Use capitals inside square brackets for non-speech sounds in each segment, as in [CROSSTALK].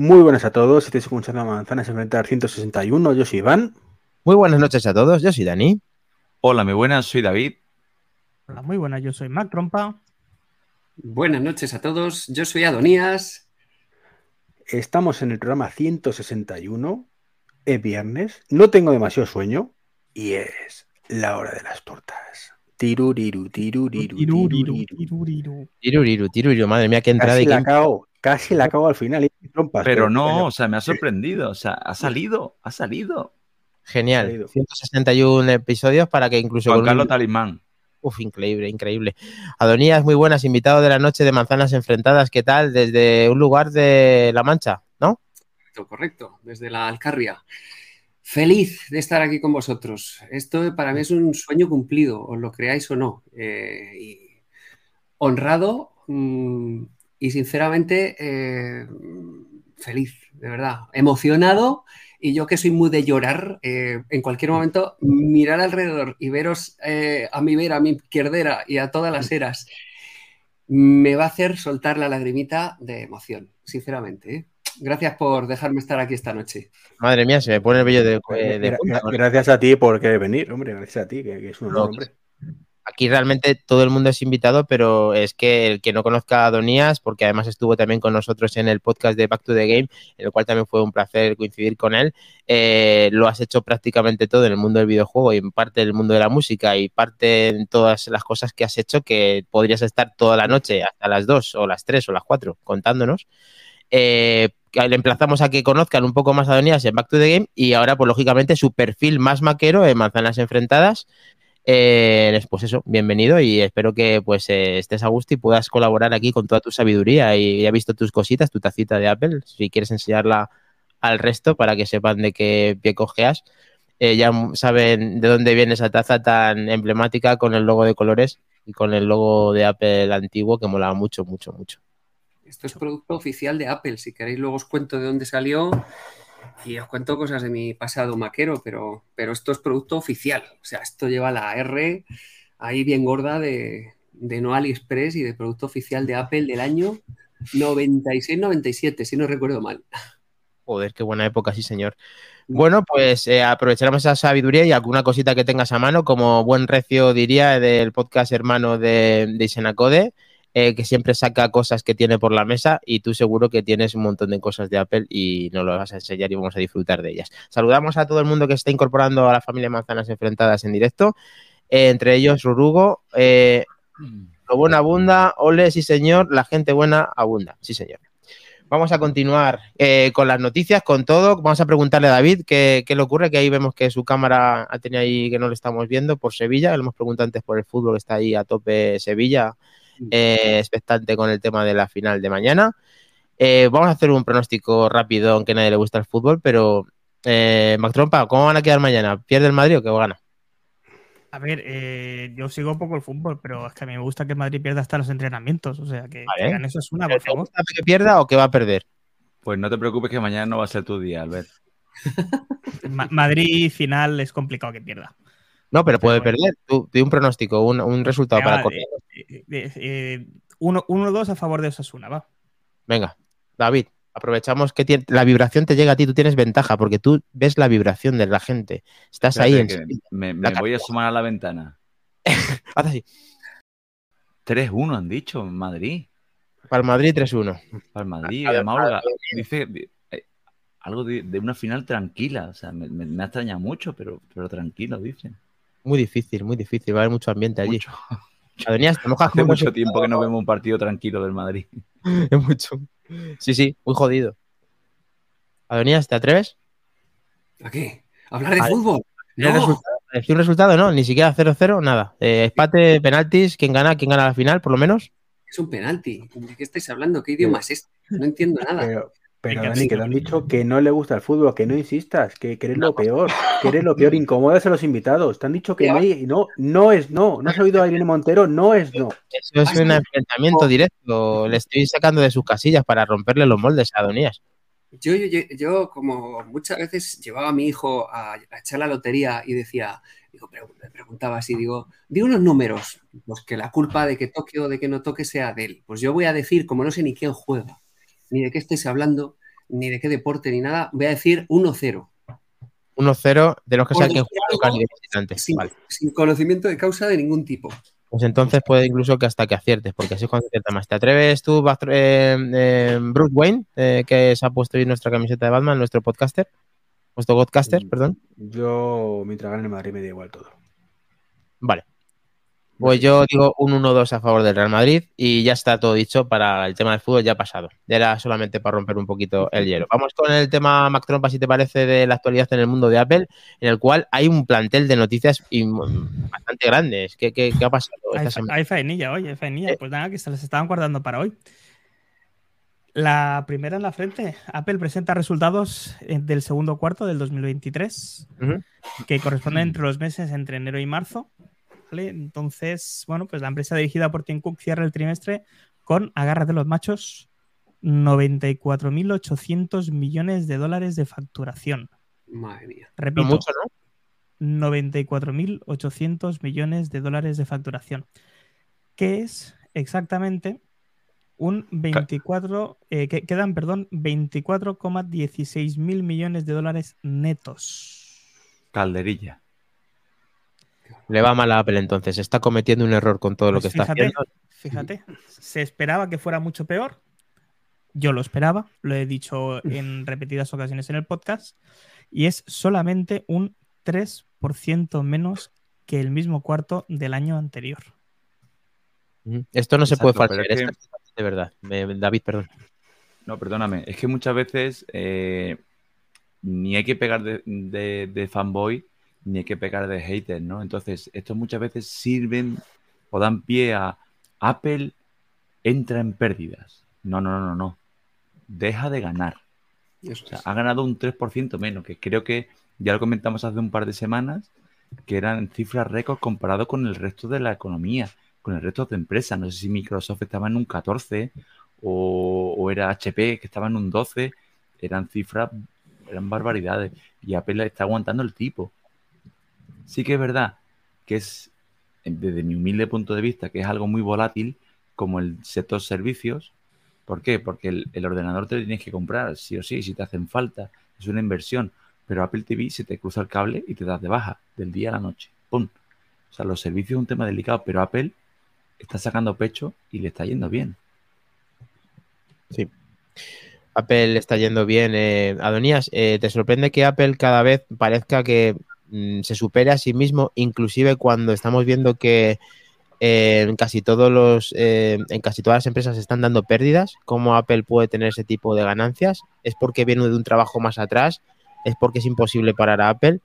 Muy buenas a todos, estáis escuchando Manzanas Enfrentar 161, yo soy Iván. Muy buenas noches a todos, yo soy Dani. Hola, muy buenas, soy David. Hola, muy buenas, yo soy Mac Trompa. Buenas noches a todos, yo soy Adonías. Estamos en el programa 161, es viernes, no tengo demasiado sueño y es la hora de las tortas. Tiruriru, tiruriru, Tiruriru, tiruriru. tiruriru. Madre mía, qué entrada Casi y la qué... cago, casi la cago al final. y trompas, Pero no, o sea, me ha sorprendido. O sea, ha salido, ha salido. Genial. Salido. 161 episodios para que incluso... Juan un- Carlos Talismán. Uf, increíble, increíble. Adonías, muy buenas, invitado de la noche de Manzanas Enfrentadas, ¿qué tal? Desde un lugar de La Mancha, ¿no? Correcto, correcto, desde la Alcarria. Feliz de estar aquí con vosotros. Esto para mí es un sueño cumplido, os lo creáis o no. Eh, y honrado mm, y sinceramente eh, feliz, de verdad. Emocionado y yo que soy muy de llorar, eh, en cualquier momento mirar alrededor y veros eh, a mi vera, a mi izquierdera y a todas las eras, me va a hacer soltar la lagrimita de emoción, sinceramente. ¿eh? Gracias por dejarme estar aquí esta noche. Madre mía, se me pone el vello de, Gracias a ti por querer venir, hombre, gracias a ti, que, que es un honor, No, hombre. Aquí realmente todo el mundo es invitado, pero es que el que no conozca a Adonías, porque además estuvo también con nosotros en el podcast de Back to the Game, en el cual también fue un placer coincidir con él, eh, lo has hecho prácticamente todo en el mundo del videojuego y en parte del mundo de la música y parte en todas las cosas que has hecho que podrías estar toda la noche hasta las 2 o las 3 o las 4 contándonos. Eh, le emplazamos a que conozcan un poco más a Adonías en Back to the Game y ahora, pues lógicamente, su perfil más maquero en Manzanas Enfrentadas. Eh, pues eso, bienvenido y espero que pues eh, estés a gusto y puedas colaborar aquí con toda tu sabiduría y he visto tus cositas, tu tacita de Apple, si quieres enseñarla al resto para que sepan de qué pie cojeas. Eh, ya saben de dónde viene esa taza tan emblemática con el logo de colores y con el logo de Apple antiguo que molaba mucho, mucho, mucho. Esto es producto oficial de Apple. Si queréis, luego os cuento de dónde salió y os cuento cosas de mi pasado maquero, pero, pero esto es producto oficial. O sea, esto lleva la R ahí bien gorda de, de no AliExpress y de producto oficial de Apple del año 96-97, si no recuerdo mal. Joder, qué buena época, sí, señor. Bueno, pues eh, aprovecharemos esa sabiduría y alguna cosita que tengas a mano, como buen recio diría del podcast hermano de, de Isenacode, eh, que siempre saca cosas que tiene por la mesa y tú seguro que tienes un montón de cosas de Apple y nos lo vas a enseñar y vamos a disfrutar de ellas. Saludamos a todo el mundo que está incorporando a la familia Manzanas Enfrentadas en directo, eh, entre ellos Rurugo, eh, lo bueno abunda, ole, sí señor, la gente buena abunda, sí señor. Vamos a continuar con las noticias, con todo. Vamos a preguntarle a David qué, qué le ocurre, que ahí vemos que su cámara tenido ahí que no lo estamos viendo por Sevilla. Le hemos preguntado antes por el fútbol, que está ahí a tope Sevilla, eh, expectante con el tema de la final de mañana. Eh, vamos a hacer un pronóstico rápido, aunque a nadie le gusta el fútbol, pero eh, Mac Trompa, ¿cómo van a quedar mañana? ¿Pierde el Madrid o qué gana? A ver, eh, yo sigo poco el fútbol, pero es que a mí me gusta que el Madrid pierda hasta los entrenamientos. O sea, que, Vale. que gane eso es una, ¿Te por favor. gusta que pierda o que va a perder? Pues no te preocupes que mañana no va a ser tu día, Albert. [LAUGHS] Ma- Madrid final es complicado que pierda. No, pero puede perder. Tú, di un pronóstico, un, un resultado para correr. eh, eh, eh, uno- 1-2 a favor de Osasuna, va. Venga, David, aprovechamos que tiene- la vibración te llega a ti, tú tienes ventaja porque tú ves la vibración de la gente. Estás ahí en me, voy a sumar a la ventana. [LAUGHS] Haz así. 3-1 han dicho en Madrid. Para el Madrid 3-1. Para el Madrid. Además, Olga ver. dice eh, algo de, de una final tranquila. O sea, me, me, me ha extrañado mucho, pero, pero tranquilo, dicen. Muy difícil, muy difícil. Va a haber mucho ambiente allí. Mucho. [LAUGHS] Adonías, te mojas [LAUGHS] Hace mucho tiempo que no vemos un partido tranquilo del Madrid. [LAUGHS] Es mucho. Sí, sí, muy jodido. Adonías, ¿te atreves? ¿A qué? ¿Hablar de fútbol? ¿El No. resultado? ¿Decir un resultado? No, ni siquiera 0-0, nada. Eh, empate, penaltis, ¿quién gana? ¿Quién gana la final, por lo menos? Es un penalti. ¿De qué estáis hablando? ¿Qué idioma es este? No entiendo nada. Pero, pero Dani, que te han dicho que no le gusta el fútbol, que no insistas, que, que eres No. lo peor, que eres lo peor, [LAUGHS] incomodas a los invitados. Te han dicho que no, no, no es no. ¿No has oído a Irene Montero? No es no. Eso es un enfrentamiento directo. Le estoy sacando de sus casillas para romperle los moldes a Adonías. Yo, yo, yo- yo, como muchas veces llevaba a mi hijo a, a echar la lotería y decía, digo, pre- le preguntaba así, digo, di unos números, pues que la culpa de que toque o de que no toque sea de él. Pues yo voy a decir, como no sé ni quién juega, ni de qué estáis hablando, ni de qué deporte ni nada, voy a decir 1-0. 1-0 de los que Por y de visitante. Sin, Vale. sin conocimiento de causa de ningún tipo. Pues entonces puede incluso que hasta que aciertes, porque así es cuando acierta más. ¿Te atreves tú, eh, eh, Bruce Wayne, eh, que se ha puesto hoy nuestra camiseta de Batman, nuestro podcaster? Nuestro podcaster, Mm. perdón. Yo, mientras gane el Madrid, me da igual todo. Vale. Pues yo digo un 1-2 a favor del Real Madrid y ya está todo dicho para el tema del fútbol ya pasado. Era solamente para romper un poquito el hielo. Vamos con el tema, Mac Trompa, si te parece, de la actualidad en el mundo de Apple, en el cual hay un plantel de noticias bastante grandes. ¿Qué, qué- qué ha pasado Hay, esta fa- semana? hay faenilla hoy, hay faenilla. Eh. Pues nada, que se les estaban guardando para hoy. La primera en la frente. Apple presenta resultados eh, del segundo cuarto del 2023, Ujú. que corresponden entre los meses entre enero y marzo. ¿Vale? Entonces, bueno, pues la empresa dirigida por Tim Cook cierra el trimestre con, agárrate los machos, 94.800 millones de dólares de facturación. Madre mía. No Repito, mucho, ¿no? 94.800 millones de dólares de facturación, que es exactamente un 24, eh, que quedan, perdón, 24,16 mil millones de dólares netos. Calderilla. Le va mal a Apple entonces. Está cometiendo un error con todo lo Pues que está fíjate, haciendo. Fíjate, se esperaba que fuera mucho peor. Yo lo esperaba, lo he dicho en repetidas ocasiones en el podcast, y es solamente un 3% menos que el mismo cuarto del año anterior. Esto no se puede es que- es de verdad. David, perdón. No, perdóname. Es que muchas veces eh, ni hay que pegar de, de- de fanboy ni hay que pegar de hater, ¿no? Entonces, estos muchas veces sirven o dan pie a Apple entra en pérdidas. No, no, no, no, no. Deja de ganar. O sea, ha ganado un 3% menos, que creo que ya lo comentamos hace un par de semanas, que eran cifras récord comparado con el resto de la economía, con el resto de empresas. No sé si Microsoft estaba en un 14 o, o era HP que estaba en un 12. Eran cifras, eran barbaridades. Y Apple está aguantando el tipo. Sí que es verdad que es, desde mi humilde punto de vista, que es algo muy volátil como el sector servicios, ¿Por qué? Porque el, ordenador te lo tienes que comprar, sí o sí, si te hacen falta. Es una inversión. Pero Apple TV se te cruza el cable y te das de baja del día a la noche. ¡Pum! O sea, los servicios es un tema delicado, pero Apple está sacando pecho y le está yendo bien. Apple está yendo bien. Eh, Adonías, eh, ¿te sorprende que Apple cada vez parezca que mm, se supere a sí mismo, inclusive cuando estamos viendo que eh, en casi todos los, eh, en casi todas las empresas están dando pérdidas? ¿Cómo Apple puede tener ese tipo de ganancias? ¿Es porque viene de un trabajo más atrás? ¿Es porque es imposible parar a Apple?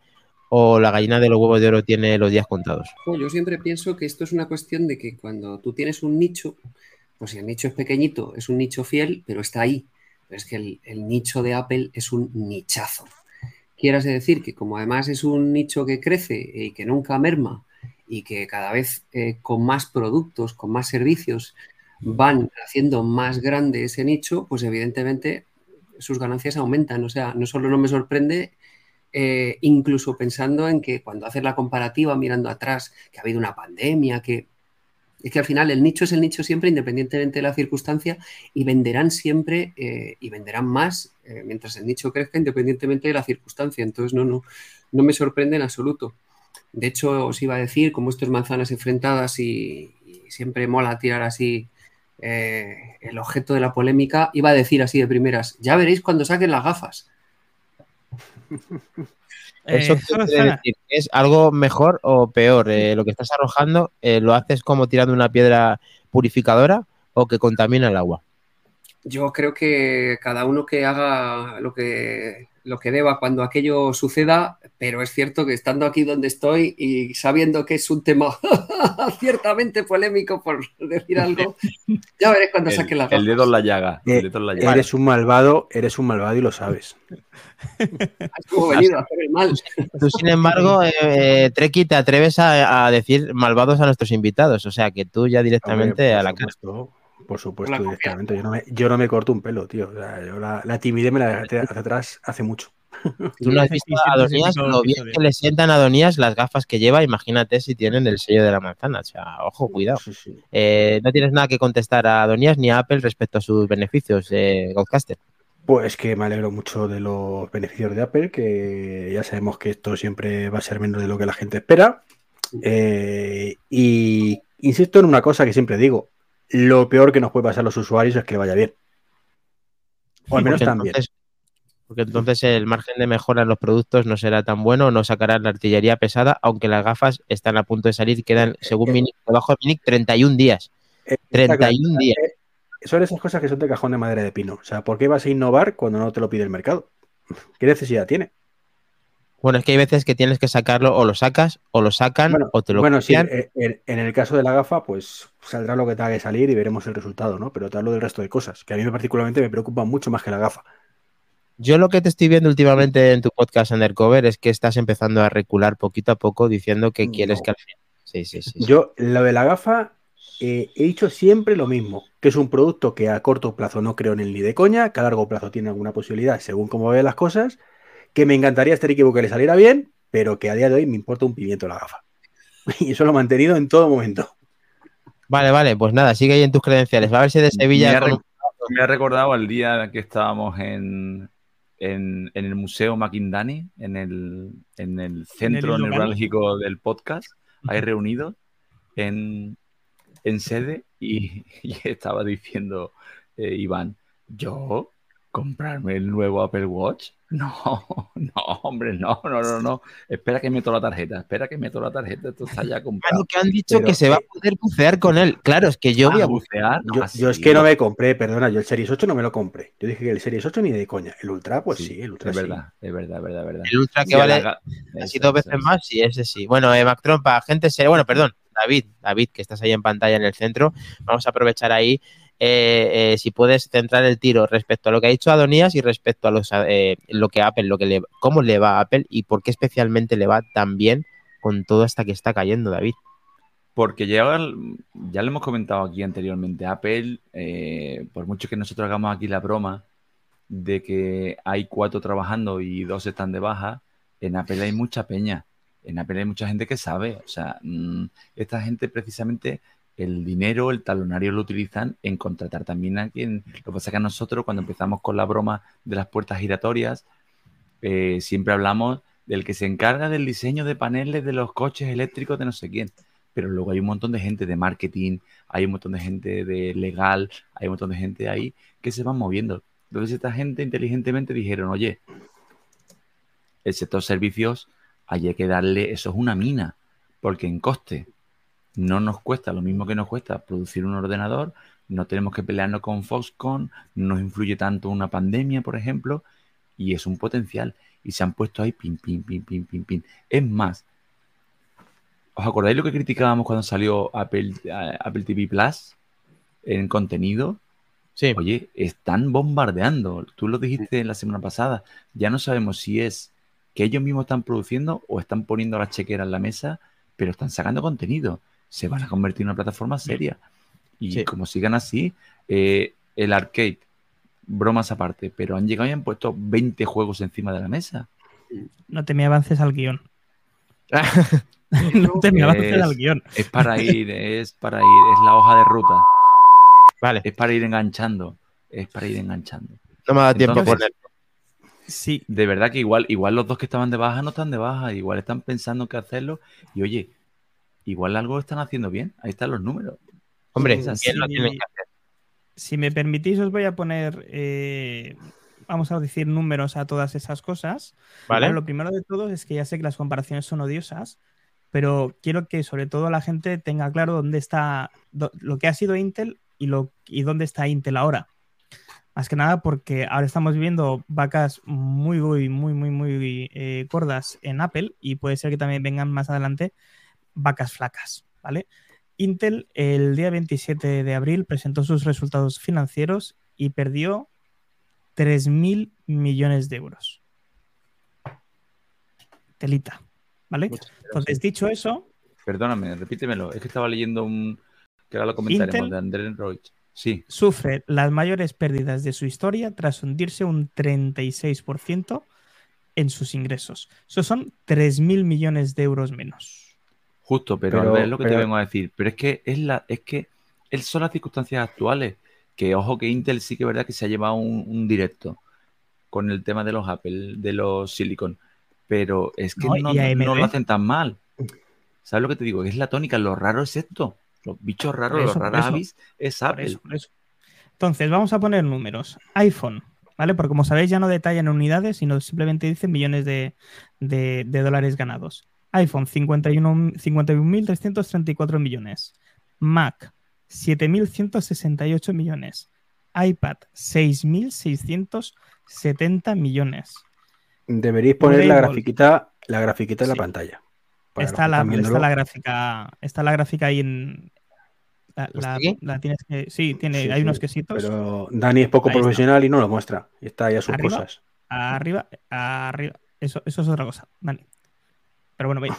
¿O la gallina de los huevos de oro tiene los días contados? Yo siempre pienso que esto es una cuestión de que cuando tú tienes un nicho, pues si el nicho es pequeñito, es un nicho fiel, pero está ahí. Pero es que el nicho de Apple es un nichazo. Quieras decir que como además es un nicho que crece y que nunca merma y que cada vez eh, con más productos, con más servicios, van haciendo más grande ese nicho, pues evidentemente sus ganancias aumentan. O sea, no solo no me sorprende, eh, incluso pensando en que cuando haces la comparativa mirando atrás, que ha habido una pandemia, que es que al final el nicho es el nicho siempre, independientemente de la circunstancia, y venderán siempre eh, y venderán más eh, mientras el nicho crezca, independientemente de la circunstancia. Entonces, no, no, no me sorprende en absoluto. De hecho, os iba a decir, como esto es manzanas enfrentadas y, siempre mola tirar así eh, el objeto de la polémica, iba a decir así de primeras, ya veréis cuando saquen las gafas. [LAUGHS] ¿Eso Eh, qué quiere suena- decir? ¿Es algo mejor o peor? Eh, ¿Lo que estás arrojando eh, lo haces como tirando una piedra purificadora o que contamina el agua? Yo creo que cada uno que haga lo que, lo que deba cuando aquello suceda, pero es cierto que estando aquí donde estoy y sabiendo que es un tema [LAUGHS] ciertamente polémico, por decir algo, [LAUGHS] ya veréis cuando El, saque la el dedo en la llaga. Eh, El dedo en la llaga. Eres un malvado, eres un malvado y lo sabes. Hemos venido a hacer el mal. Tú, sin embargo, eh, eh, Treki, te atreves a, a decir malvados a nuestros invitados. O sea, que tú ya directamente Hombre, a la cara. Por supuesto, directamente. Yo no, me, yo no me corto un pelo, tío. O sea, yo la, la timidez me la dejé hacia atrás hace mucho. [LAUGHS] Tú no has visto a Adonías, lo bien que le sientan a Adonías las gafas que lleva. Imagínate si tienen el sello de la manzana. O sea, ojo, cuidado. Sí, sí. Eh, no tienes nada que contestar a Adonías ni a Apple respecto a sus beneficios, eh, Godcaster. Pues que me alegro mucho de los beneficios de Apple, que ya sabemos que esto siempre va a ser menos de lo que la gente espera. Eh, y insisto en una cosa que siempre digo, lo peor que nos puede pasar a los usuarios es que vaya bien. O al menos Porque también. Porque entonces el margen de mejora en los productos no será tan bueno, no sacarán la artillería pesada, aunque las gafas están a punto de salir, quedan, según Minic, debajo de Minic, 31 días. Eh, 31 está días. Eh, Son esas cosas que son de cajón de madera de pino. O sea, ¿por qué vas a innovar cuando no te lo pide el mercado? [LAUGHS] ¿Qué necesidad tiene? Bueno, es que hay veces que tienes que sacarlo, o lo sacas, o lo sacan, Bueno, o te lo bueno, sí, copian. eh, en, en el caso de la gafa, pues saldrá lo que tenga que salir y veremos el resultado, ¿no? Pero te hablo del resto de cosas, que a mí particularmente me preocupan mucho más que la gafa. Yo lo que te estoy viendo últimamente en tu podcast Undercover es que estás empezando a recular poquito a poco diciendo que quieres No. que al final. Sí, sí, sí. sí. Yo, lo de la gafa, eh, he dicho siempre lo mismo, que es un producto que a corto plazo no creo en él ni de coña, que a largo plazo tiene alguna posibilidad según cómo ve las cosas, que me encantaría estar equivocado que le saliera bien, pero que a día de hoy me importa un pimiento la gafa. [LAUGHS] Y eso lo he mantenido en todo momento. Vale, vale, pues nada, sigue ahí en tus credenciales. Va a ver si de Me Sevilla ha, con me ha recordado al día que estábamos en, en, en el Museo Maquindani, en el, en el centro neurálgico del podcast, ahí reunidos en, en sede y, [LAUGHS] y estaba diciendo eh, Iván, ¿yo comprarme el nuevo Apple Watch? [LAUGHS] No, no, hombre, no, no, no, no. Espera que meto la tarjeta, espera que meto la tarjeta, esto está ya comprado. no, que han dicho Pero, que se va a poder bucear con él. Claro, es que yo voy a bucear. Yo, Ah, yo es que no me compré, perdona, yo el Series 8 no me lo compré. Yo dije que el Series 8 ni de coña. El Ultra, pues sí, el Ultra es sí. verdad, es verdad, es verdad, verdad. El Ultra que Sí, vale la casi dos veces eso. más, sí, ese sí. Bueno, eh, Mac Trompa, gente seria. Bueno, perdón, David, David, que estás ahí en pantalla en el centro. Vamos a aprovechar ahí. Eh, eh, si puedes centrar el tiro respecto a lo que ha dicho Adonías y respecto a eh, lo que Apple, lo que le, cómo le va a Apple y por qué especialmente le va tan bien con todo hasta que está cayendo, David. Porque ya, ya lo hemos comentado aquí anteriormente, Apple, por mucho que nosotros hagamos aquí la broma de que hay cuatro trabajando y dos están de baja, en Apple hay mucha peña, en Apple hay mucha gente que sabe, o sea, mm, esta gente precisamente el dinero, el talonario lo utilizan en contratar también a quien, lo que pasa es que nosotros cuando empezamos con la broma de las puertas giratorias, eh, siempre hablamos del que se encarga del diseño de paneles de los coches eléctricos de no sé quién pero luego hay un montón de gente de marketing, hay un montón de gente de legal, hay un montón de gente ahí que se van moviendo. Entonces esta gente inteligentemente dijeron, oye, el sector servicios hay que darle, eso es una mina, porque en coste no nos cuesta lo mismo que nos cuesta producir un ordenador, no tenemos que pelearnos con Foxconn, no nos influye tanto una pandemia, por ejemplo, y es un potencial. Y se han puesto ahí pin, pin, pin, pin, pin, pin. Es más, ¿Os acordáis lo que criticábamos cuando salió Apple, Apple TV Plus en contenido? Sí, Oye, están bombardeando. Tú lo dijiste la semana pasada. Ya no sabemos si es que ellos mismos están produciendo o están poniendo la chequera en la mesa, pero están sacando contenido. Se van a convertir en una plataforma seria. Y Sí. como sigan así, eh, el arcade, bromas aparte, pero han llegado y han puesto 20 juegos encima de la mesa. No te me avances al guion. [LAUGHS] no te me avances Es- al guion. Es para ir, es para ir, es la hoja de ruta. vale, Es para ir enganchando. Es para ir enganchando. no me ha dado tiempo a Entonces- poner. Sí, De verdad que igual, igual los dos que estaban de baja no están de baja, igual están pensando qué hacerlo. Y oye, igual algo están haciendo bien. Ahí están los números. Hombre, es así. bien lo tienen que hacer. si me permitís, os voy a poner, eh, vamos a decir, números a todas esas cosas. ¿Vale? Bueno, lo primero de todo es que ya sé que las comparaciones son odiosas, pero quiero que sobre todo la gente tenga claro dónde está do- lo que ha sido Intel y, lo, y dónde está Intel ahora. Más que nada porque ahora estamos viendo vacas muy, muy, muy, muy, muy eh, gordas en Apple y puede ser que también vengan más adelante vacas flacas, ¿vale? Intel el día 27 de abril presentó sus resultados financieros y perdió 3.000 millones de euros. Telita, ¿vale? Entonces, dicho eso, Perdóname, repítemelo. Es que estaba leyendo un. que ahora lo comentaremos, Intel. de André Roig. Sí, sufre las mayores pérdidas de su historia tras hundirse un 36% en sus ingresos. Eso son 3.000 millones de euros menos. Justo, pero, es lo que te vengo a decir. Pero es que es la, es que son las circunstancias actuales. Que ojo que Intel sí que es verdad que se ha llevado un, un directo. con el tema de los Apple, de los Silicon, pero es que No, lo hacen tan mal. ¿Sabes lo que te digo? Es la tónica, lo raro es esto. Los bichos raros, eso, los raros avis es Por Apple. eso, por eso. Entonces, vamos a poner números. iPhone, ¿vale? Porque como sabéis, ya no detallan unidades, sino simplemente dicen millones de, de- de dólares ganados. iPhone, 51 51.334 millones. Mac, 7.168 millones. iPad, 6.670 millones. Deberíais poner la grafiquita, la grafiquita en la pantalla. Está la, está gráfica. Está la gráfica ahí en. La, tienes que. Sí, tiene, Sí, hay sí, unos quesitos. Pero Dani es poco Ahí está. profesional y no lo muestra. Y está ahí a sus Arriba. cosas. Arriba, arriba. Eso, eso es otra cosa. Dani. Pero bueno, veis.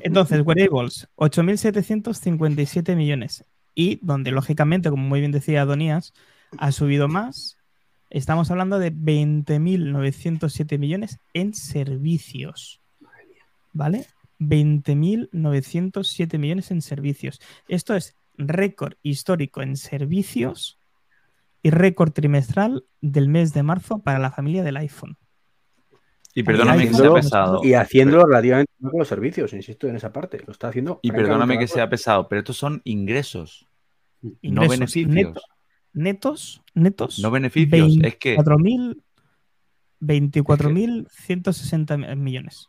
Entonces, wearables, 8.757 millones. Y donde, lógicamente, como muy bien decía Donías, ha subido más. Estamos hablando de 20.907 millones en servicios. ¿Vale? 20.907 millones en servicios. Esto es récord histórico en servicios y récord trimestral del mes de marzo para la familia del iPhone. Y perdóname que sea pesado. Y haciéndolo relativamente bien con los servicios, insisto en esa parte. Lo está haciendo. Y perdóname que sea pesado, pero estos son ingresos, no Ingresos beneficios. neto- netos, netos. No beneficios. Es que, 24.000 24.160 millones.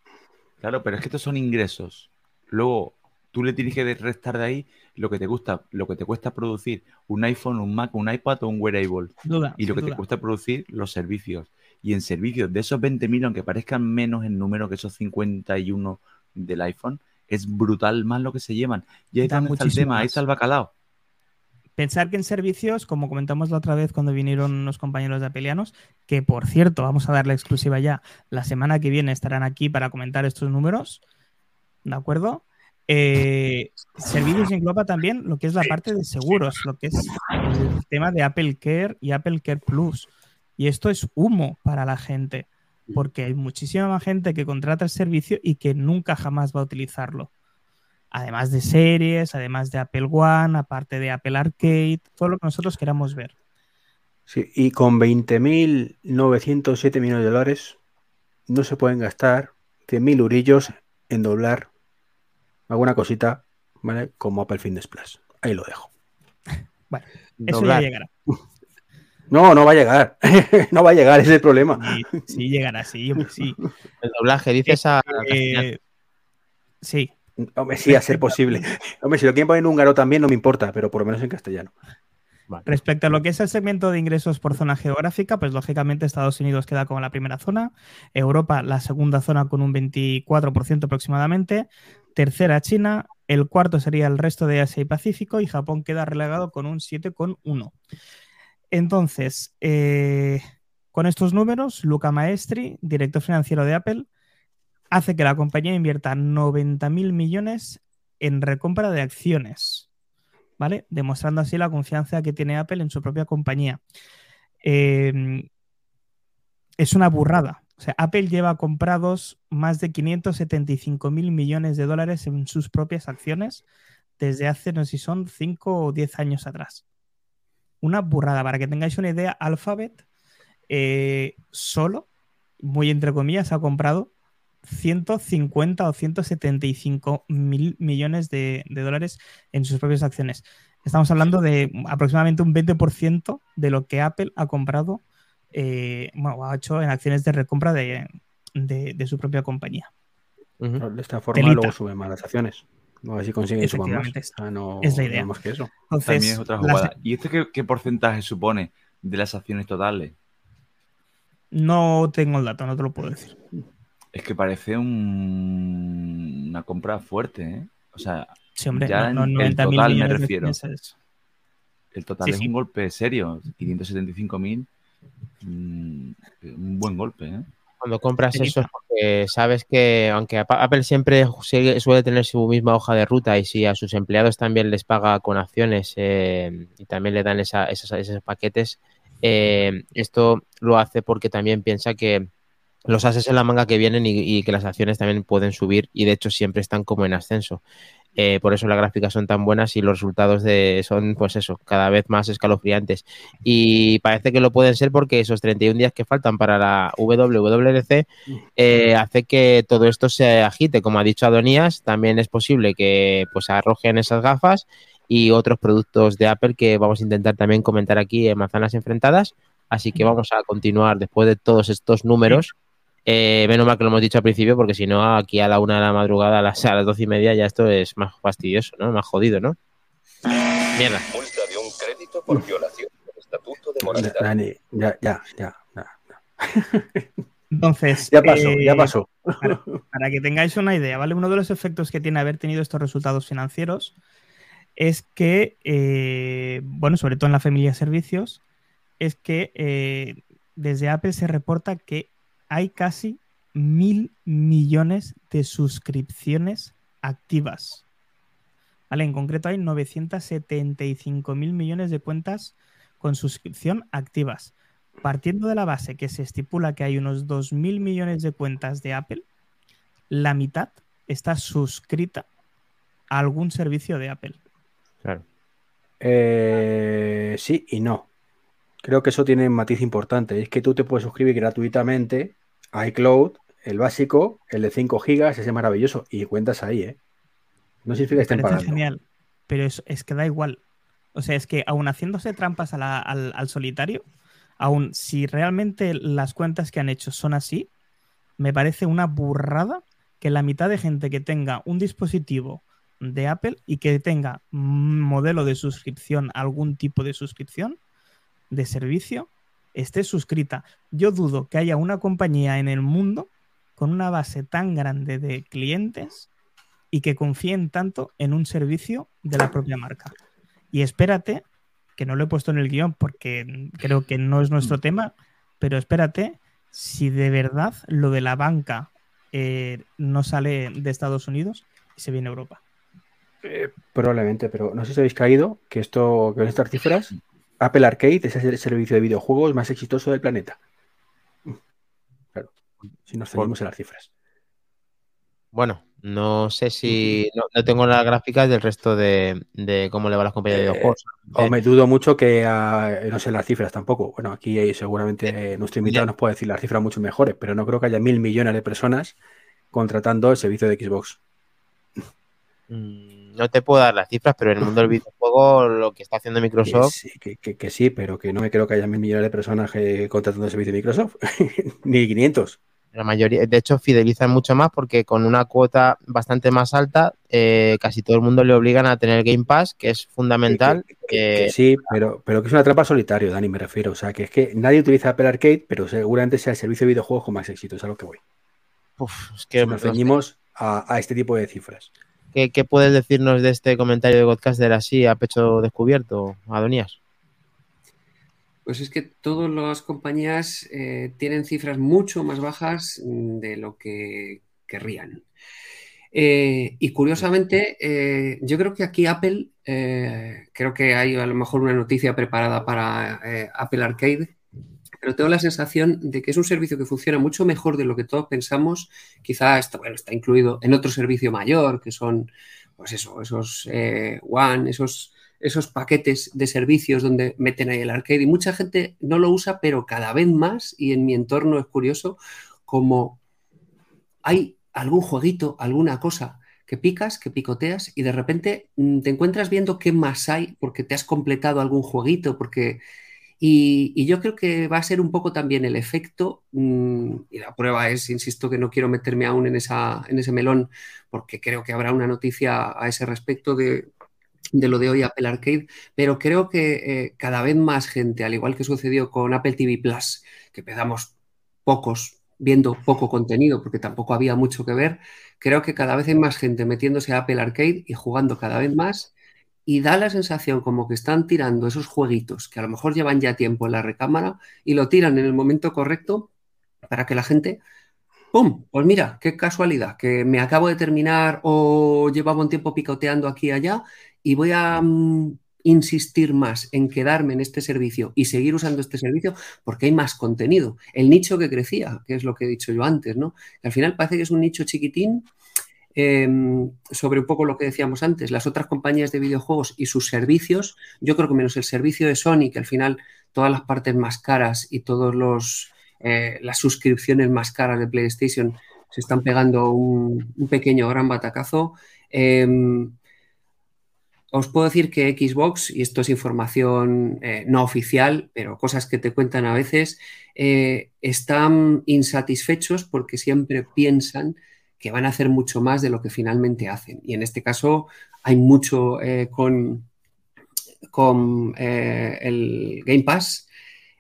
claro, pero es que estos son ingresos. Luego, tú le tienes que restar de ahí lo que te gusta, lo que te cuesta producir un iPhone, un Mac, un iPad o un wearable. Duda. Y lo que te cuesta producir los servicios. Y en servicios de esos 20.000, aunque parezcan menos en número que esos 51 del iPhone, es brutal más lo que se llevan. Y ahí está el muchísimo tema, ahí está el bacalao. Pensar que en servicios, como comentamos la otra vez cuando vinieron unos compañeros de Apelianos, que por cierto, vamos a dar la exclusiva ya, la semana que viene estarán aquí para comentar estos números, ¿de acuerdo? Eh, servicios engloba también lo que es la parte de seguros, lo que es el tema de Apple Care y Apple Care Plus. Y esto es humo para la gente, porque hay muchísima más gente que contrata el servicio y que nunca jamás va a utilizarlo además de series, además de Apple One, aparte de Apple Arcade, todo lo que nosotros queramos ver. Sí, y con 20.907 millones de dólares no se pueden gastar 100.000 eurillos en doblar alguna cosita, ¿vale? Como Apple Fitness Plus. Ahí lo dejo. [LAUGHS] Bueno, eso ya llegará. No, no va a llegar. [LAUGHS] no va a llegar, ese es el problema. Sí, sí llegará, sí, hombre, sí. El doblaje, dices a. Eh, sí, Hombre, sí, a ser posible. Hombre, si lo quieren poner en húngaro también no me importa, pero por lo menos en castellano. Respecto a lo que es el segmento de ingresos por zona geográfica, pues lógicamente Estados Unidos queda como la primera zona, Europa la segunda zona con un 24% aproximadamente, tercera China, el cuarto sería el resto de Asia y Pacífico y Japón queda relegado con un 7,1. Entonces, eh, con estos números, Luca Maestri, director financiero de Apple, hace que la compañía invierta 90.000 millones en recompra de acciones. ¿vale? Demostrando así la confianza que tiene Apple en su propia compañía. Eh, es una burrada. Apple lleva comprados más de 575 mil millones de dólares en sus propias acciones desde hace, no sé si son 5 o 10 años atrás. Una burrada. Para que tengáis una idea, Alphabet eh, solo, muy entre comillas, ha comprado 150 o 175 mil millones de, de, dólares en sus propias acciones. Estamos hablando de aproximadamente un 20% de lo que Apple ha comprado, eh, bueno, ha hecho en acciones de recompra de, de, de su propia compañía. Uh -huh. De esta forma Telita. luego suben más las acciones. A ver si consiguen sumar más. Es, ah, no, es la idea. No más que eso. Entonces, También es otra jugada. Las... ¿Y este qué, qué porcentaje supone de las acciones totales? No tengo el dato, no te lo puedo decir. Es que parece un... una compra fuerte, ¿eh? O sea, sí, hombre, ya no, no, el total me refiero. El total sí, es sí. un golpe serio. 575 mil, mmm, un buen golpe, ¿eh? Cuando compras eso es porque sabes que, aunque Apple siempre suele tener su misma hoja de ruta y si a sus empleados también les paga con acciones eh, y también le dan esa, esos, esos, paquetes, eh, esto lo hace porque también piensa que los haces en la manga que vienen y, y, que las acciones también pueden subir y de hecho siempre están como en ascenso. Eh, por eso las gráficas son tan buenas y los resultados de, son, pues eso, cada vez más escalofriantes. Y parece que lo pueden ser porque esos 31 días que faltan para la WWDC eh, hace que todo esto se agite. Como ha dicho Adonías, también es posible que pues arrojen esas gafas y otros productos de Apple que vamos a intentar también comentar aquí en Manzanas Enfrentadas. Así que vamos a continuar después de todos estos números. Eh, menos mal que lo hemos dicho al principio, porque si no, aquí a la una de la madrugada, a las, a las doce y media, ya esto es más fastidioso, ¿no? Más jodido, ¿no? Mierda. Multa de un crédito por violación del estatuto de moralidad. Dani, ya, ya, ya. ya, Entonces, [LAUGHS] Ya pasó, eh, ya pasó. Para, para que tengáis una idea, ¿vale? Uno de los efectos que tiene haber tenido estos resultados financieros es que, eh, bueno, sobre todo en la familia de servicios, es que eh, desde Apple se reporta que hay casi mil millones de suscripciones activas. ¿Vale? En concreto hay 975 mil millones de cuentas con suscripción activas. Partiendo de la base que se estipula que hay unos 2 mil millones de cuentas de Apple, la mitad está suscrita a algún servicio de Apple. Claro. Eh, sí y no. Creo que eso tiene un matiz importante. Es que tú te puedes suscribir gratuitamente iCloud, el básico, el de 5 gigas, ese maravilloso, y cuentas ahí, ¿eh? No significa que estén parece pagando. genial, pero es, es que da igual. O sea, es que aún haciéndose trampas a la- al, al solitario, aún si realmente las cuentas que han hecho son así, me parece una burrada que la mitad de gente que tenga un dispositivo de Apple y que tenga modelo de suscripción, algún tipo de suscripción de servicio, esté suscrita. Yo dudo que haya una compañía en el mundo con una base tan grande de clientes y que confíen tanto en un servicio de la propia marca. Y espérate, que no lo he puesto en el guion porque creo que no es nuestro tema, pero espérate si de verdad lo de la banca eh, no sale de Estados Unidos y se viene a Europa. Eh, probablemente, pero no sé si habéis caído que esto, que estas cifras, Apple Arcade es el servicio de videojuegos más exitoso del planeta. Claro, si nos ceñimos en las cifras. Bueno, no sé si. No, no tengo las gráficas del resto de, de cómo le va a las compañías de Eh, videojuegos. O me dudo mucho que ah, no sé las cifras tampoco. Bueno, aquí eh, seguramente eh, nuestro invitado nos puede decir las cifras mucho mejores, pero no creo que haya mil millones de personas contratando el servicio de Xbox. No te puedo dar las cifras, pero en el mundo del videojuego lo que está haciendo Que Microsoft. sí, que, que- que sí, pero que no me creo que haya mil millones de personas eh, contratando el servicio de Microsoft. [LAUGHS] Ni 500. La mayoría, de hecho, fidelizan mucho más porque con una cuota bastante más alta, eh, casi todo el mundo le obligan a tener Game Pass, que es fundamental. Que, sí, pero, pero que es una trampa solitario, Dani, me refiero. O sea, que es que nadie utiliza Apple Arcade, pero seguramente sea el servicio de videojuegos con más éxito, es a lo que voy. uf, es que Si nos ceñimos a, a este tipo de cifras. ¿Qué, puedes decirnos de este comentario de Godcaster así a pecho descubierto, Adonías? Pues es que todas las compañías eh, tienen cifras mucho más bajas de lo que querrían. Eh, y curiosamente, eh, yo creo que aquí Apple, creo que hay a lo mejor una noticia preparada para Apple Arcade, pero tengo la sensación de que es un servicio que funciona mucho mejor de lo que todos pensamos. Quizá está, está incluido en otro servicio mayor, que son, pues eso, esos eh, One, esos, esos paquetes de servicios donde meten ahí el arcade. Y mucha gente no lo usa, pero cada vez más, y en mi entorno es curioso, como hay algún jueguito, alguna cosa que picas, que picoteas y de repente mm, te encuentras viendo qué más hay porque te has completado algún jueguito, porque... Y, yo creo que va a ser un poco también el efecto, mm, y la prueba es, insisto, que no quiero meterme aún en, esa, en ese melón, porque creo que habrá una noticia a ese respecto de, de lo de hoy Apple Arcade, pero creo que eh, cada vez más gente, al igual que sucedió con Apple TV Plus, que empezamos pocos viendo poco contenido porque tampoco había mucho que ver, creo que cada vez hay más gente metiéndose a Apple Arcade y jugando cada vez más y da la sensación como que están tirando esos jueguitos que a lo mejor llevan ya tiempo en la recámara y lo tiran en el momento correcto para que la gente ¡Pum! Pues mira, qué casualidad, que me acabo de terminar o llevaba un tiempo picoteando aquí y allá y voy a mm, insistir más en quedarme en este servicio y seguir usando este servicio porque hay más contenido. El nicho que crecía, que es lo que he dicho yo antes, ¿no? Al final parece que es un nicho chiquitín eh, sobre un poco lo que decíamos antes, las otras compañías de videojuegos y sus servicios, yo creo que menos el servicio de Sony, que al final todas las partes más caras y todos los eh, las suscripciones más caras de PlayStation se están pegando un, pequeño gran batacazo. Eh, os puedo decir que Xbox, y esto es información eh, no oficial, pero cosas que te cuentan a veces, eh, están insatisfechos porque siempre piensan que van a hacer mucho más de lo que finalmente hacen. Y en este caso hay mucho eh, con, con eh, el Game Pass,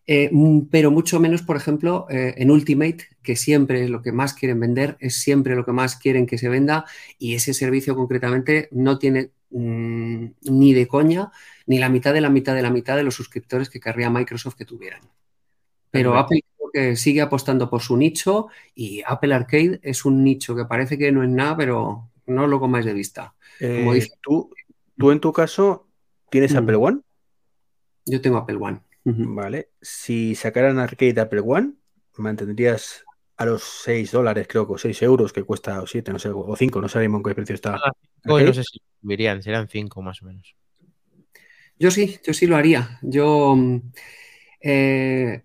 eh, pero mucho menos, por ejemplo, en Ultimate, que siempre es lo que más quieren vender, es siempre lo que más quieren que se venda y ese servicio concretamente no tiene mm, ni de coña ni la mitad de la mitad de la mitad de los suscriptores que querría Microsoft que tuvieran. Pero Perfecto. Apple que sigue apostando por su nicho y Apple Arcade es un nicho que parece que no es nada, pero no lo comáis de vista. Como Eh, dice- tú, tú en tu caso tienes Mm. Apple One, Yo tengo Apple One. ¿vale? Si sacaran Arcade Apple One, mantendrías a los 6 dólares, creo que o 6 euros que cuesta, o 7, no sé, o 5, no sabemos en qué precio está. Ah, no sé si subirían, serán cinco más o menos. Yo sí, yo sí lo haría. Yo, mm, eh,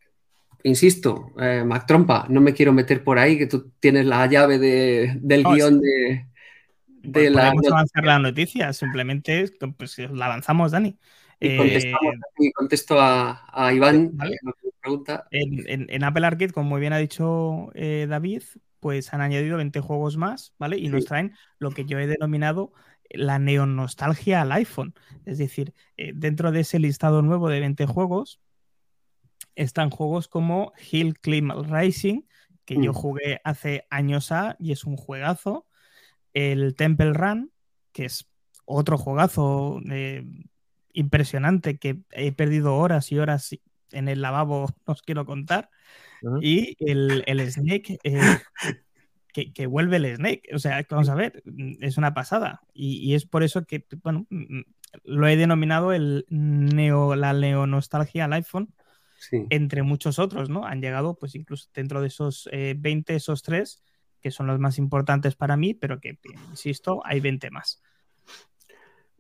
insisto, eh, Mac Trompa, no me quiero meter por ahí, que tú tienes la llave de- del No, guion de, de la Podemos avanzar la noticia, simplemente pues, la avanzamos, Dani. y Eh, y contesto a, a Iván Vale. que pregunta. En, en- en Apple Arcade, como muy bien ha dicho eh, David, pues han añadido 20 juegos más, ¿vale? Y nos traen lo que yo he denominado la neonostalgia al iPhone. Es decir, eh, dentro de ese listado nuevo de 20 juegos están juegos como Hill Climb Racing, que yo Mm. jugué hace años A y es un juegazo. El Temple Run, que es otro juegazo eh, impresionante que he perdido horas y horas en el lavabo, [LAUGHS] no os quiero contar. Y el, el Snake, eh, que, que vuelve el Snake. O sea, vamos a ver, mm, es una pasada. Y, y es por eso que, bueno, mm, lo he denominado el neo, la neonostalgia al iPhone, Sí. entre muchos otros, ¿no? Han llegado, pues incluso dentro de esos eh, 20, esos tres, que son los más importantes para mí, pero que, insisto, hay 20 más.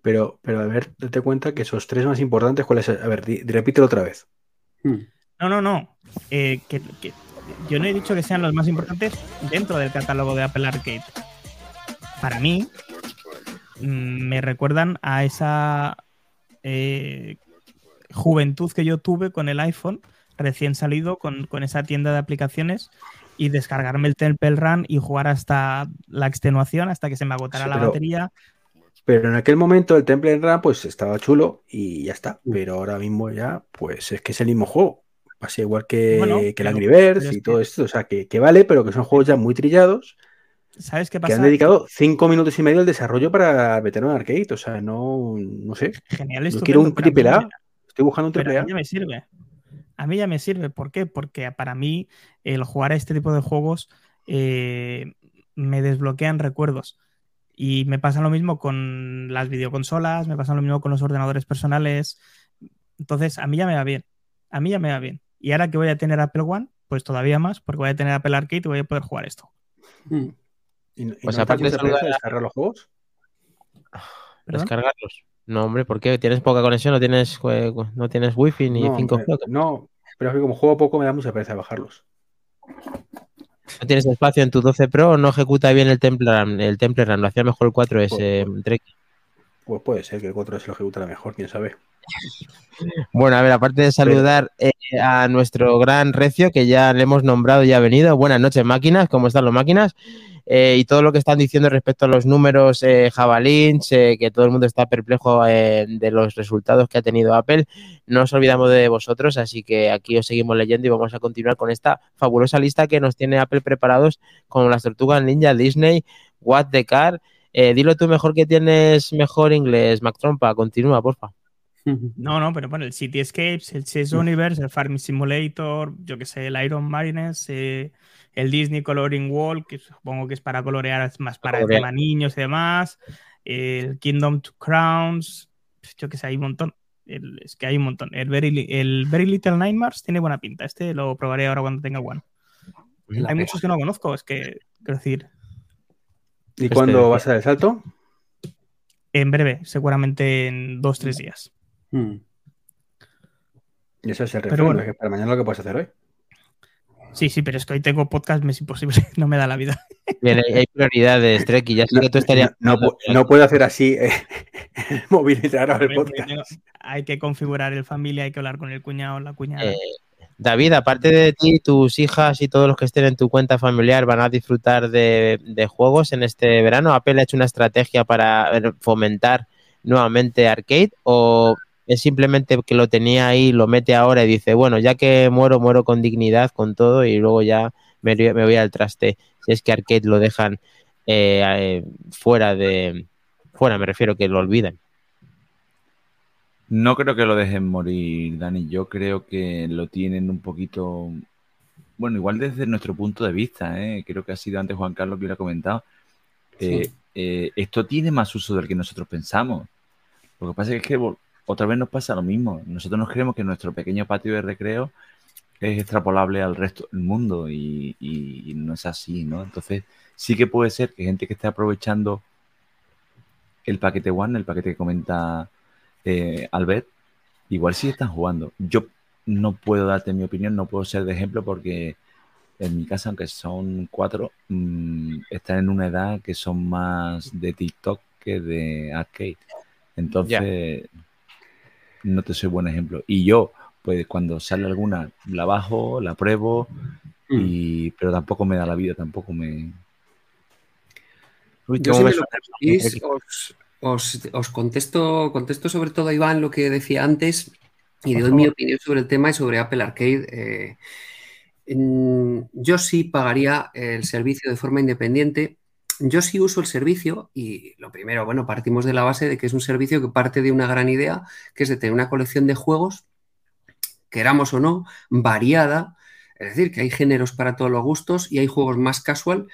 Pero, pero a ver, date cuenta que esos tres más importantes, ¿cuáles? A ver, di- repítelo otra vez. Mm. No, no, no. Eh, que, que- yo no he dicho que sean los más importantes dentro del catálogo de Apple Arcade. Para mí, mm, me recuerdan a esa eh, juventud que yo tuve con el iPhone recién salido, con, con esa tienda de aplicaciones y descargarme el Temple Run y jugar hasta la extenuación, hasta que se me agotara Sí, la pero- batería. Pero en aquel momento el Temple Run pues estaba chulo y ya está. Mm. Pero ahora mismo ya, pues es que es el mismo juego. Pasa igual que, Bueno, que el Angry Birds y todo que- esto. O sea, que, que vale, pero que son juegos ya muy trillados ¿Sabes qué que pasa? han dedicado cinco minutos y medio al desarrollo para meterlo en arcade. O sea, no, no sé. Genial, estupendo, quiero un triple A. Estoy buscando un triple a A. mí ya me sirve. A mí ya me sirve. ¿Por qué? Porque para mí el jugar a este tipo de juegos eh, me desbloquean recuerdos. Y me pasa lo mismo con las videoconsolas, me pasa lo mismo con los ordenadores personales. Entonces, a mí ya me va bien. A mí ya me va bien. Y ahora que voy a tener Apple One, pues todavía más, porque voy a tener Apple Arcade y voy a poder jugar esto. Mm. ¿Y, no- y Pues no aparte de descargar los juegos? ¿Perdón? Descargarlos. No, hombre, ¿por qué? ¿Tienes poca conexión? ¿No tienes, no tienes wifi ni No, 5G? me- no, pero es que como juego poco me da mucha pereza bajarlos. ¿No tienes espacio en tu 12 Pro o no ejecuta bien el Temple? El Temple Run lo hacía mejor el 4S, Pues- eh, Trek. Pues puede ser que el 4 se lo ejecutará mejor, quién sabe. Bueno, a ver, aparte de saludar eh, a nuestro gran recio, que ya le hemos nombrado y ha venido. Buenas noches, máquinas, ¿cómo están las máquinas? Eh, y todo lo que están diciendo respecto a los números eh, eh, que todo el mundo está perplejo eh, de los resultados que ha tenido Apple. No nos olvidamos de vosotros, así que aquí os seguimos leyendo y vamos a continuar con esta fabulosa lista que nos tiene Apple preparados con las tortugas ninja, Disney, What the Car. Dilo tú mejor que tienes mejor inglés, Mac Trompa. Continúa, porfa. [LAUGHS] No, no, pero bueno, el Cityscapes, el Chess Universe, el Farming Simulator, yo que sé, el Iron Marines, eh, el Disney Coloring Wall, que supongo que es para colorear es más para tema niños y demás, el Kingdom to Crowns, pues yo que sé, hay un montón. El- es que hay un montón. El Very, Li- el Very Little Nightmares tiene buena pinta. Este lo probaré ahora cuando tenga One. La Hay pega. muchos que no conozco, es que, quiero decir, ¿Y Este cuándo decía. va a ser el salto? En breve, seguramente en dos, tres días. Mm. Y eso es el Pero refrendo, bueno. para mañana lo que puedes hacer hoy. Sí, sí, pero es que hoy tengo podcast, me es imposible, [LAUGHS] no me da la vida. Bien, hay, prioridades, Trek, y ya sé que tú estarías. No, no pu- no puedo hacer así eh, [LAUGHS] el móvil y traer el Hombre, porque podcast. tengo- hay que configurar el familia, hay que hablar con el cuñado, la cuñada. Eh, David, aparte de ti, tus hijas y todos los que estén en tu cuenta familiar van a disfrutar de, de juegos en este verano. ¿Apple ha hecho una estrategia para fomentar nuevamente arcade o es simplemente que lo tenía ahí, lo mete ahora y dice, bueno, ya que muero, muero con dignidad, con todo y luego ya me, me voy al traste? Si es que arcade lo dejan eh, eh, fuera de... Fuera, me refiero que lo olvidan. No creo que lo dejen morir, Dani. Yo creo que lo tienen un poquito. Bueno, igual desde nuestro punto de vista, ¿eh? creo que ha sido antes Juan Carlos que lo ha comentado. Eh, Sí. esto tiene más uso del que nosotros pensamos. Lo que pasa es que otra vez nos pasa lo mismo. Nosotros nos creemos que nuestro pequeño patio de recreo es extrapolable al resto del mundo y, y- y no es así, ¿no? Entonces, sí que puede ser que gente que esté aprovechando el paquete One, el paquete que comenta eh, Albert, igual sí están jugando. Yo no puedo darte mi opinión, no puedo ser de ejemplo porque en mi casa, aunque son cuatro, mm, están en una edad que son más de TikTok que de arcade. Entonces, no te soy buen ejemplo. Y yo, pues cuando sale alguna, la bajo, la pruebo, Mm. y, pero tampoco me da la vida, tampoco me... Uy, Yo, si me lo permitís, os, os- os contesto, contesto sobre todo a Iván lo que decía antes y Por doy mi opinión sobre el tema y sobre Apple Arcade. Eh, mm, yo sí pagaría el servicio de forma independiente. Yo sí uso el servicio y lo primero, bueno, partimos de la base de que es un servicio que parte de una gran idea, que es de tener una colección de juegos, queramos o no, variada. Es decir, que hay géneros para todos los gustos y hay juegos más casual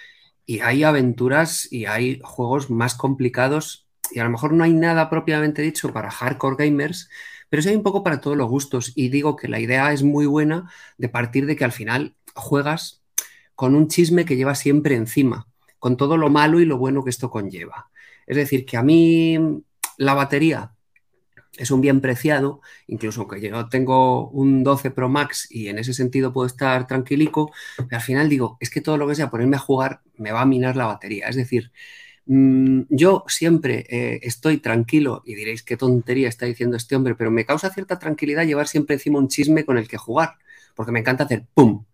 y hay aventuras y hay juegos más complicados. Y a lo mejor no hay nada propiamente dicho para hardcore gamers, pero sí hay un poco para todos los gustos. Y digo que la idea es muy buena de partir de que al final juegas con un chisme que lleva siempre encima, con todo lo malo y lo bueno que esto conlleva. Es decir, que a mí la batería es un bien preciado, incluso aunque yo tengo un 12 Pro Max y en ese sentido puedo estar tranquilico, al final digo, es que todo lo que sea ponerme a jugar me va a minar la batería. Es decir, mm, yo siempre eh, estoy tranquilo y diréis qué tontería está diciendo este hombre, pero me causa cierta tranquilidad llevar siempre encima un chisme con el que jugar, porque me encanta hacer ¡pum!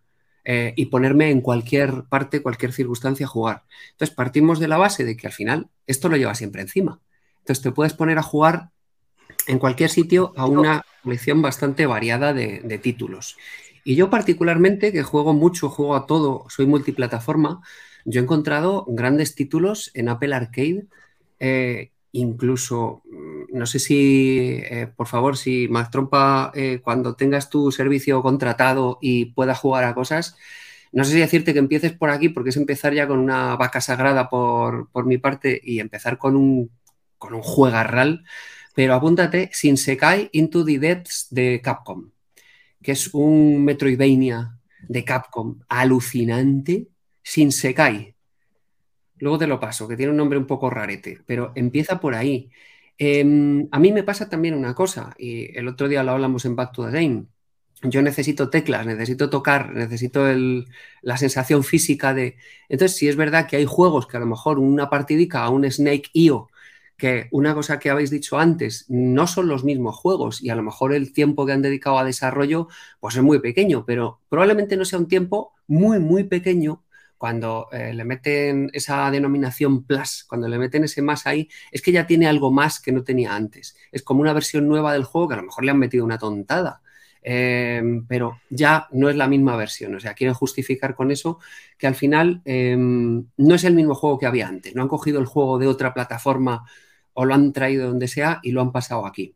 Eh, y ponerme en cualquier parte, cualquier circunstancia a jugar. Entonces partimos de la base de que al final esto lo lleva siempre encima. Entonces te puedes poner a jugar en cualquier sitio a una colección bastante variada de, de títulos. Y yo particularmente, que juego mucho, juego a todo, soy multiplataforma, yo he encontrado grandes títulos en Apple Arcade, eh, incluso, mm, no sé si, eh, por favor, si Mac Trompa, eh, cuando tengas tu servicio contratado y puedas jugar a cosas, no sé si decirte que empieces por aquí, porque es empezar ya con una vaca sagrada por, por mi parte y empezar con un, con un juegarral, pero apúntate Sin Sekai Into the Depths de Capcom, que es un Metroidvania de Capcom alucinante, Sin Sekai. Luego te lo paso, que tiene un nombre un poco rarete, pero empieza por ahí. Eh, a mí me pasa también una cosa, y el otro día lo hablamos en Back to the Game. Yo necesito teclas, necesito tocar, necesito la sensación física de... Entonces, sí es verdad que hay juegos que a lo mejor una partidica a un Snake IO que una cosa que habéis dicho antes, no son los mismos juegos y a lo mejor el tiempo que han dedicado a desarrollo pues es muy pequeño, pero probablemente no sea un tiempo muy, muy pequeño cuando eh, le meten esa denominación plus, cuando le meten ese más ahí, es que ya tiene algo más que no tenía antes. Es como una versión nueva del juego que a lo mejor le han metido una tontada. Eh, pero ya no es la misma versión. O sea, quieren justificar con eso que al final eh, no es el mismo juego que había antes. No han cogido el juego de otra plataforma o lo han traído donde sea y lo han pasado aquí.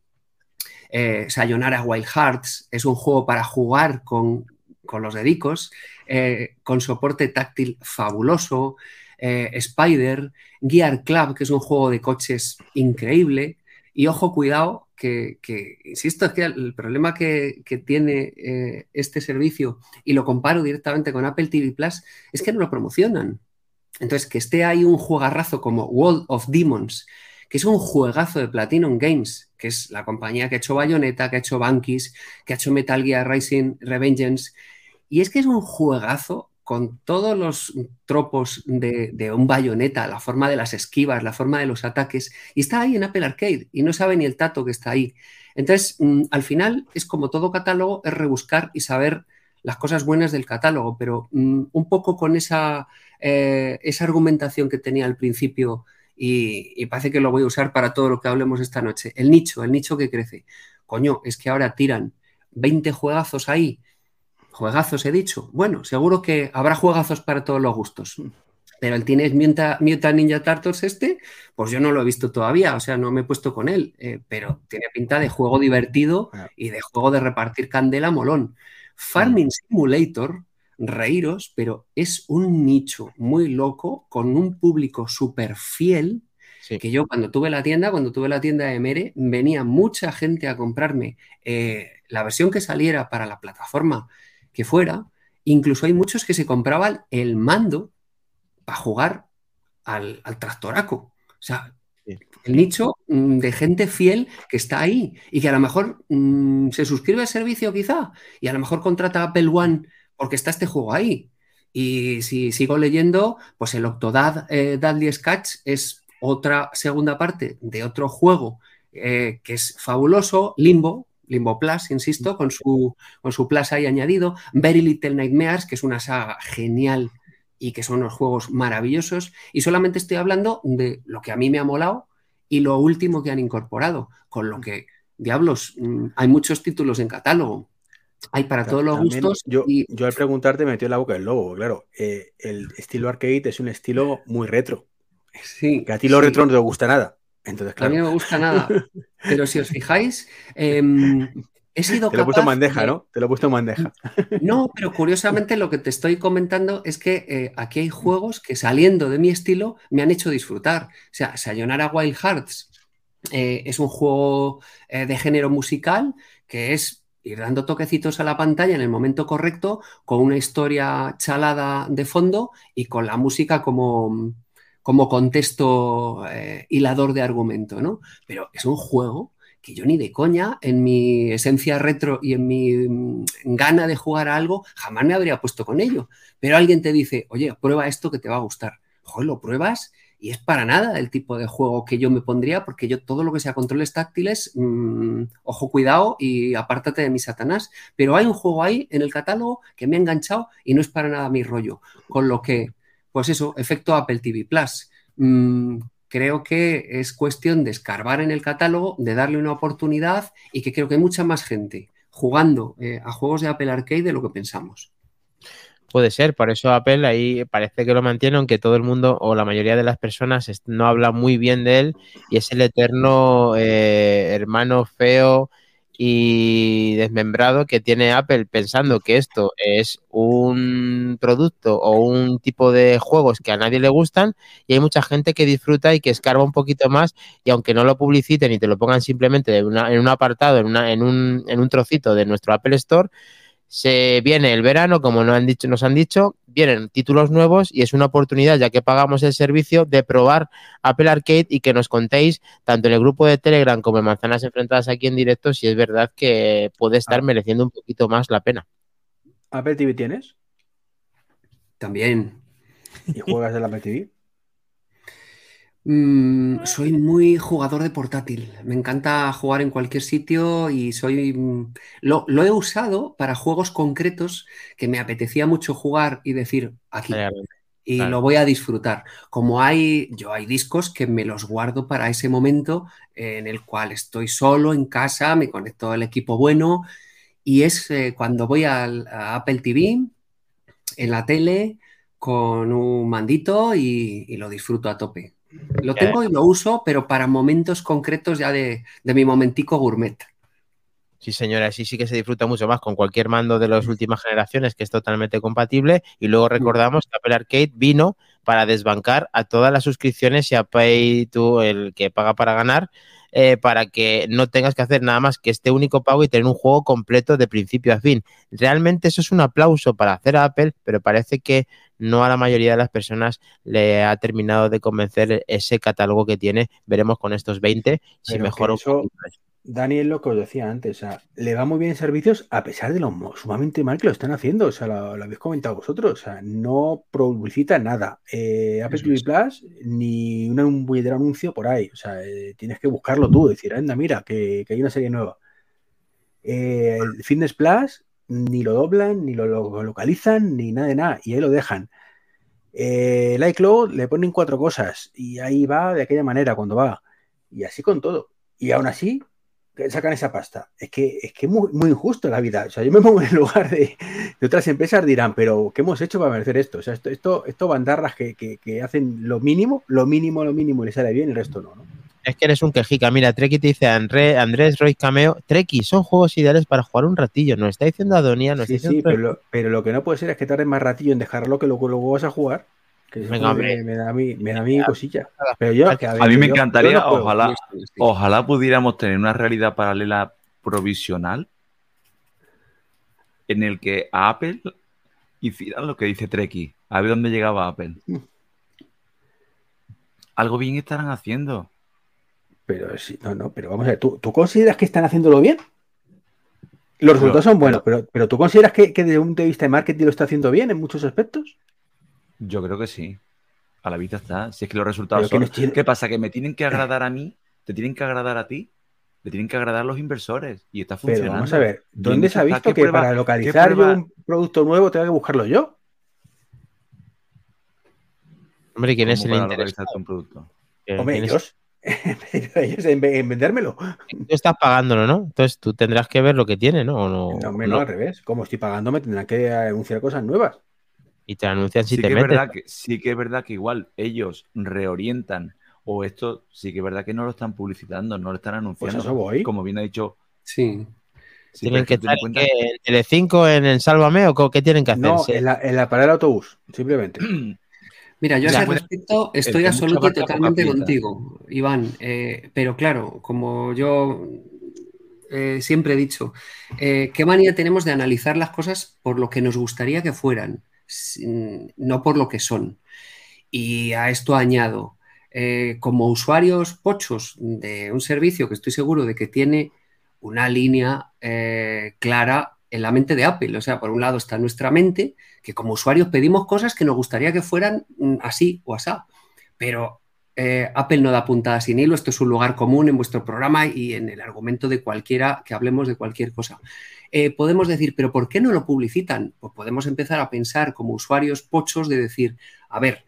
Eh, Sayonara Wild Hearts es un juego para jugar con, con los dedicos, eh, con soporte táctil fabuloso. Eh, Spider, Gear Club, que es un juego de coches increíble. Y ojo, cuidado, que, insisto, es que el problema que, tiene eh, este servicio, y lo comparo directamente con Apple TV Plus, es que no lo promocionan. Entonces, que esté ahí un juegarrazo como World of Demons, que es un juegazo de Platinum Games, que es la compañía que ha hecho Bayonetta, que ha hecho Bankis, que ha hecho Metal Gear Rising Revengeance. Y es que es un juegazo con todos los tropos de, un bayoneta, la forma de las esquivas, la forma de los ataques, y está ahí en Apple Arcade y no sabe ni el tato que está ahí. Entonces, mm, al final es como todo catálogo, es rebuscar y saber las cosas buenas del catálogo, pero mm, un poco con esa, eh, esa argumentación que tenía al principio y, y, parece que lo voy a usar para todo lo que hablemos esta noche. El nicho, el nicho que crece. Coño, es que ahora tiran 20 juegazos ahí Juegazos, he dicho. Bueno, seguro que habrá juegazos para todos los gustos. Pero el Teenage Mutant Ninja Turtles este, pues yo no lo he visto todavía, o sea, no me he puesto con él, eh, pero tiene pinta de juego divertido y de juego de repartir candela molón. Farming Simulator, reíros, pero es un nicho muy loco con un público súper fiel. Sí. Que yo cuando tuve la tienda, cuando tuve la tienda de Mere, venía mucha gente a comprarme eh, la versión que saliera para la plataforma que fuera. Incluso hay muchos que se compraban el mando para jugar al, al tractoraco. O sea, el nicho mm, de gente fiel que está ahí y que a lo mejor mmm, se suscribe al servicio quizá y a lo mejor contrata Apple One porque está este juego ahí. Y si sigo leyendo, pues el Octodad eh, Dudley Sketch es otra segunda parte de otro juego eh, que es fabuloso, Limbo, Limbo Plus, insisto, con su, con su Plus ahí añadido. Very Little Nightmares, que es una saga genial y que son unos juegos maravillosos. Y solamente estoy hablando de lo que a mí me ha molado y lo último que han incorporado, con lo que, diablos, mm, hay muchos títulos en catálogo. Hay para todos los gustos. Yo, y... yo al preguntarte me metió en la boca el lobo, claro. Eh, el estilo arcade es un estilo muy retro. Sí, que a ti lo sí. retro no te gusta nada. Entonces, claro. A mí no me gusta nada. [LAUGHS] Pero si os fijáis, eh, he sido Te lo he puesto en bandeja, de- ¿no? Te lo he puesto en bandeja. [LAUGHS] No, pero curiosamente lo que te estoy comentando es que eh, aquí hay juegos que saliendo de mi estilo me han hecho disfrutar. O sea, Sayonara Wild Hearts eh, es un juego eh, de género musical que es ir dando toquecitos a la pantalla en el momento correcto, con una historia chalada de fondo y con la música como, como contexto eh, hilador de argumento, ¿no? Pero es un juego que yo ni de coña, en mi esencia retro y en mi mm, gana de jugar a algo, jamás me habría puesto con ello. Pero alguien te dice, oye, prueba esto que te va a gustar. Joder, lo pruebas y es para nada el tipo de juego que yo me pondría, porque yo todo lo que sea controles táctiles, mmm, ojo, cuidado y apártate de mi Satanás. Pero hay un juego ahí en el catálogo que me ha enganchado y no es para nada mi rollo. Con lo que, pues eso, efecto Apple TV Plus. Mmm, creo que es cuestión de escarbar en el catálogo, de darle una oportunidad y que creo que hay mucha más gente jugando eh, a juegos de Apple Arcade de lo que pensamos. Puede ser, por eso Apple ahí parece que lo mantiene, aunque todo el mundo o la mayoría de las personas no habla muy bien de él y es el eterno eh, hermano feo y desmembrado que tiene Apple pensando que esto es un producto o un tipo de juegos que a nadie le gustan y hay mucha gente que disfruta y que escarba un poquito más y aunque no lo publiciten y te lo pongan simplemente en un apartado, en, una- en un, en un trocito de nuestro Apple Store, se viene el verano, como nos han dicho, nos han dicho, vienen títulos nuevos y es una oportunidad, ya que pagamos el servicio, de probar Apple Arcade y que nos contéis, tanto en el grupo de Telegram como en Manzanas Enfrentadas aquí en directo, si es verdad que puede estar Ah. mereciendo un poquito más la pena. ¿Apple TV tienes? También. ¿Y juegas en Apple TV? Mm, soy muy jugador de portátil. Me encanta jugar en cualquier sitio y soy. mm, Lo, lo he usado para juegos concretos que me apetecía mucho jugar y decir aquí. Y Claro. lo voy a disfrutar. Como hay, yo hay discos que me los guardo para ese momento en el cual estoy solo en casa, me conecto al equipo bueno y es eh, cuando voy al, a Apple TV en la tele con un mandito y, y lo disfruto a tope. Lo tengo y lo uso, pero para momentos concretos ya de, de mi momentico gourmet. Sí, señora, sí, sí que se disfruta mucho más con cualquier mando de las últimas generaciones que es totalmente compatible. Y luego recordamos que Apple Arcade vino para desbancar a todas las suscripciones y a Pay to el que paga para ganar eh, para que no tengas que hacer nada más que este único pago y tener un juego completo de principio a fin. Realmente eso es un aplauso para hacer a Apple, pero parece que no a la mayoría de las personas le ha terminado de convencer ese catálogo que tiene. Veremos con estos 20 si mejora un eso-. Daniel, lo que os decía antes, o sea, le va muy bien en servicios a pesar de lo sumamente mal que lo están haciendo. O sea, lo, lo habéis comentado vosotros. O sea, no publicita nada. Eh, Apple TV. Plus ni una- un puñetero anuncio por ahí. O sea, eh, tienes que buscarlo tú, decir, anda, mira, que, que hay una serie nueva. Eh, el Fitness Plus ni lo doblan, ni lo, lo localizan, ni nada de nada. Y ahí lo dejan. Eh, el iCloud le ponen cuatro cosas y ahí va de aquella manera cuando va. Y así con todo. Y aún así sacan esa pasta. Es que es que muy, injusto la vida. O sea, yo me pongo en el lugar de, otras empresas, dirán, pero ¿qué hemos hecho para merecer esto? O sea, esto, esto, esto bandarras que, que- que hacen lo mínimo, lo mínimo, lo mínimo y les sale bien el resto no, ¿no? Es que eres un quejica. Mira, Treki te dice André- Andrés Roy Cameo. Treki, son juegos ideales para jugar un ratillo. Nos está diciendo Adonia, nos Sí, está sí, diciendo pero lo, pero lo que no puede ser es que tardes más ratillo en dejarlo que luego, luego vas a jugar. Que Venga, me, hombre. me da a mí, me da a mí cosilla. Pero yo, que, A mí me yo- yo encantaría, no puedo. ojalá, ojalá pudiéramos tener una realidad paralela provisional en el que a Apple hicieran lo que dice Treki. A ver dónde llegaba Apple. [LAUGHS] Algo bien estarán haciendo. Pero sí, no, no, pero vamos a ver, ¿tú, tú consideras que están haciéndolo bien? Los resultados son buenos, pero, pero ¿tú consideras que, que desde un punto de vista de marketing lo está haciendo bien en muchos aspectos? Yo creo que sí. A la vista está. Si es que los resultados Pero que son. tiene- ¿Qué pasa? ¿Que me tienen que agradar a mí? ¿Te tienen que agradar a ti? Le tienen que agradar los inversores. Y está Pero funcionando. vamos a ver, ¿dónde se ha está. visto ¿Qué que prueba- para localizar yo un producto nuevo tengo que buscarlo yo? Hombre, ¿quién es ¿Cómo el localizarte un producto? Hombre, ellos. [LAUGHS] ellos en, en vendérmelo. Tú estás pagándolo, ¿no? Entonces tú tendrás que ver lo que tiene, ¿no? O no, No, hombre, no. no, al revés. Como estoy pagando, me tendrán que anunciar cosas nuevas. Y te anuncian si sí, te que es metes. verdad que, sí que es verdad que igual ellos reorientan o esto sí que es verdad que no lo están publicitando, no lo están anunciando. Pues eso voy. Como bien ha dicho. Sí. sí, ¿Tienen que es tú ten estar en en, cuenta- qué? ¿En Telecinco, en el Sálvame o qué tienen que hacer? No, en la, en la parada del autobús, simplemente. [CLEARS THROAT] Mira, yo a ese respecto estoy absoluta y totalmente contigo, Iván. Eh, pero claro, como yo eh, siempre he dicho, eh, ¿qué manía tenemos de analizar las cosas por lo que nos gustaría que fueran, sin- no por lo que son? Y a esto añado, como usuarios pochos de un servicio que estoy seguro de que tiene una línea clara en la mente de Apple. O sea, por un lado está nuestra mente, que como usuarios pedimos cosas que nos gustaría que fueran mm, así o asá. Pero eh, Apple no da puntada sin hilo, esto es un lugar común en vuestro programa y en el argumento de cualquiera que hablemos de cualquier cosa. Eh, podemos decir, pero ¿por qué no lo publicitan? Pues podemos empezar a pensar como usuarios pochos de decir, a ver,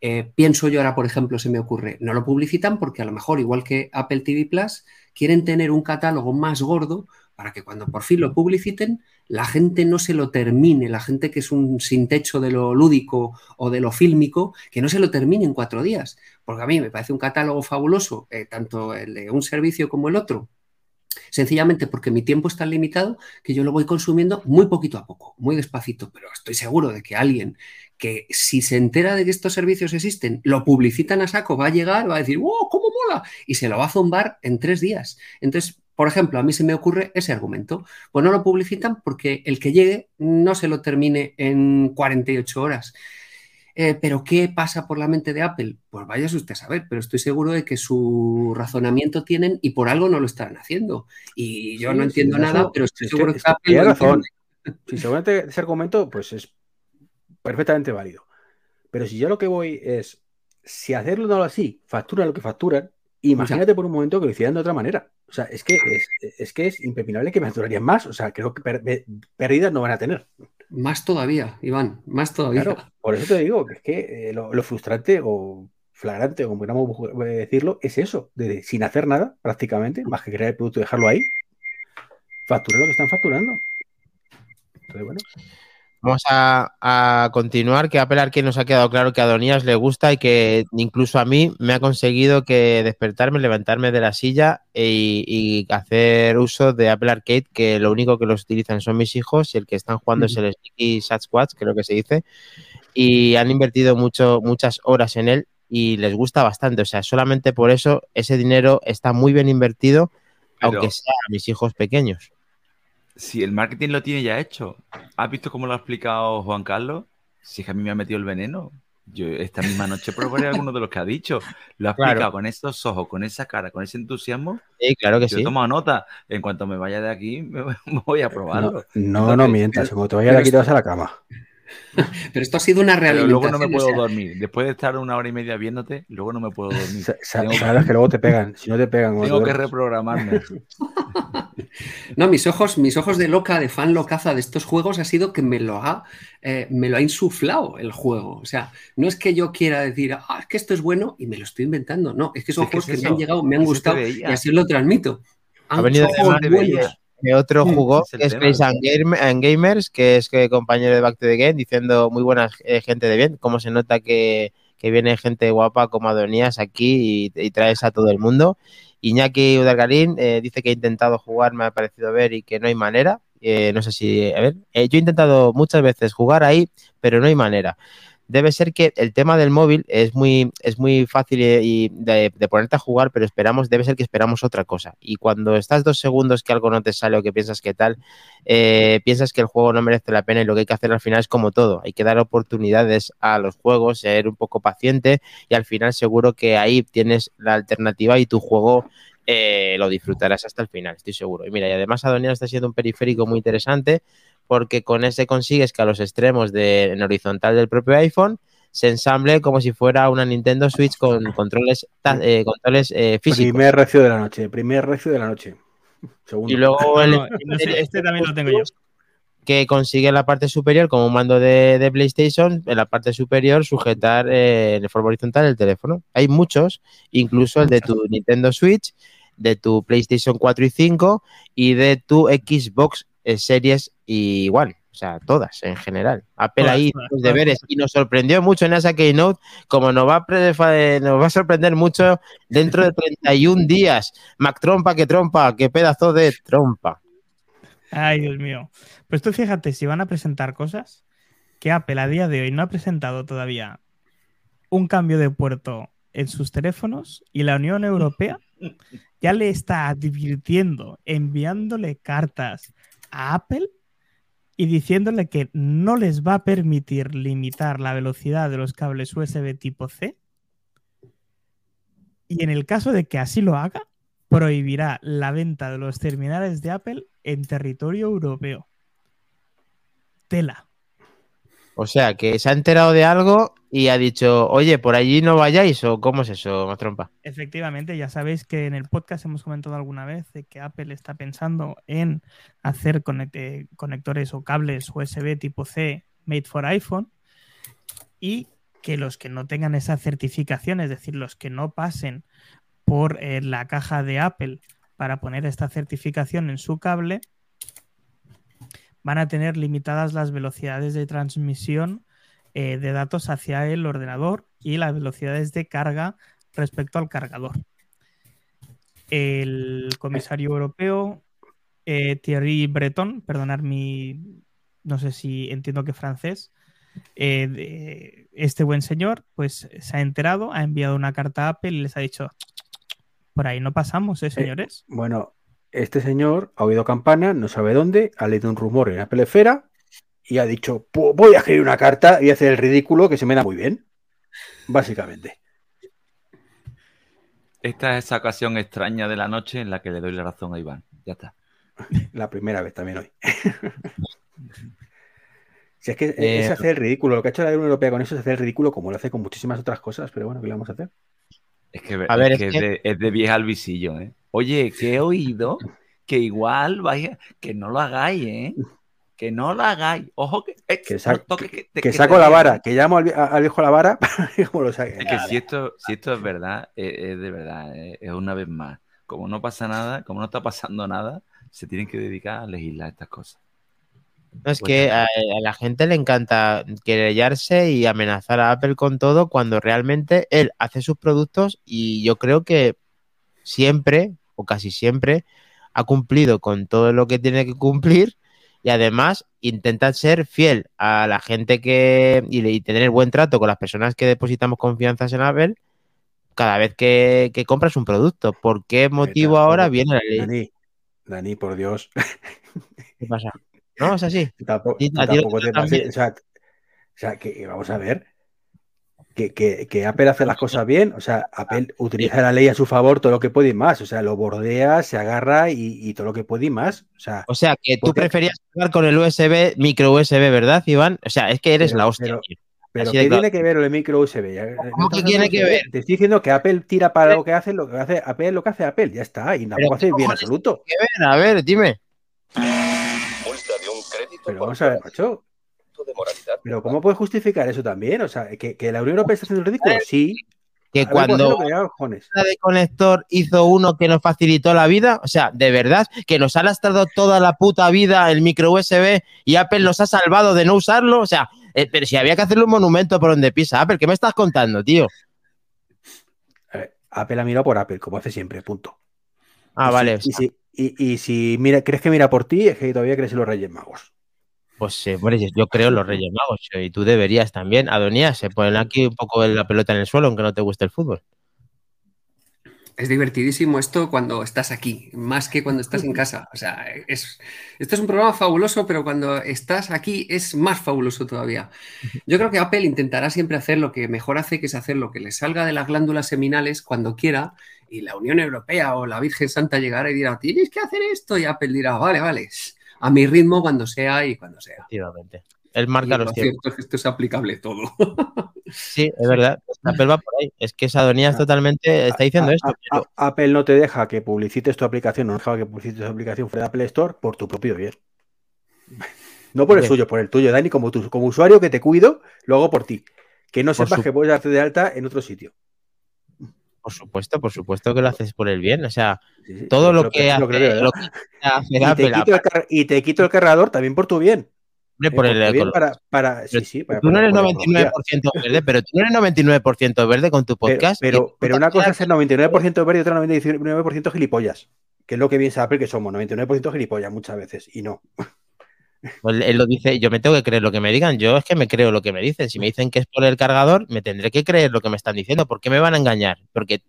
eh, pienso yo ahora, por ejemplo, se me ocurre, no lo publicitan porque a lo mejor, igual que Apple TV Plus, quieren tener un catálogo más gordo para que cuando por fin lo publiciten, la gente no se lo termine, la gente que es un sin techo de lo lúdico o de lo fílmico, que no se lo termine en cuatro días. Porque a mí me parece un catálogo fabuloso, eh, tanto el de un servicio como el otro, sencillamente porque mi tiempo es tan limitado que yo lo voy consumiendo muy poquito a poco, muy despacito, pero estoy seguro de que alguien que si se entera de que estos servicios existen, lo publicitan a saco, va a llegar, va a decir, ¡wow, cómo mola! Y se lo va a zombar en tres días. Entonces, por ejemplo, a mí se me ocurre ese argumento. Pues no lo publicitan porque el que llegue no se lo termine en 48 horas. Eh, pero ¿qué pasa por la mente de Apple? Pues vaya usted a saber, pero estoy seguro de que su razonamiento tienen y por algo no lo estarán haciendo. Y yo Sí, no sí, entiendo eso- nada, pero estoy es que- seguro que, que Apple tiene razón. Sí, seguramente ese argumento pues es perfectamente válido. Pero si yo lo que voy es, si hacerlo así, facturan lo que facturan, imagínate por un momento que lo hicieran de otra manera. O sea, es que es, es que es impepinable que facturarían más. O sea, creo que per- pérdidas no van a tener. Más todavía, Iván, más todavía. Claro, por eso te digo que es que eh, lo, lo frustrante o flagrante, como queramos bu- decirlo, es eso, de sin hacer nada prácticamente, más que crear el producto y dejarlo ahí, facturar lo que están facturando. Entonces, bueno, Vamos a, a continuar, que Apple Arcade nos ha quedado claro que a Adonías le gusta y que incluso a mí me ha conseguido que despertarme, levantarme de la silla y, y hacer uso de Apple Arcade, que lo único que los utilizan son mis hijos y el que están jugando es el Sticky Sat Squad, creo que se dice, y han invertido mucho, muchas horas en él y les gusta bastante. O sea, solamente por eso ese dinero está muy bien invertido, Pero- aunque sea a mis hijos pequeños. Si el marketing lo tiene ya hecho, ¿has visto cómo lo ha explicado Juan Carlos? Si es que a mí me ha metido el veneno. Yo esta misma noche probaré [LAUGHS] alguno de los que ha dicho. Lo ha Claro. explicado con esos ojos, con esa cara, con ese entusiasmo. Sí, claro que Yo sí. he tomado nota. En cuanto me vaya de aquí, [LAUGHS] me voy a probarlo. No, no, Entonces, mientas, como te vayas de aquí te vas a la cama. [LAUGHS] Pero esto ha sido una realidad. luego no me puedo dormir. Después de estar una hora y media viéndote, luego no me puedo [LAUGHS] dormir. Sabes que luego te pegan. Si no te pegan, tengo te que duermes. reprogramarme. [LAUGHS] No, mis ojos, mis ojos de loca, de fan locaza de estos juegos ha sido que me lo ha, eh, me lo ha insuflado el juego. O sea, no es que yo quiera decir, ah, es que esto es bueno y me lo estoy inventando. No, es que son Es que juegos es que me han llegado, me han gustado y así lo transmito. Ha venido de Que otro jugó, es que es. Space and, Game- and Gamers, que es que compañero de Back to the Game, diciendo muy buena eh, gente de bien. Cómo se nota que, que viene gente guapa como Adonías aquí y, y traes a todo el mundo. Iñaki Udargarín eh, dice que ha intentado jugar, me ha parecido ver, y que no hay manera. Eh, no sé si, a ver, eh, yo he intentado muchas veces jugar ahí, pero no hay manera. Debe ser que el tema del móvil es muy, es muy fácil y de, de ponerte a jugar, pero esperamos, debe ser que esperamos otra cosa. Y cuando estás dos segundos que algo no te sale o que piensas que tal, eh, piensas que el juego no merece la pena y lo que hay que hacer al final es como todo. Hay que dar oportunidades a los juegos, ser un poco paciente y al final seguro que ahí tienes la alternativa y tu juego eh, lo disfrutarás hasta el final, estoy seguro. Y mira, y además Adonia está siendo un periférico muy interesante porque con ese consigues que a los extremos de, en horizontal del propio iPhone se ensamble como si fuera una Nintendo Switch con [LAUGHS] controles, eh, controles eh, físicos. Primer recio de la noche. Primer recio de la noche. Segundo. Y luego No, el, no, no sé, este también lo tengo yo. que consigue en la parte superior, como un mando de, de PlayStation, en la parte superior sujetar eh, de forma horizontal el teléfono. Hay muchos, incluso el de tu Nintendo Switch, de tu PlayStation 4 y 5 y de tu Xbox Series y One. O sea, todas en general. Apple ahí todas, deberes. Y nos sorprendió mucho en esa Keynote, como nos va, a nos va a sorprender mucho dentro de 31 días. Mac Trompa, que trompa, qué pedazo de trompa. Ay, Dios mío. Pues tú fíjate, si van a presentar cosas que Apple a día de hoy no ha presentado todavía un cambio de puerto en sus teléfonos y la Unión Europea ya le está advirtiendo, enviándole cartas a Apple y diciéndole que no les va a permitir limitar la velocidad de los cables USB tipo C. Y en el caso de que así lo haga, prohibirá la venta de los terminales de Apple en territorio europeo. Tela. O sea, que se ha enterado de algo y ha dicho, oye, por allí no vayáis, o cómo es eso, más trompa. Efectivamente, ya sabéis que en el podcast hemos comentado alguna vez de que Apple está pensando en hacer conectores o cables USB tipo C made for iPhone y que los que no tengan esa certificación, es decir, los que no pasen por eh, la caja de Apple para poner esta certificación en su cable, van a tener limitadas las velocidades de transmisión eh, de datos hacia el ordenador y las velocidades de carga respecto al cargador. El comisario europeo eh, Thierry Breton, perdonar mi, no sé si entiendo que francés, eh, de- este buen señor, pues se ha enterado, ha enviado una carta a Apple y les ha dicho, por ahí no pasamos, ¿eh, señores? Bueno, este señor ha oído campana, no sabe dónde, ha leído un rumor en Apple Esfera y ha dicho, "Pu- voy a escribir una carta y hacer el ridículo que se me da muy bien. Básicamente. Esta es esa ocasión extraña de la noche en la que le doy la razón a Iván. Ya está. [LAUGHS] La primera vez también hoy. [LAUGHS] si es que Eh, es hacer el ridículo. Lo que ha hecho la Unión Europea con eso es hacer el ridículo como lo hace con muchísimas otras cosas, pero bueno, ¿qué le vamos a hacer? Es que, A ver, es, que de, es de vieja al visillo, ¿eh? Oye, que he oído que igual vaya, que no lo hagáis, ¿eh? Que no lo hagáis. Ojo que, eh, Que sa- no toque que, te- Que que saco te la vara, que llamo al, vie- al viejo la vara [LAUGHS] para que lo saque. Es que si esto, si esto es verdad, es, es de verdad, es una vez más. Como no pasa nada, como no está pasando nada, se tienen que dedicar a legislar estas cosas. No, es Pues que a, a la gente le encanta querellarse y amenazar a Apple con todo cuando realmente él hace sus productos y yo creo que siempre, o casi siempre, ha cumplido con todo lo que tiene que cumplir y además intentan ser fiel a la gente que y, y tener buen trato con las personas que depositamos confianzas en Apple cada vez que, que compras un producto. ¿Por qué motivo ahora viene la ley? Dani, Dani, por Dios. ¿Qué pasa? No, es así. Tampoco, tampoco te pases- O sea, o sea, que vamos a ver. Que, que- que Apple hace las cosas bien, o sea, Apple utiliza la ley a su favor todo lo que puede y más, o sea, lo bordea, se agarra y, y todo lo que puede y más, o sea, O sea, que tú Porque- preferías jugar con el USB, micro USB, ¿verdad, Iván? O sea, es que eres Pero- la hostia. pero- ¿qué claro. tiene que ver el micro USB? Ya- no que tiene que ver? Te estoy diciendo que Apple tira para lo que hace, lo que hace Apple, lo que hace Apple, ya está, y tampoco hace ¿qué bien absoluto. Ver, a ver, dime. Multa de un crédito Pero por vamos a ver, macho, violación de moralidad. pero ¿cómo puedes justificar eso también? O sea, que, que la Unión Europea está haciendo el ridículo, sí. Que cuando la de conector hizo uno que nos facilitó la vida, o sea, de verdad, que nos ha lastrado toda la puta vida el micro USB y Apple nos ha salvado de no usarlo, o sea, eh, pero si había que hacerle un monumento por donde pisa Apple, ¿qué me estás contando, tío? A ver, Apple ha mirado por Apple, como hace siempre, punto. Ah, Y si- vale, o y, sea, si, y- y si mira, crees que mira por ti, es que todavía crees en los Reyes Magos. pues eh, bueno, yo creo en los Reyes Magos eh, y tú deberías también. Adonías, se ponen aquí un poco la pelota en el suelo, aunque no te guste el fútbol. Es divertidísimo esto cuando estás aquí, más que cuando estás en [LAUGHS] casa. O sea, es, esto es un programa fabuloso, pero cuando estás aquí es más fabuloso todavía. Yo creo que Apple intentará siempre hacer lo que mejor hace, que es hacer lo que le salga de las glándulas seminales cuando quiera, y la Unión Europea o la Virgen Santa llegará y dirá, tienes que hacer esto, y Apple dirá, vale, vale, a mi ritmo cuando sea y cuando sea. Efectivamente. Él Y marca lo los tiempos. cierto es que esto es aplicable todo. Sí, es verdad. Apple va por ahí. Es que esa Adonías totalmente está diciendo A- esto. a- pero- a- Apple no te deja que publicites tu aplicación, no deja que publicites tu aplicación fuera de Apple Store por tu propio bien. No por el Bien. suyo, por el tuyo, Dani, como, tú, como usuario que te cuido, lo hago por ti. Que no Por sepas su- que puedes darte de alta en otro sitio. Por supuesto, por supuesto que lo haces por el bien. O sea, todo lo creo que hace, lo [LAUGHS] que y, te quito el car- y te quito el cargador también por tu bien. hombre, Eh, por el bien para, para, sí, sí, para- Tú no eres por la 99% verde, pero tú no eres 99% verde con tu podcast. pero, pero una cosa es ser 99% verde y otra 99% gilipollas. Que es lo que piensa Apple que somos, 99% gilipollas muchas veces. Y no. Pues él lo dice, yo me tengo que creer lo que me digan. Yo es que me creo lo que me dicen. Si me dicen que es por el cargador, me tendré que creer lo que me están diciendo. ¿Por qué me van a engañar? Porque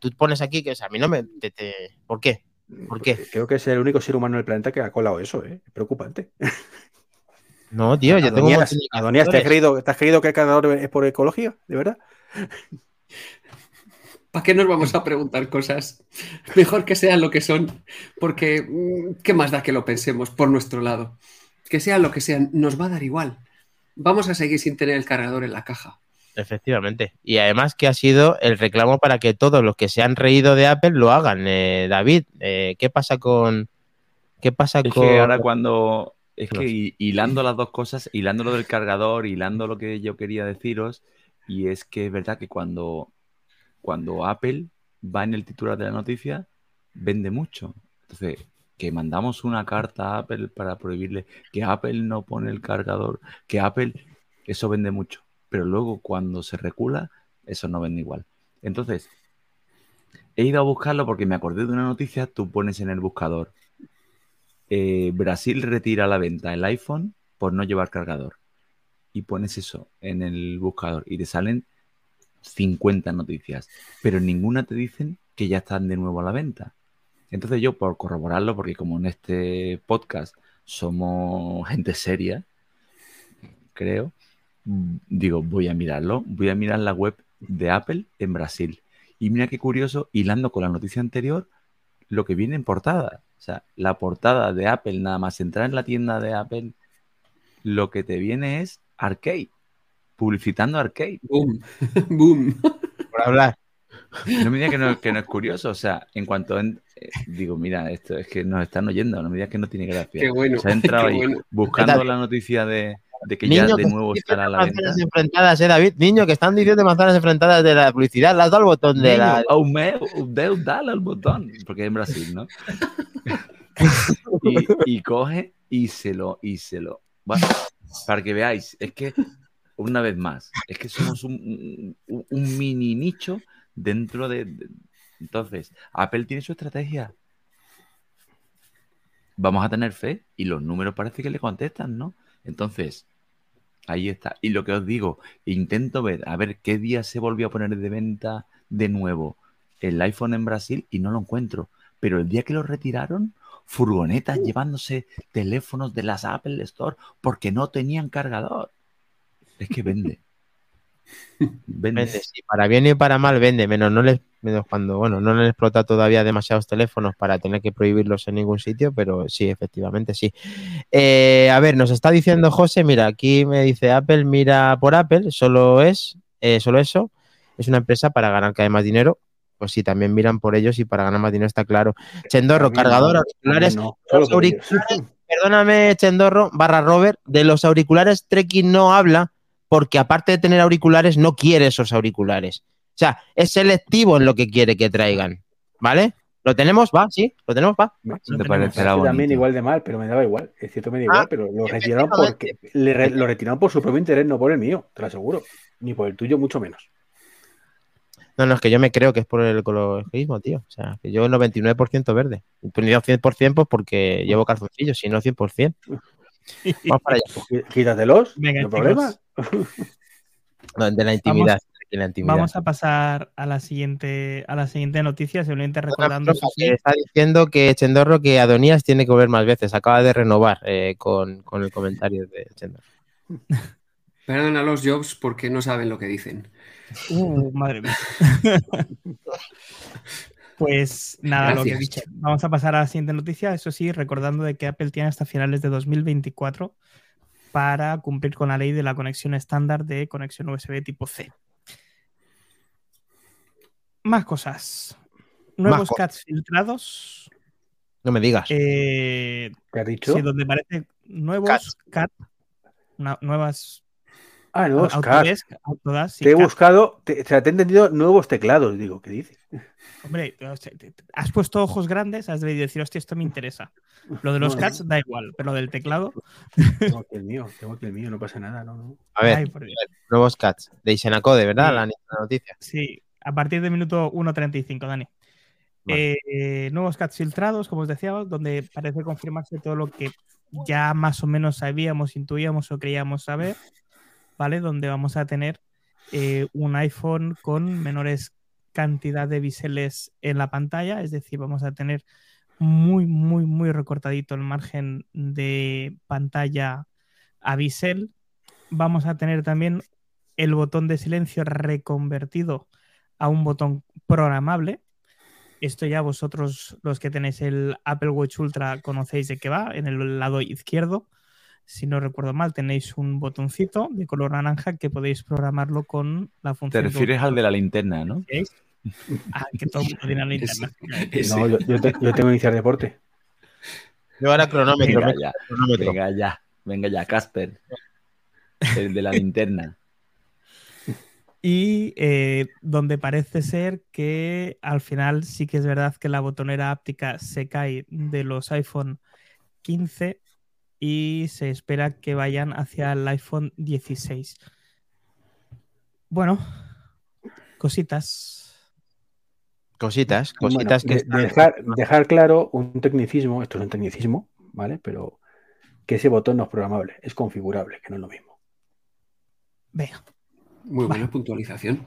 tú pones aquí que o sea, a mí no me. te- te- ¿Por qué? ¿Por qué? Creo que es el único ser humano en el planeta que ha colado eso, ¿eh? Es preocupante. [LAUGHS] No, tío, yo tengo Adonías, ¿te has, creído, ¿te has creído que el cargador es por ecología? ¿De verdad? ¿Para qué nos vamos a preguntar cosas? Mejor que sean lo que son, porque mm, ¿qué más da que lo pensemos por nuestro lado? Que sean lo que sean, nos va a dar igual. Vamos a seguir sin tener el cargador en la caja. Efectivamente. Y además que ha sido el reclamo para que todos los que se han reído de Apple lo hagan. Eh, David, eh, ¿qué pasa con. ¿Qué pasa Es con. que ahora cuando. Es que hi- hilando las dos cosas, hilando lo del cargador, hilando lo que yo quería deciros, y es que es verdad que cuando, cuando Apple va en el titular de la noticia, vende mucho. Entonces, que mandamos una carta a Apple para prohibirle que Apple no pone el cargador, que Apple, eso vende mucho. Pero luego cuando se recula, eso no vende igual. Entonces, he ido a buscarlo porque me acordé de una noticia, tú pones en el buscador eh, Brasil retira la venta el iPhone por no llevar cargador. Y pones eso en el buscador y te salen 50 noticias, pero ninguna te dicen que ya están de nuevo a la venta. Entonces yo, por corroborarlo, porque como en este podcast somos [LAUGHS] gente seria, creo, mm, digo, voy a mirarlo, voy a mirar la web de Apple en Brasil. Y mira qué curioso, hilando con la noticia anterior, lo que viene en portada. O sea, la portada de Apple, nada más entrar en la tienda de Apple, lo que te viene es Arcade, publicitando Arcade. Boom, [LAUGHS] boom. Por hablar. [LAUGHS] No me digas que no, que no es curioso. O sea, en cuanto en- eh, digo, mira, esto es que nos están oyendo, no me digas que no tiene gracia. Qué bueno. Se ha entrado qué ahí bueno. buscando la noticia de, de que ya de que nuevo están estará a la diciendo venta. manzanas enfrentadas, ¿eh, David? Niño, que están diciendo manzanas enfrentadas de la publicidad. Le has dado al botón de la. Niño, aumeu, deu, dale al botón, porque es en Brasil, ¿no? [LAUGHS] y, y coge y se lo, y se lo. Bueno, para que veáis, es que, una vez más, es que somos un, un- un mini nicho dentro de, de- Entonces, Apple tiene su estrategia. vamos a tener fe y los números parece que le contestan, ¿no? Entonces, ahí está. Y lo que os digo, intento ver, a ver qué día se volvió a poner de venta de nuevo el iPhone en Brasil y no lo encuentro. Pero el día que lo retiraron, furgonetas llevándose teléfonos de las Apple Store porque no tenían cargador. Es que vende. Vende. Vende, sí, para bien y para mal vende, menos no les, menos cuando, bueno, no les explota todavía demasiados teléfonos para tener que prohibirlos en ningún sitio, pero sí, efectivamente, sí. Eh, a ver, nos está diciendo José, mira, aquí me dice Apple, mira por Apple, solo es, eh, solo eso, es una empresa para ganar cada vez más dinero. Pues sí, también miran por ellos y para ganar más dinero está claro. Chendorro, cargador, no, no, auriculares, [LAUGHS] perdóname, Chendorro, barra Robert, de los auriculares Trekking no habla porque aparte de tener auriculares, no quiere esos auriculares. O sea, es selectivo en lo que quiere que traigan. ¿Vale? ¿Lo tenemos? ¿Va? ¿Sí? ¿Lo tenemos? ¿Va? Me- ¿Te tenemos. parecerá Sí, también igual de mal, pero me daba igual. Es cierto, me da Ah, igual, pero lo retiraron porque le re- lo retiraron por su propio interés, no por el mío, te lo aseguro. Ni por el tuyo, mucho menos. No, no, es que yo me creo que es por el ecologismo, tío. O sea, que yo 99% verde. Ni 100% pues porque llevo calzoncillos, si no 100%. [LAUGHS] Vamos para allá. Pues Quí- Quítatelos, Venga, no hay problema. No, de la intimidad. de la intimidad. Vamos a pasar a la siguiente, a la siguiente noticia, simplemente recordando que está diciendo que Chendorro que Adonías tiene que volver más veces. Acaba de renovar eh, con, con el comentario de Chendorro. [LAUGHS] Perdonan a los Jobs porque no saben lo que dicen. Uh, madre mía. [LAUGHS] pues nada, lo que he dicho. Vamos a pasar a la siguiente noticia. Eso sí, recordando de que Apple tiene hasta finales de 2024 para cumplir con la ley de la conexión estándar de conexión USB tipo C. Más cosas. Nuevos. CATs filtrados. No me digas. eh, ¿Qué has dicho? sí, donde aparecen nuevos Cats. CAT, nuevas ah, nuevos CAD. Autodesk, Autodesk y Te he buscado, te, o sea, te he entendido nuevos teclados, digo, ¿qué dices? Hombre, o sea, te- te- has puesto ojos grandes, has de decir, hostia, esto me interesa. Lo de los No, cats da igual, pero lo del teclado, Tengo aquí el mío, tengo aquí el mío, no pasa nada, no, no. A ver, ay, por Dios. nuevos cats de Isenacode, ¿verdad? Sí. La, la noticia. Sí, a partir del minuto 1.35, Dani. Vale. Eh, nuevos cats filtrados, como os decíamos, donde parece confirmarse todo lo que ya más o menos sabíamos, intuíamos o creíamos saber, ¿vale? Donde vamos a tener eh, un iPhone con menores cantidad de biseles en la pantalla, es decir, vamos a tener muy, muy, muy recortadito el margen de pantalla a bisel. Vamos a tener también el botón de silencio reconvertido a un botón programable. Esto ya vosotros, los que tenéis el Apple Watch Ultra, conocéis de qué va. En el lado izquierdo, si no recuerdo mal, tenéis un botoncito de color naranja que podéis programarlo con la Te función. de refieres al de la linterna, ¿no? Ah, que todo el mundo tiene la [LAUGHS] linterna. No, yo, yo te- yo tengo que iniciar deporte. Yo ahora cronómetro. Venga ya, cronómetro. venga ya, venga ya, Casper. El de la linterna. Y eh, donde parece ser que al final sí que es verdad que la botonera áptica se cae de los iPhone 15 y se espera que vayan hacia el iPhone 16. Bueno, cositas. Cositas, Bueno, cositas que de- dejar, dejar claro un tecnicismo, esto es un tecnicismo, ¿vale? Pero que ese botón no es programable, es configurable, que no es lo mismo. Venga, Muy buena puntualización.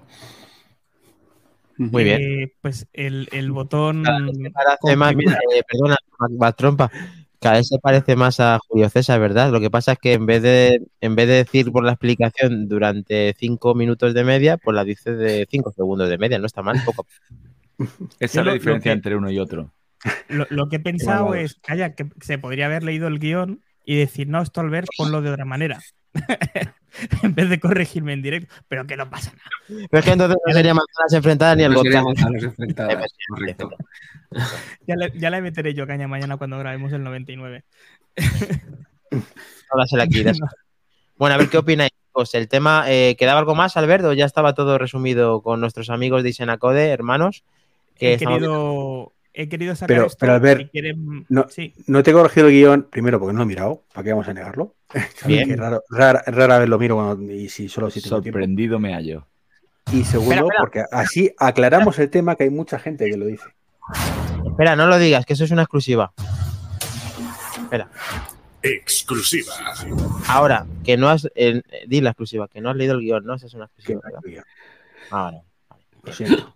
Muy bien. eh, pues el, el botón. Cada mira, eh, perdona, Mac Trompa, cada vez se parece más a Julio César, ¿verdad? Lo que pasa es que en vez de, en vez de decir por la explicación durante cinco minutos de media, pues la dice de cinco segundos de media, no está mal, poco. [LAUGHS] Esa es la diferencia que- entre uno y otro. Lo, lo que he [LAUGHS] pensado es, calla, que se podría haber leído el guion y decir, no, esto Albert, ponlo de otra manera. [LAUGHS] en vez de corregirme en directo, pero que no pasa nada. Pero es que entonces no sería manzanas enfrentadas ni el No enfrentadas, [LAUGHS] correcto. Ya le, ya le meteré yo caña mañana cuando grabemos el 99. [LAUGHS] Ahora se la quitas. Bueno, a ver qué opináis. chicos? el tema, eh, ¿quedaba algo más, Alberto? Ya estaba todo resumido con nuestros amigos de Isenacode, hermanos. Que He estamos- querido, he querido sacar Pero- esto. pero, Albert, si quieren- no- sí, No te he corregido el guion, primero porque no lo he mirado, ¿para qué vamos a negarlo? [LAUGHS] Bien. que raro, rara, rara vez lo miro cuando- y si solo si tengo tiempo. Sorprendido me hallo. Y segundo, Espera, espera. porque así aclaramos el tema que hay mucha gente que lo dice. Espera, no lo digas, que eso es una exclusiva. Espera. Exclusiva. Ahora, que no has. eh, di la exclusiva, que no has leído el guion, ¿no? Esa es una exclusiva. Ah, vale. Lo siento.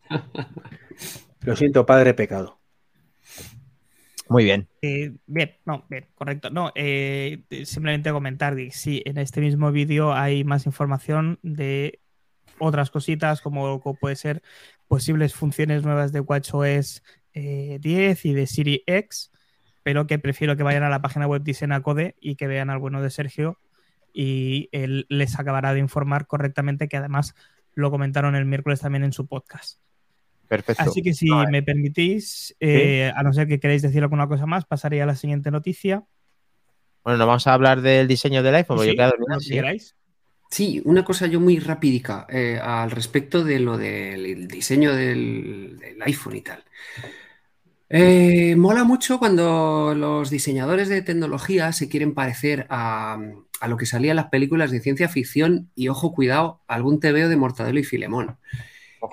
Lo siento, padre pecado. Muy bien. Eh, bien, no, bien, correcto. No, eh, simplemente comentar que sí, en este mismo vídeo hay más información de otras cositas, como, puede ser posibles funciones nuevas de WatchOS eh, 10 y de Siri X, pero que prefiero que vayan a la página web de Isenacode y que vean al bueno de Sergio y él les acabará de informar correctamente, que además lo comentaron el miércoles también en su podcast. Perfecto. Así que si No, me permitís, eh, a no ser que queráis decir alguna cosa más, pasaría a la siguiente noticia. Bueno, no vamos a hablar del diseño del iPhone, porque Sí, yo he quedado lo dormido, que sí. queráis. Sí, una cosa yo muy rapidica eh, al respecto de lo del diseño del, del iPhone y tal. Eh, mola mucho cuando los diseñadores de tecnología se quieren parecer a, a lo que salía en las películas de ciencia ficción y, ojo, cuidado, algún TVO de Mortadelo y Filemón.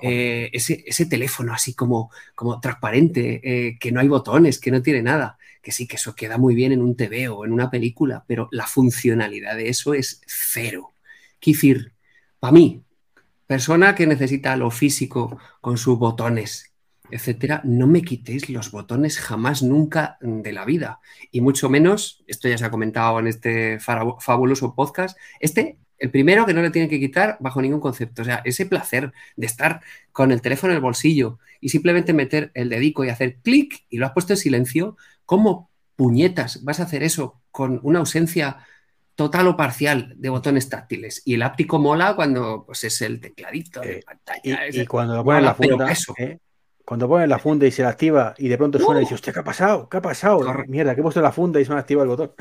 Eh, ese, ese teléfono así como, como transparente, eh, que no hay botones, que no tiene nada, que sí, que eso queda muy bien en un TV o en una película, pero la funcionalidad de eso es cero. Quiero para mí, persona que necesita lo físico con sus botones, etcétera, no me quitéis los botones jamás, nunca de la vida. Y mucho menos, esto ya se ha comentado en este fabuloso podcast, este, el primero que no le tienen que quitar bajo ningún concepto. O sea, ese placer de estar con el teléfono en el bolsillo y simplemente meter el dedico y hacer clic y lo has puesto en silencio, ¿cómo puñetas vas a hacer eso con una ausencia total o parcial de botones táctiles? Y el áptico mola cuando pues, es el tecladito de Eh, pantalla. Y, cuando lo pones en mola, la funda, eso. ¿eh? cuando pones la funda y se la activa y de pronto suena y ¡Uh! dices, hostia, ¿qué ha pasado? ¿Qué ha pasado? Mierda, que he puesto la funda y se me ha activado el botón.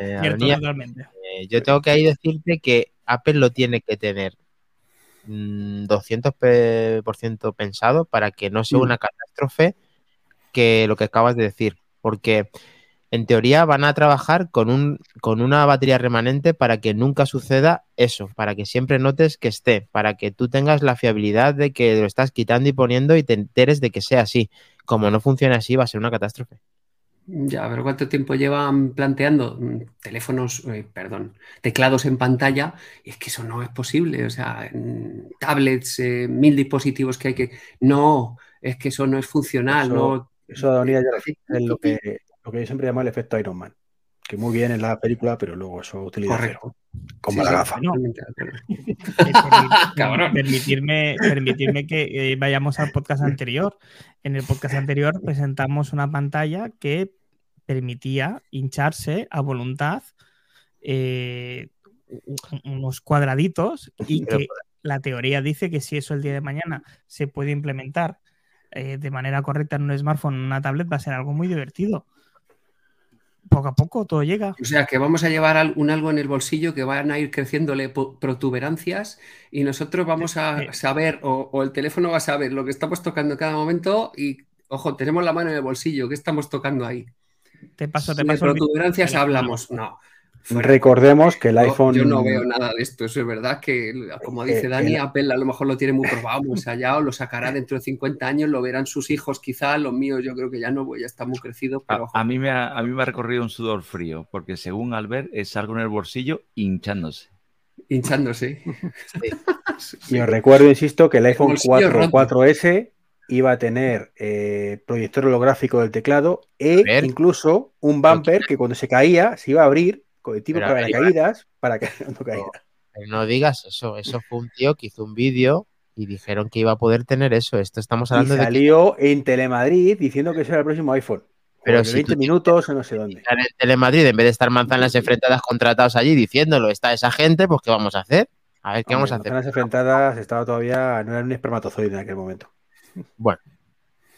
Eh, Cierto, totalmente. Eh, yo tengo que ahí decirte que Apple lo tiene que tener mm, 200% pe- por ciento pensado para que no sea Mm. una catástrofe que lo que acabas de decir. Porque en teoría van a trabajar con, un, con una batería remanente para que nunca suceda eso, para que siempre notes que esté, para que tú tengas la fiabilidad de que lo estás quitando y poniendo y te enteres de que sea así. Como no funcione así, va a ser una catástrofe. Ya, pero ¿cuánto tiempo llevan planteando mm, teléfonos, eh, perdón, teclados en pantalla? Y es que eso no es posible. O sea, tablets, eh, mil dispositivos que hay que. No, es que eso no es funcional. Eso- no... Eso, Adonia, ya es lo que, lo que yo siempre llamo el efecto Iron Man. Que muy bien en la película, pero luego eso utiliza Correcto. Como Sí, la sí, gafa. Eh, [LAUGHS] Cabrón. Permitirme, permitirme que eh, vayamos al podcast anterior. En el podcast anterior presentamos una pantalla que permitía hincharse a voluntad eh, unos cuadraditos [LAUGHS] y que la teoría dice que si eso el día de mañana se puede implementar eh, de manera correcta en un smartphone, en una tablet, va a ser algo muy divertido. Poco a poco todo llega. O sea, que vamos a llevar un algo en el bolsillo que van a ir creciéndole protuberancias y nosotros vamos a saber, o, o el teléfono va a saber lo que estamos tocando en cada momento y, ojo, tenemos la mano en el bolsillo, ¿qué estamos tocando ahí? Te paso, te de paso el vídeo. protuberancias hablamos, no. Fuera. Recordemos que el Yo- iPhone. Yo, no veo nada de esto, eso es verdad que, como dice Eh, Dani, el- Apple a lo mejor lo tiene muy probado, muy ensayado, lo sacará dentro de 50 años, lo verán sus hijos quizá, los míos yo creo que ya no, pues ya está muy crecido, pero A, mí me ha, a mí me ha recorrido un sudor frío, porque según Albert es algo en el bolsillo hinchándose. hinchándose. Y os recuerdo, insisto, que el iPhone bolsillo 4 roto. 4S iba a tener eh, proyector holográfico del teclado e ver. incluso un bumper que cuando se caía se iba a abrir con el tipo para ver, caídas para que [LAUGHS] no caiga. No digas eso, eso fue un tío que hizo un vídeo y dijeron que iba a poder tener eso. Esto estamos Y hablando de salió en Telemadrid diciendo que ese era el próximo iPhone. Pero si 20 tú- minutos o no sé dónde. en Telemadrid, en vez de estar manzanas enfrentadas contratados allí diciéndolo, está esa gente, pues ¿qué vamos a hacer? A ver, ¿qué vamos a hacer? Manzanas enfrentadas estaba todavía, no era un espermatozoide en aquel momento. Bueno,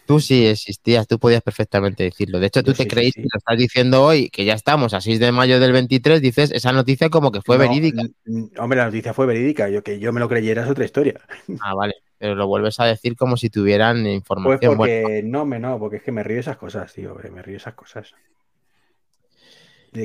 tú sí existías, tú podías perfectamente decirlo. De hecho, tú Yo te sí, sí, creís sí. que lo estás diciendo hoy, que ya estamos a 6 de mayo del 23, dices esa noticia como que fue No, verídica. n- Hombre, la noticia fue verídica. Yo que yo me lo creyera es otra historia. [LAUGHS] Ah, vale, pero lo vuelves a decir como si tuvieran Pues información. Bueno, porque no, me no, porque es que me río de esas cosas, tío. hombre, Me río de esas cosas.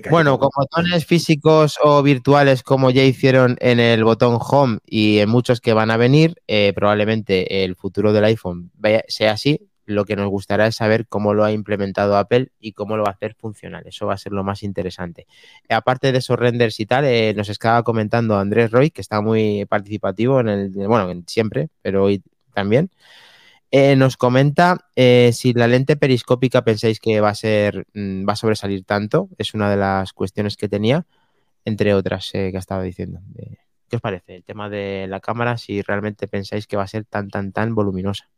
Bueno, con botones físicos o virtuales como ya hicieron en el botón Home y en muchos que van a venir, eh, probablemente el futuro del iPhone sea así. Lo que nos gustará es saber cómo lo ha implementado Apple y cómo lo va a hacer funcional. Eso va a ser lo más interesante. Aparte de esos renders y tal, eh, nos estaba comentando Andrés Roy, que está muy participativo en el, bueno, en siempre, pero hoy también. Eh, nos comenta eh, si la lente periscópica pensáis que va a ser, mm, va a sobresalir tanto. Es una de las cuestiones que tenía, entre otras eh, que estaba diciendo. ¿Qué os parece el tema de la cámara? Si realmente pensáis que va a ser tan, tan, tan voluminosa.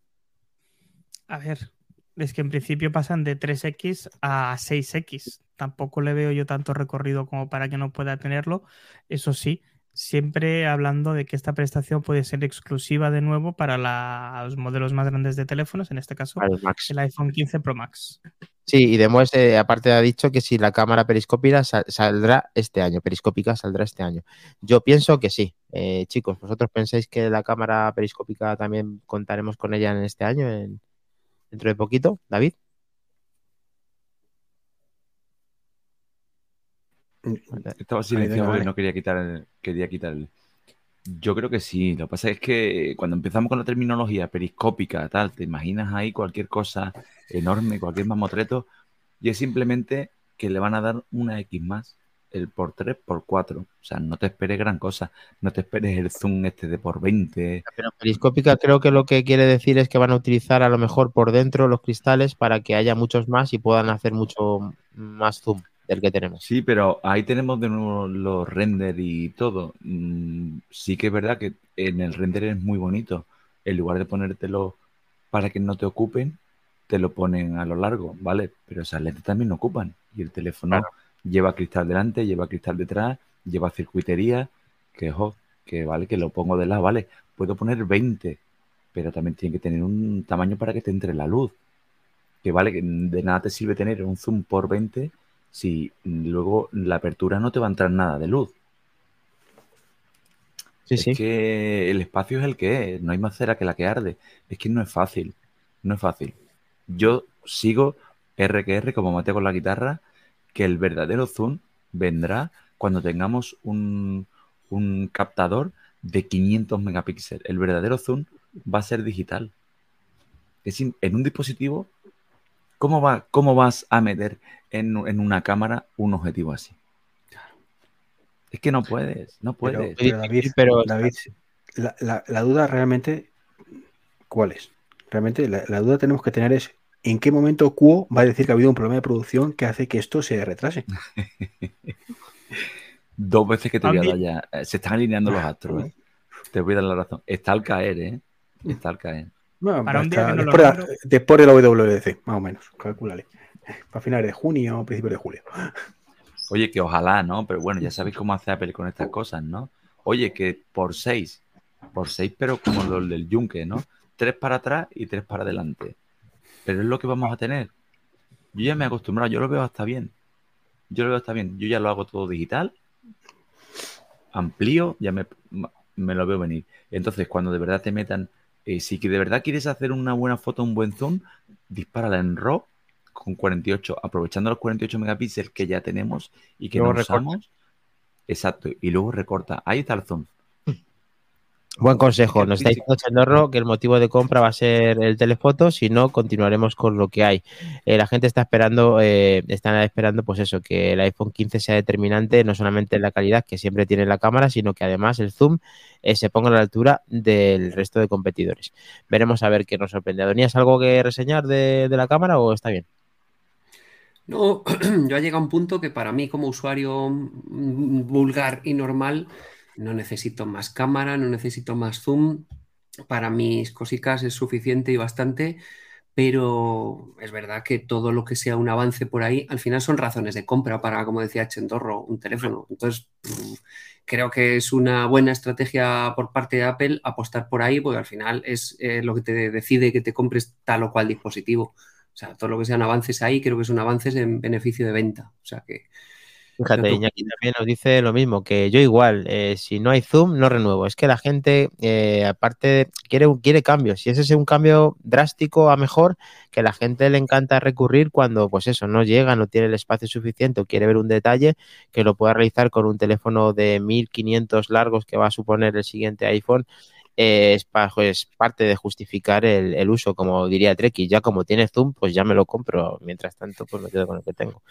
A ver, es que en principio pasan de 3X a 6X. Tampoco le veo yo tanto recorrido como para que no pueda tenerlo. Eso sí, siempre hablando de que esta prestación puede ser exclusiva de nuevo para la- los modelos más grandes de teléfonos, en este caso el iPhone 15 Pro Max. Sí, y Demos, eh, aparte ha dicho que si la cámara periscópica sal- saldrá este año, periscópica saldrá este año. Yo pienso que sí. Eh, chicos, ¿vosotros pensáis que la cámara periscópica también contaremos con ella en este año, en- dentro de poquito? David. Estaba silenciado porque no quería quitar el, quería quitar el- Yo creo que sí. Lo que pasa es que cuando empezamos con la terminología periscópica, tal, te imaginas ahí cualquier cosa enorme, cualquier mamotreto, y es simplemente que le van a dar una X más, el por 3 por 4. O sea, no te esperes gran cosa. No te esperes el zoom este de por 20. Pero periscópica creo que lo que quiere decir es que van a utilizar a lo mejor por dentro los cristales para que haya muchos más y puedan hacer mucho más zoom del que tenemos. Sí, pero ahí tenemos de nuevo los render y todo. Mm, sí que es verdad que en el render es muy bonito. En lugar de ponértelo para que no te ocupen, te lo ponen a lo largo, ¿vale? Pero esas lentes también ocupan. Y el teléfono lleva cristal delante, lleva cristal detrás, lleva circuitería, que ojo, que vale, que lo pongo de lado, ¿vale? Puedo poner 20, pero también tiene que tener un tamaño para que te entre la luz. Que vale, que de nada te sirve tener un zoom por 20 si luego la apertura no te va a entrar nada de luz. Sí, es sí. que el espacio es el que es, no hay más cera que la que arde. Es que no es fácil, no es fácil. Yo sigo R que R, como mate con la guitarra, que el verdadero zoom vendrá cuando tengamos un, un captador de 500 megapíxeles. El verdadero zoom va a ser digital. Es in- en un dispositivo, ¿cómo, va, cómo vas a meter en, en una cámara un objetivo así? Es que no puedes, no puedes. pero David, pero- David, la, la- la duda realmente, ¿cuál es? Realmente la, la duda tenemos que tener es en qué momento Cuo va a decir que ha habido un problema de producción que hace que esto se retrase. [LAUGHS] Dos veces que te voy a dar ya. Eh, Se están alineando los astros, ¿eh? Te voy a dar la razón. Está al caer, ¿eh? Está al caer. Bueno, Para un día hasta que no lo después, de, nombro. después de la WWDC, más o menos, calcúlale. Para finales de junio o principios de julio. Oye, que ojalá, ¿no? Pero bueno, ya sabéis cómo hace Apple con estas cosas, ¿no? Oye, que por seis, por seis, pero como los del Yunque, ¿no? Tres para atrás y tres para adelante. Pero es lo que vamos a tener. Yo ya me he acostumbrado, yo lo veo hasta bien. Yo lo veo hasta bien. Yo ya lo hago todo digital. Amplío, ya me, me lo veo venir. Entonces, cuando de verdad te metan, eh, si que de verdad quieres hacer una buena foto, un buen zoom, dispárala en RAW con 48, aprovechando los 48 megapíxeles que ya tenemos y que Luego no usamos. Exacto, y luego recorta. Ahí está el zoom. Buen consejo. Nos está diciendo Chandorro que el motivo de compra va a ser el telefoto, si no, continuaremos con lo que hay. Eh, la gente está esperando, eh, están esperando, pues eso, que el iPhone 15 sea determinante, no solamente en la calidad que siempre tiene la cámara, sino que además el zoom eh, se ponga a la altura del resto de competidores. Veremos a ver qué nos sorprende. ¿Adonías algo que reseñar de, de la cámara o está bien? No, [CLEARS THROAT] yo ha llegado a un punto que para mí como usuario mm, vulgar y normal no necesito más cámara, no necesito más zoom. Para mis cositas es suficiente y bastante, pero es verdad que todo lo que sea un avance por ahí, al final son razones de compra para, como decía Chendorro, un teléfono. Entonces, creo que es una buena estrategia por parte de Apple apostar por ahí, porque al final es eh, lo que te decide que te compres tal o cual dispositivo. O sea, todo lo que sean avances ahí, creo que son avances en beneficio de venta. O sea que. Fíjate, Iñaki también nos dice lo mismo, que yo igual, eh, si no hay zoom, no renuevo. Es que la gente, eh, aparte, quiere, quiere cambios. Si ese es un cambio drástico a mejor, que la gente le encanta recurrir cuando, pues eso, no llega, no tiene el espacio suficiente o quiere ver un detalle, que lo pueda realizar con un teléfono de 1500 largos que va a suponer el siguiente iPhone eh, es, pa- pues, parte de justificar el, el uso, como diría Treki. Ya como tiene zoom, pues ya me lo compro. Mientras tanto, pues me quedo con el que tengo.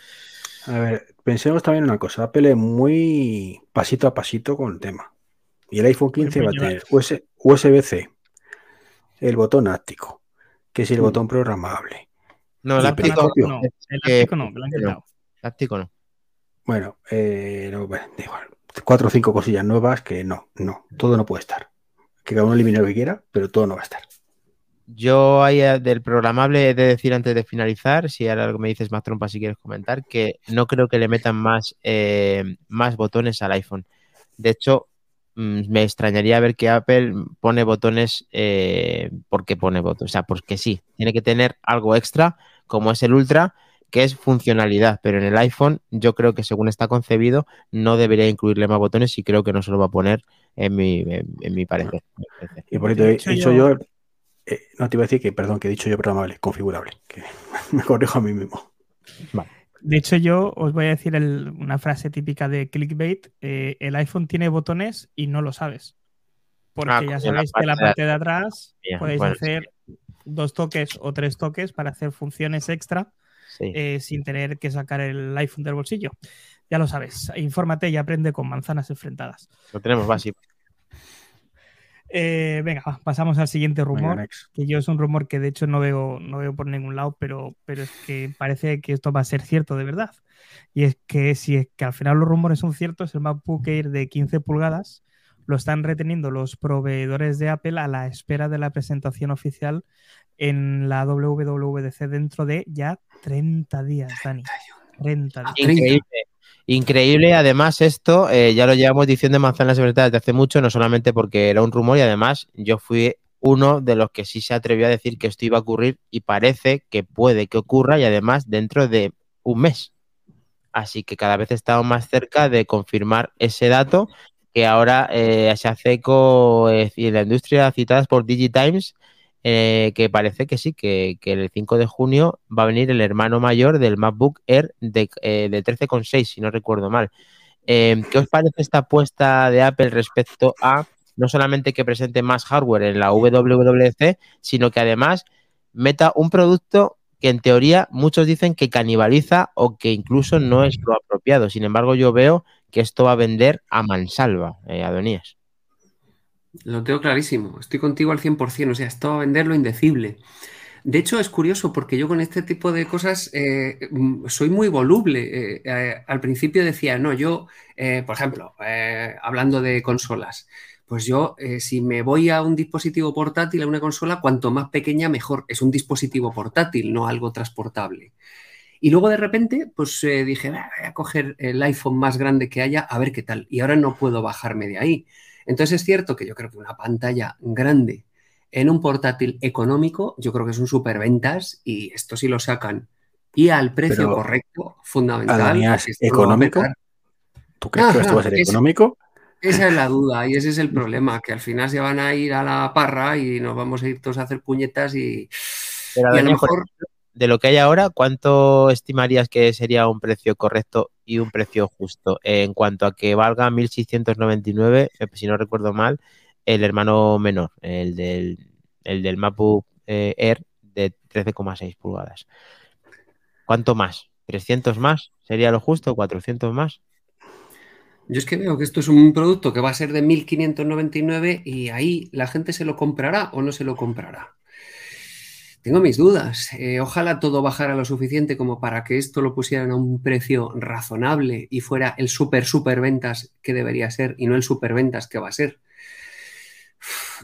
A ver, pensemos también una cosa. Apple es muy pasito a pasito con el tema. Y el iPhone 15 va a tener US USB-C, el botón áptico, que si el Mm. botón programable. No, el Y áptico. No, el áptico no, el áptico no. Bueno, eh, no, bueno, da igual. Cuatro o cinco cosillas nuevas que no, no, todo no puede estar. Que cada uno elimine lo que quiera, pero todo no va a estar. Yo ahí eh, del programable he de decir antes de finalizar, si ahora algo me dices más trompa si quieres comentar, que no creo que le metan más, eh, más botones al iPhone. De hecho, mm, me extrañaría ver que Apple pone botones eh, porque pone botones, o sea, porque sí, tiene que tener algo extra, como es el Ultra, que es funcionalidad, pero en el iPhone yo creo que según está concebido no debería incluirle más botones y creo que no se lo va a poner en mi, en, en mi parecer. Y por eso he dicho yo- yo, eh, no te iba a decir que, perdón, que he dicho yo programable, configurable, que [LAUGHS] me corrijo a mí mismo. De hecho, yo os voy a decir el- una frase típica de clickbait. eh, el iPhone tiene botones y no lo sabes. Porque Ah, ya sabéis que la parte de atrás Bien, podéis bueno, hacer dos toques o tres toques para hacer funciones extra Sí. eh, sin tener que sacar el iPhone del bolsillo. Ya lo sabes, infórmate y aprende con manzanas enfrentadas. Lo tenemos básico. Eh, venga, va, pasamos al siguiente rumor. que yo es un rumor que de hecho no veo, no veo por ningún lado, pero, pero es que parece que esto va a ser cierto de verdad. Y es que si es que al final los rumores son ciertos, el MacBook Air de 15 pulgadas lo están reteniendo los proveedores de Apple a la espera de la presentación oficial en la WWDC dentro de ya 30 días, Dani. 30 días. Increíble. Increíble, además esto eh, ya lo llevamos diciendo en Manzanas de Verdad desde hace mucho, no solamente porque era un rumor y además yo fui uno de los que sí se atrevió a decir que esto iba a ocurrir y parece que puede que ocurra y además dentro de un mes. Así que cada vez estamos más cerca de confirmar ese dato que ahora eh, se hace eco eh, la industria citadas por DigiTimes, eh, que parece que sí, que, que el 5 de junio va a venir el hermano mayor del MacBook Air de, eh, de 13,6, si no recuerdo mal. Eh, ¿Qué os parece esta apuesta de Apple respecto a no solamente que presente más hardware en la WWDC, sino que además meta un producto que en teoría muchos dicen que canibaliza o que incluso no es lo apropiado? Sin embargo, yo veo que esto va a vender a mansalva, eh, Adonías. Lo tengo clarísimo. Estoy contigo al 100%. O sea, esto va a vender lo indecible. De hecho, es curioso porque yo con este tipo de cosas eh, mm, soy muy voluble. Eh, eh, al principio decía, no, yo, por ejemplo, hablando de consolas, pues yo, si me voy a un dispositivo portátil, a una consola, cuanto más pequeña, mejor. Es un dispositivo portátil, no algo transportable. Y luego de repente, pues dije, "Ah, voy a coger el iPhone más grande que haya, a ver qué tal. Y ahora no puedo bajarme de ahí. Entonces es cierto que yo creo que una pantalla grande en un portátil económico, yo creo que es un superventas y esto sí lo sacan. Y al precio Pero, correcto, fundamental. A ¿económico? ¿Tú crees que esto va a ser es- económico? Esa es la duda y ese es el problema, que al final se van a ir a la parra y nos vamos a ir todos a hacer puñetas y, Pero, y a lo mejor de lo que hay ahora, ¿cuánto estimarías que sería un precio correcto y un precio justo? En cuanto a que valga 1.699, eh, si no recuerdo mal, el hermano menor, el del, el del MacBook eh, Air de 13,6 pulgadas. ¿Cuánto más? ¿300 más? ¿Sería lo justo? ¿400 más? Yo es que veo que esto es un producto que va a ser de 1.599 y ahí la gente se lo comprará o no se lo comprará. Tengo mis dudas. Eh, ojalá todo bajara lo suficiente como para que esto lo pusieran a un precio razonable y fuera el super, super ventas que debería ser y no el super ventas que va a ser.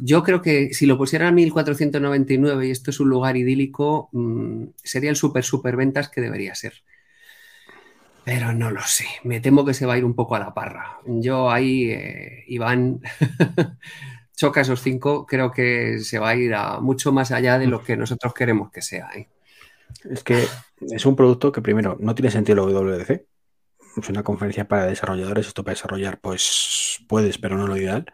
Yo creo que si lo pusieran a 1.499 y esto es un lugar idílico, mmm, sería el super, super ventas que debería ser. Pero no lo sé, me temo que se va a ir un poco a la parra. Yo ahí, eh, Iván, [LAUGHS] choca esos cinco, creo que se va a ir a mucho más allá de lo que nosotros queremos que sea. ¿eh? Es que es un producto que primero no tiene sentido la WWDC. Es una conferencia para desarrolladores, esto para desarrollar pues puedes, pero no lo ideal.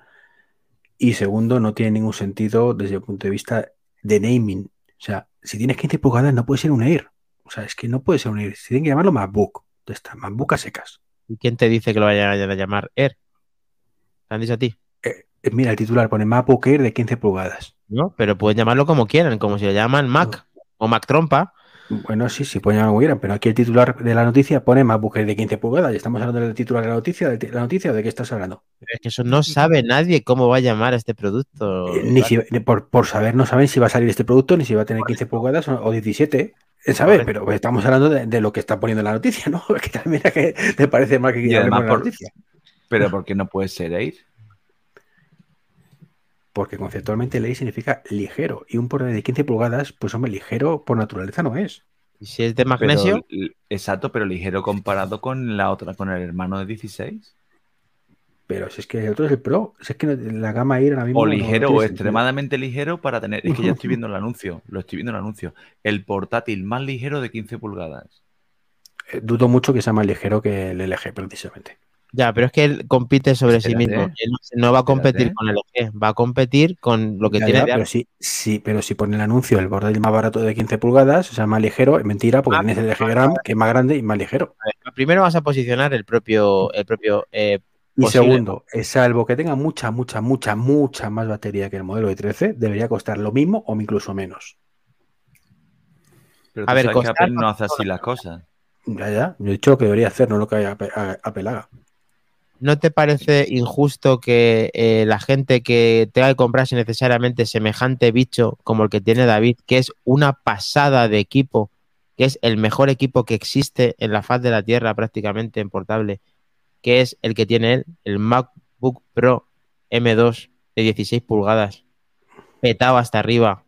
Y segundo, no tiene ningún sentido desde el punto de vista de naming. O sea, si tienes 15 pulgadas no puede ser un Air. O sea, es que no puede ser un Air. Se tiene que llamarlo MacBook. Ya está, MacBook a secas. ¿Y quién te dice que lo vayan a llamar Air? ¿Te han dicho a ti? Eh, mira, el titular pone MacBook Air de 15 pulgadas. ¿no? Pero pueden llamarlo como quieran, como si lo llaman Mac o Mac Trompa. Bueno, sí, sí, pueden llamar como quieran, pero aquí el titular de la noticia pone MacBook Air de 15 pulgadas. ¿Y estamos hablando del titular de la noticia, de la noticia o de qué estás hablando? Es que eso no sabe nadie cómo va a llamar a este producto. Eh, Ni si- por, por saber, no saben si va a salir este producto, ni si va a tener 15 pulgadas o, o 17. eh, ¿Sabes? Pero estamos hablando de, de lo que está poniendo en la noticia, ¿no? [LAUGHS] Que también que te parece mal que de la noticia. Pero [LAUGHS] ¿por qué no puede ser Air? Porque conceptualmente ley significa ligero. Y un portátil de 15 pulgadas, pues hombre, ligero por naturaleza no es. Y si es de magnesio, exacto, pero ligero comparado con la otra, con el hermano de 16. Pero si es que el otro es el Pro, si es que la gama Air ahora mismo. O no- no ligero o sentido. extremadamente ligero para tener. Es que ya [LAUGHS] estoy viendo el anuncio. Lo estoy viendo el anuncio. El portátil más ligero de 15 pulgadas. Eh, Dudo mucho que sea más ligero que el LG, precisamente. Ya, pero es que él compite sobre sí mismo. Él no, va a competir Espérate. con el LG, va a competir con lo que Ya, tiene ya, de pero sí, sí, pero si pone el anuncio el portátil más barato de 15 pulgadas, o sea, más ligero, es mentira, porque Ah, tienes el LG Gram, que es más grande y más ligero. Primero vas a posicionar el propio, el propio eh, Y posible- segundo, eh, salvo que tenga mucha, mucha, mucha, mucha más batería que el modelo de 13, debería costar lo mismo o incluso menos. Pero A ver, que Apple no hace así las cosas. Ya, ya, yo he dicho lo que debería hacer, no lo que Apple a- Apple haga. ¿No te parece injusto que eh, la gente que tenga que comprarse necesariamente semejante bicho como el que tiene David, que es una pasada de equipo, que es el mejor equipo que existe en la faz de la Tierra prácticamente en portable, que es el que tiene él, el MacBook Pro M2 de 16 pulgadas, petado hasta arriba?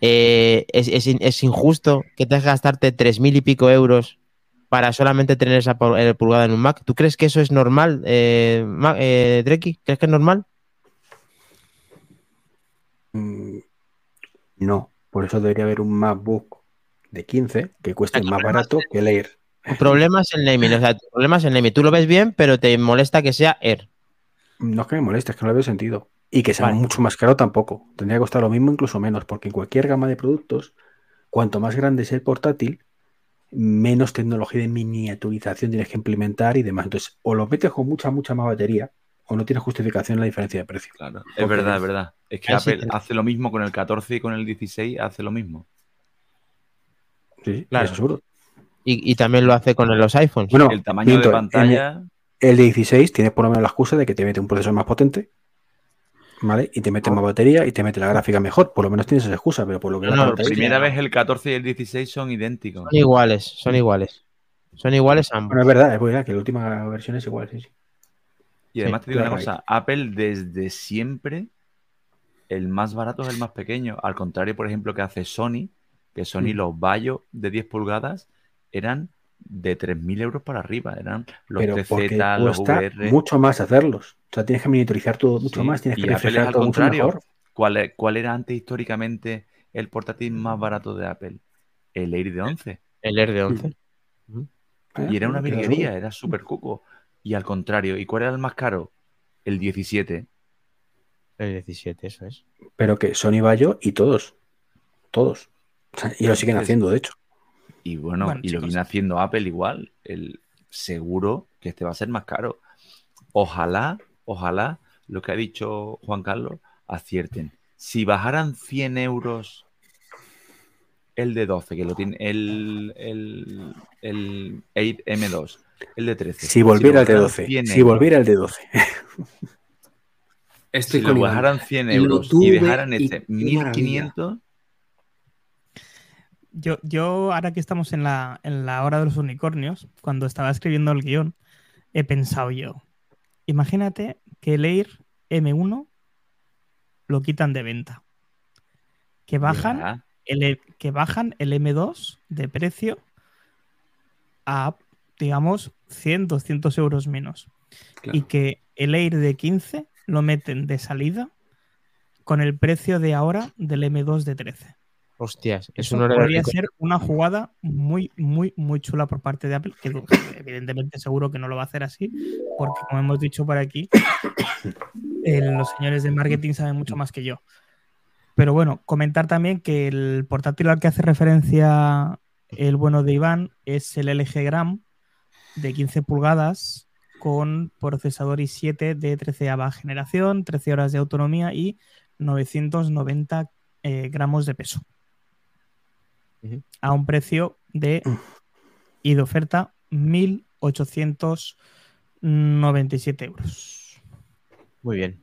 Eh, es, es in- es injusto que tengas que gastarte tres mil y pico euros para solamente tener esa eh, pulgada en un Mac. ¿Tú crees que eso es normal, eh, eh, Dreki? ¿Crees que es normal? Mm, No, por eso debería haber un MacBook de 15 que cueste más barato que el Air. Tu problema es el naming, o sea, tu problema es el naming. Tú lo ves bien, pero te molesta que sea Air. No es que me moleste, es que no le veo sentido. Y que sea Vale. mucho más caro tampoco. Tendría que costar lo mismo, incluso menos, porque en cualquier gama de productos, cuanto más grande sea el portátil, menos tecnología de miniaturización tienes que implementar y demás. Entonces, o lo metes con mucha, mucha más batería, o no tienes justificación en la diferencia de precio. Claro. Es verdad, es verdad. Es que Ahí sí Apple hace lo mismo con el 14 y con el 16 hace lo mismo. Sí, Claro. es absurdo. Y, y también lo hace con los iPhones. Bueno, el tamaño miento, de pantalla. El de 16 tienes por lo menos la excusa de que te mete un procesador más potente, ¿vale? Y te mete más batería y te mete la gráfica mejor. Por lo menos tienes esa excusa, pero por lo que No, la primera vez el 14 y el 16 son idénticos. Son iguales, son iguales. Son iguales ambos. Bueno, es verdad, es verdad que la última versión es igual, sí, sí. Y además Sí, te digo una cosa, Apple desde siempre el más barato es el más pequeño. Al contrario, por ejemplo, que hace Sony, que Sony Mm. los Bayo de 10 pulgadas eran de 3.000 euros para arriba. Eran los pero porque TZ, los cuesta VR. mucho más hacerlos. O sea, tienes que miniaturizar todo mucho Sí, más, tienes que reflejar todo mucho contrario. mejor. ¿Cuál, cuál era antes históricamente el portátil más barato de Apple? El Air de 11. El Air de 11. ¿eh? Y era una virguería, era súper cuco. Y al contrario, ¿y cuál era el más caro? El 17. El 17, eso es. Pero que Sony Bayo y todos. Todos. O sea, y lo siguen haciendo, de hecho. Y bueno, Bueno, y lo chicos. viene haciendo Apple igual. El seguro que este va a ser más caro. Ojalá, ojalá, lo que ha dicho Juan Carlos, acierten. Si bajaran 100 euros el de 12, que lo tiene el, el, el 8M2, el de 13. Si volviera lo el de bajaran 12. 100 Si euros, volviera el de 12. Estoy si lo bajaran 100 Lo euros y dejaran este qué 1500, Yo, yo, ahora que estamos en la, en la hora de los unicornios, cuando estaba escribiendo el guion, he pensado yo, imagínate que el Air M1 lo quitan de venta. Que bajan, el, E- que bajan el M2 de precio a, digamos, 100, 200 euros menos. Claro. Y que el Air de 15 lo meten de salida con el precio de ahora del M2 de 13. Hostias, es Eso un horario podría rico. ser una jugada muy, muy, muy chula por parte de Apple, que [LAUGHS] evidentemente seguro que no lo va a hacer así, porque como hemos dicho por aquí, [COUGHS] eh, los señores de marketing saben mucho más que yo. Pero bueno, comentar también que el portátil al que hace referencia el bueno de Iván es el LG Gram de 15 pulgadas con procesador i7 de 13 generación, 13 horas de autonomía y 990 eh, gramos de peso. A un precio de y de oferta 1.897 euros. Muy bien.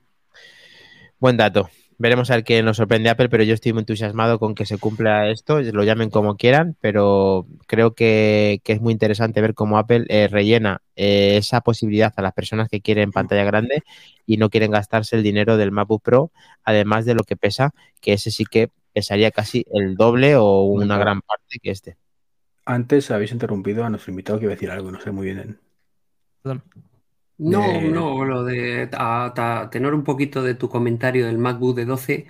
Buen dato. Veremos a ver qué nos sorprende Apple, pero yo estoy muy entusiasmado con que se cumpla esto, lo llamen como quieran, pero creo que, que es muy interesante ver cómo Apple eh, rellena eh, esa posibilidad a las personas que quieren pantalla grande y no quieren gastarse el dinero del MacBook Pro, además de lo que pesa, que ese sí que pesaría casi el doble o una gran parte que este. Antes habéis interrumpido a nuestro invitado que iba a decir algo, no sé muy bien. Perdón. No, De- no, lo de a, a tener un poquito de tu comentario del MacBook de 12,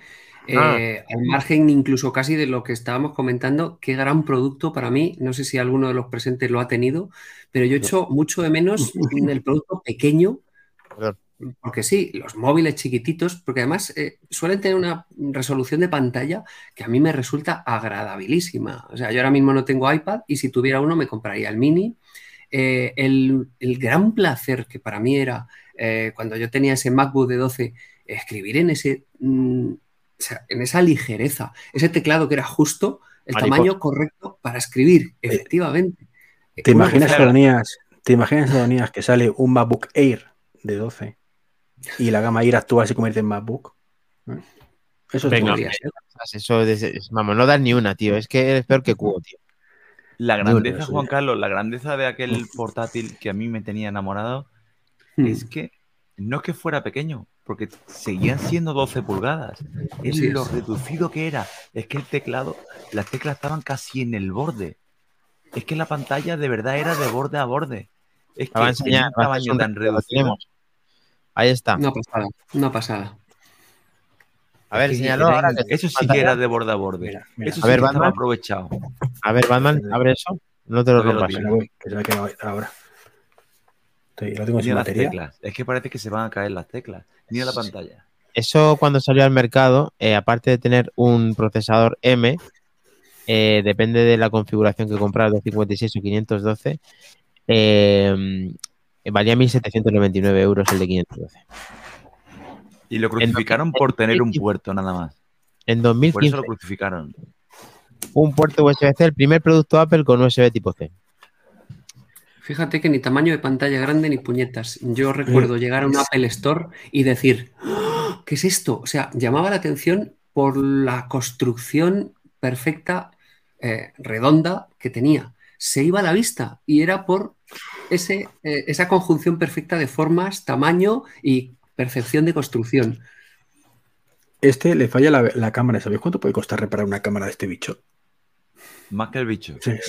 Ah. eh, al margen incluso casi de lo que estábamos comentando, qué gran producto para mí. No sé si alguno de los presentes lo ha tenido, pero yo echo mucho de menos [LAUGHS] el producto pequeño, Perdón. Porque sí, los móviles chiquititos, porque además eh, suelen tener una resolución de pantalla que a mí me resulta agradabilísima. O sea, yo ahora mismo no tengo iPad y si tuviera uno me compraría el mini. Eh, el, el gran placer que para mí era eh, cuando yo tenía ese MacBook de 12, escribir en ese mm, o sea, en esa ligereza, ese teclado que era justo, el Mariposa. tamaño correcto para escribir, efectivamente. ¿Te imaginas, ironías, ¿Te imaginas, ironías, que sale un MacBook Air de 12 y la gama Air actual se convierte en MacBook? ¿Eh? Eso es Venga, podría ser. Eso, es- es- vamos, no das ni una, tío. Es que es peor que cubo, tío. La grandeza, Juan. Carlos, la grandeza de aquel portátil que a mí me tenía enamorado Hmm. es que no es que fuera pequeño, porque seguían siendo 12 pulgadas. Es Así lo es. reducido que era. Es que el teclado, las teclas estaban casi en el borde. Es que la pantalla de verdad era de borde a borde. Es que tenía enseñar. un tamaño tan reducido. tenemos. Ahí está. Una pasada, una pasada. A ver, era- ahora que Eso sí que era de borde a borde. Mira, mira. Eso A sí ver, que Batman. aprovechado. A ver, Batman, abre eso. No te lo rompas. tiene. Venga, voy, que se me ha quedado ahora. Estoy- lo tengo sin las batería. teclas. Es que parece que se van a caer las teclas. Ni a la pantalla. Eso cuando salió al mercado, eh, aparte de tener un procesador M, eh, depende de la configuración que compras, 256 o 512, eh, valía 1.799 euros el de 512. Y lo crucificaron por tener un puerto nada más. En Por 2015, eso lo crucificaron. un puerto USB-C, el primer producto Apple con USB tipo C. Fíjate que ni tamaño de pantalla grande ni puñetas. Yo recuerdo llegar a un Apple Store y decir, "¡Ah! ¿qué es esto? O sea, llamaba la atención por la construcción perfecta, eh, redonda que tenía. Se iba a la vista y era por ese, eh, esa conjunción perfecta de formas, tamaño y percepción de construcción. Este le falla la, la cámara. ¿Sabéis cuánto puede costar reparar una cámara de este bicho? Más que el bicho. Se,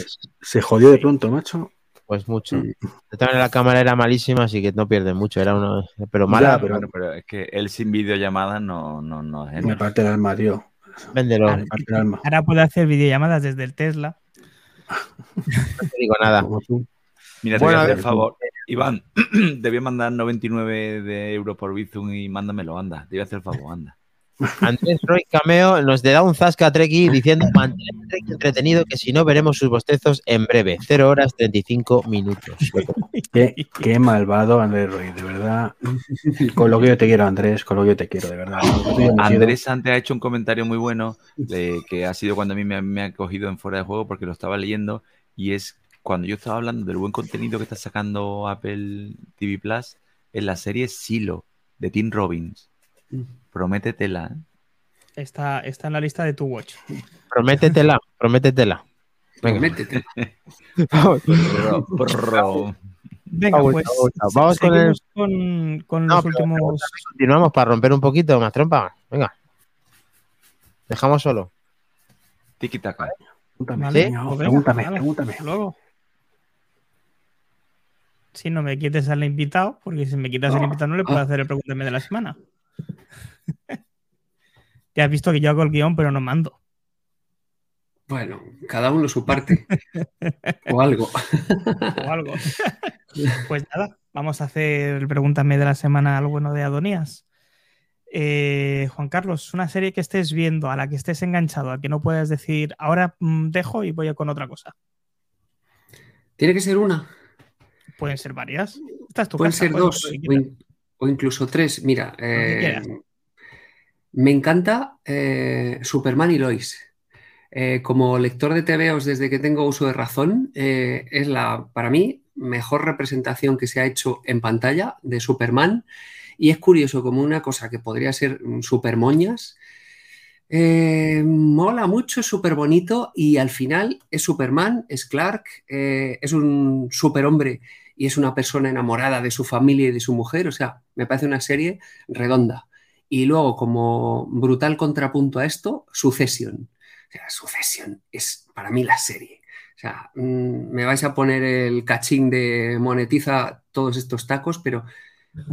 se jodió de pronto, macho. Pues mucho. Mm. Maneras, la cámara era malísima, así que no pierdes mucho. Era uno, pero mala, Ya, pero Bueno, pero es que él sin videollamada no, no, no es me parte el alma, tío. véndelo. Alma. Ahora puede hacer videollamadas desde el Tesla. No te digo nada. Mira, te Bueno, voy a hacer ver. favor. Iván, [CLEARS THROAT] te voy a mandar 99 de euros por Bizum y mándamelo, anda. Te voy a hacer el favor, anda. Andrés Roy Cameo nos da un zasca a Treki diciendo mantener a Treki entretenido que si no veremos sus bostezos en breve. 0 horas 35 minutos. Qué, qué malvado Andrés Ruiz, de verdad. Con lo que yo te quiero, Andrés, con lo que yo te quiero, de verdad. Andrés antes ha hecho un comentario muy bueno de- que ha sido cuando a mí me, me ha cogido en fuera de juego porque lo estaba leyendo y es cuando yo estaba hablando del buen contenido que está sacando Apple TV Plus en la serie Silo de Tim Robbins. Prométetela. ¿eh? Está, está en la lista de tu watch. Prométetela, prométetela. Venga. Bro, bro. Venga, Vamos, pues vamos, vamos con el- con, con No, los pero- últimos. continuamos para romper un poquito más trompa. Venga. Dejamos solo. Tiki taka. Pregúntame, venga, pues pregúntame, vale. pregúntame. Luego. Si no me quites al invitado, porque si me quitas al invitado no le puedo Ah. hacer el pregúntame de la semana. Ya has visto que yo hago el guion, pero no mando. Bueno, cada uno su parte. o algo. o algo. pues nada, vamos a hacer pregúntame de la semana al bueno de Adonías. Eh, Juan Carlos, una serie que estés viendo, a la que estés enganchado, a que no puedas decir, ahora mm, dejo y voy a con otra cosa. Tiene que ser una. Pueden ser varias. Esta es tu Pueden casa, ser dos o, in- o incluso tres. Mira, eh, me encanta eh, Superman y Lois. Eh, como lector de TVOs desde que tengo uso de razón, es la, para mí, mejor representación que se ha hecho en pantalla de Superman. Y es curioso, como una cosa que podría ser super moñas, eh, mola mucho, es súper bonito y al final es Superman, es Clark, eh, es un superhombre y es una persona enamorada de su familia y de su mujer. O sea, me parece una serie redonda. Y luego, como brutal contrapunto a esto, Succession. O sea, Succession es para mí la serie. O sea, mm, me vais a poner el cachín de monetiza todos estos tacos, pero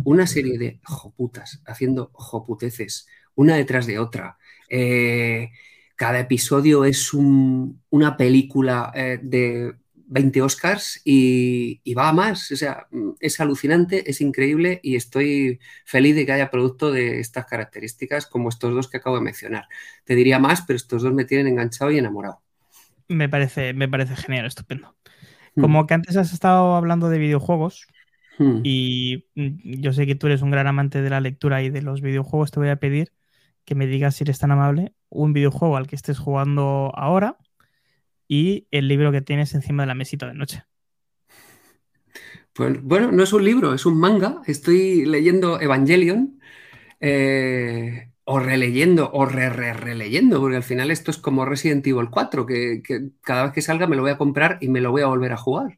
una serie de joputas haciendo joputeces, una detrás de otra. Eh, cada episodio es un- una película eh, de 20 Oscars y, y va a más. O sea, mm, es alucinante, es increíble y estoy feliz de que haya producto de estas características como estos dos que acabo de mencionar. Te diría más, pero estos dos me tienen enganchado y enamorado. Me parece, me parece genial, estupendo. Mm, Como que antes has estado hablando de videojuegos mm. y mm, yo sé que tú eres un gran amante de la lectura y de los videojuegos, te voy a pedir que me digas, si eres tan amable, un videojuego al que estés jugando ahora y el libro que tienes encima de la mesita de noche. Pues bueno, no es un libro, es un manga. Estoy leyendo Evangelion, eh, o releyendo, o re, re, releyendo, porque al final esto es como Resident Evil 4, que, cada vez que salga me lo voy a comprar y me lo voy a volver a jugar,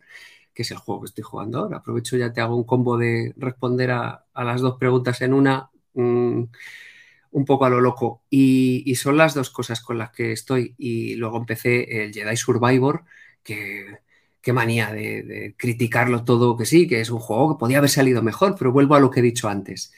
que es el juego que estoy jugando ahora. Aprovecho ya te hago un combo de responder a, a las dos preguntas en una, mm, un poco a lo loco. Y, son las dos cosas con las que estoy. Y luego empecé el Jedi Survivor, que qué manía de, criticarlo todo, que sí, que es un juego que podía haber salido mejor, pero vuelvo a lo que he dicho antes.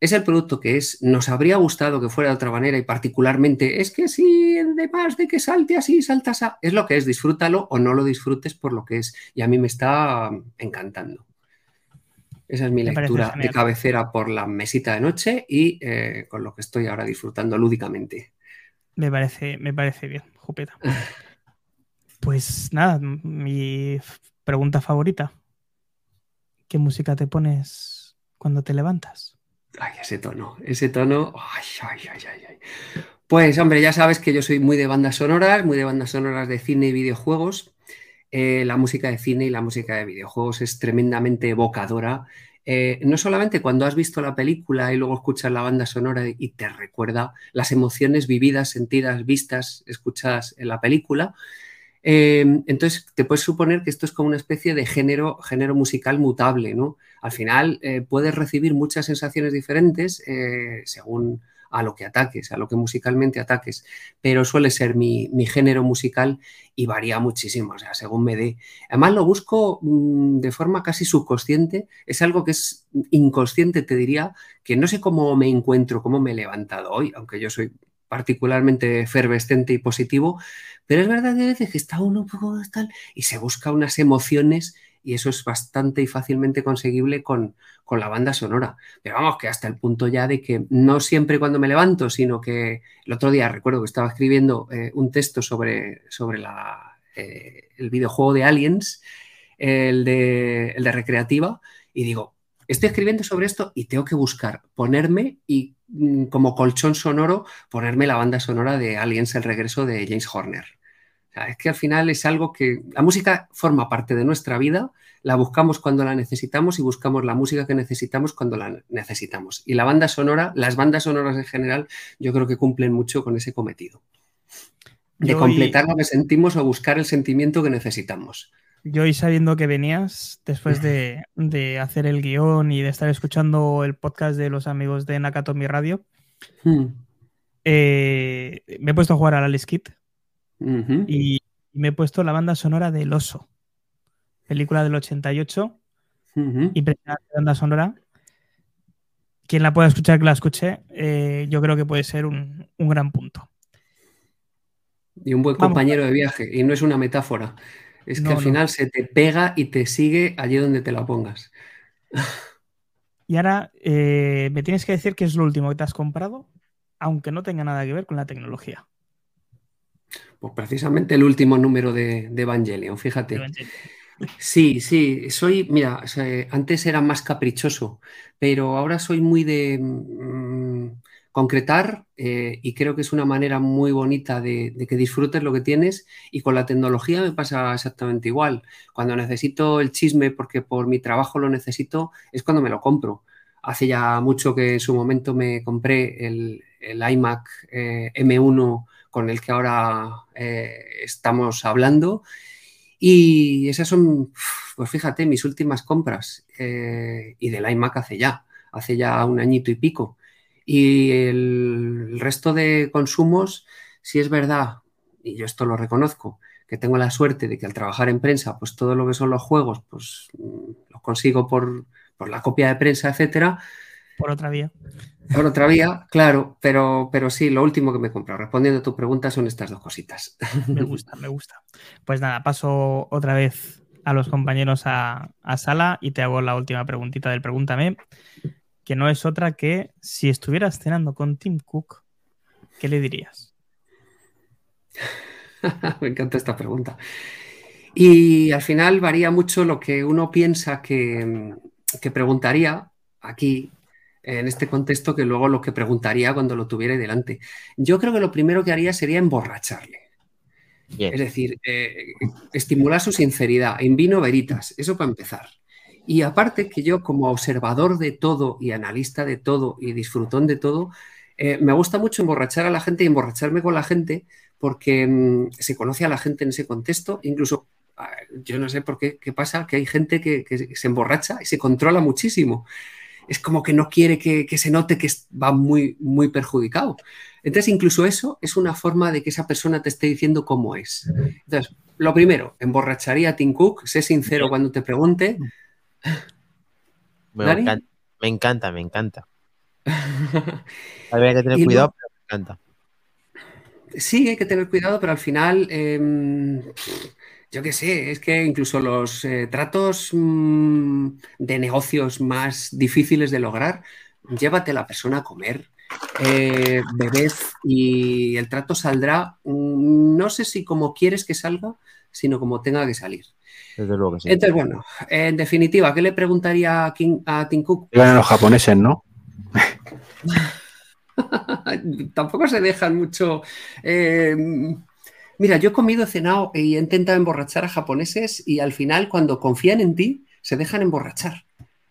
Es el producto que es, nos habría gustado que fuera de otra manera y particularmente es que sí, además de que salte así, saltas a... Es lo que es, disfrútalo o no lo disfrutes por lo que es. Y a mí me está encantando. Esa es mi Me lectura de cabecera por la mesita de noche y eh, con lo que estoy ahora disfrutando lúdicamente. Me parece, me parece bien, Jupeta. Pues nada, mi pregunta favorita. ¿Qué música te pones cuando te levantas? Ay, ese tono, ese tono. Ay, ay, ay, ay, ay. Pues hombre, ya sabes que yo soy muy de bandas sonoras, muy de bandas sonoras de cine y videojuegos. Eh, la música de cine y la música de videojuegos es tremendamente evocadora. Eh, no solamente cuando has visto la película y luego escuchas la banda sonora y te recuerda las emociones vividas, sentidas, vistas, escuchadas en la película. Eh, entonces, te puedes suponer que esto es como una especie de género, género musical mutable, ¿no? Al final puedes recibir muchas sensaciones diferentes según a lo que ataques, a lo que musicalmente ataques, pero suele ser mi, mi, género musical y varía muchísimo, o sea, según me dé. Además, lo busco mmm, de forma casi subconsciente, es algo que es inconsciente, te diría, que no sé cómo me encuentro, cómo me he levantado hoy, aunque yo soy particularmente efervescente y positivo, pero es verdad que a veces está uno un poco tal y se busca unas emociones y eso es bastante y fácilmente conseguible con, con, la banda sonora. Pero vamos, que hasta el punto ya de que no siempre cuando me levanto, sino que el otro día recuerdo que estaba escribiendo eh, un texto sobre, sobre la, eh, el videojuego de Aliens, el de, el de Recreativa, y digo, estoy escribiendo sobre esto y tengo que buscar, ponerme y mm, como colchón sonoro, ponerme la banda sonora de Aliens, el regreso de James Horner. Es que al final es algo que la música forma parte de nuestra vida, la buscamos cuando la necesitamos y buscamos la música que necesitamos cuando la necesitamos. Y la banda sonora, las bandas sonoras en general, yo creo que cumplen mucho con ese cometido. De yo completar y... lo que sentimos o buscar el sentimiento que necesitamos. Yo hoy sabiendo que venías, después de, de, hacer el guion y de estar escuchando el podcast de los amigos de Nakatomi Radio, hmm. eh, me he puesto a jugar al Alice Kid uh -huh. y me he puesto la banda sonora del Oso, película del 88, uh -huh. banda sonora. Quien la pueda escuchar, que la escuche, eh, yo creo que puede ser un, un, gran punto. Y un buen Vamos. compañero de viaje, y no es una metáfora. Es que al final no. se te pega y te sigue allí donde te la pongas. [LAUGHS] Y ahora eh, me tienes que decir qué es lo último que te has comprado, aunque no tenga nada que ver con la tecnología. Pues precisamente el último número de, de Evangelion, fíjate. Evangelion. Sí, sí, soy, mira, o sea, antes era más caprichoso, pero ahora soy muy de mm, concretar eh, y creo que es una manera muy bonita de, de que disfrutes lo que tienes y con la tecnología me pasa exactamente igual. Cuando necesito el chisme porque por mi trabajo lo necesito, es cuando me lo compro. Hace ya mucho que en su momento me compré el, el iMac eh, M1 con el que ahora eh, estamos hablando. Y esas son, pues fíjate, mis últimas compras. eh, y del iMac hace ya, hace ya un añito y pico. Y el, resto de consumos, si es verdad, y yo esto lo reconozco, que tengo la suerte de que al trabajar en prensa, pues todo lo que son los juegos, pues mm, los consigo por, por la copia de prensa, etcétera. Por otra vía. Por otra vía, claro, pero, pero sí, lo último que me he comprado, respondiendo a tu pregunta, son estas dos cositas. Me gusta, me gusta. Pues nada, paso otra vez a los compañeros a, a sala y te hago la última preguntita del Pregúntame, que no es otra que si estuvieras cenando con Tim Cook, ¿qué le dirías? [LAUGHS] Me encanta esta pregunta. Y al final varía mucho lo que uno piensa que, que preguntaría aquí, en este contexto, que luego lo que preguntaría cuando lo tuviera delante. Yo creo que lo primero que haría sería emborracharle. Es decir, eh, estimular su sinceridad, in vino veritas, eso para empezar. Y aparte que yo como observador de todo y analista de todo y disfrutón de todo, eh, me gusta mucho emborrachar a la gente y emborracharme con la gente porque mm, se conoce a la gente en ese contexto, incluso ah, yo no sé por qué, qué pasa, que hay gente que, que se emborracha y se controla muchísimo. Es como que no quiere que, que se note que va muy, muy perjudicado. Entonces, incluso eso es una forma de que esa persona te esté diciendo cómo es. Entonces, lo primero, emborracharía a Tim Cook, sé sincero cuando te pregunte. Me encanta, me encanta, me encanta. [LAUGHS] Habría que tener Y cuidado, pero me encanta. Sí, hay que tener cuidado, pero al final, eh, yo qué sé, es que incluso los eh, tratos mm, de negocios más difíciles de lograr, llévate a la persona a comer, eh, bebed y el trato saldrá, mm, no sé si como quieres que salga, sino como tenga que salir. Desde luego que sí. Entonces, bueno, en definitiva, ¿qué le preguntaría a, King- a Tim Cook? A los japoneses, ¿no? [LAUGHS] Tampoco se dejan mucho. eh, mira, yo he comido, cenado y he intentado emborrachar a japoneses y al final, cuando confían en ti, se dejan emborrachar.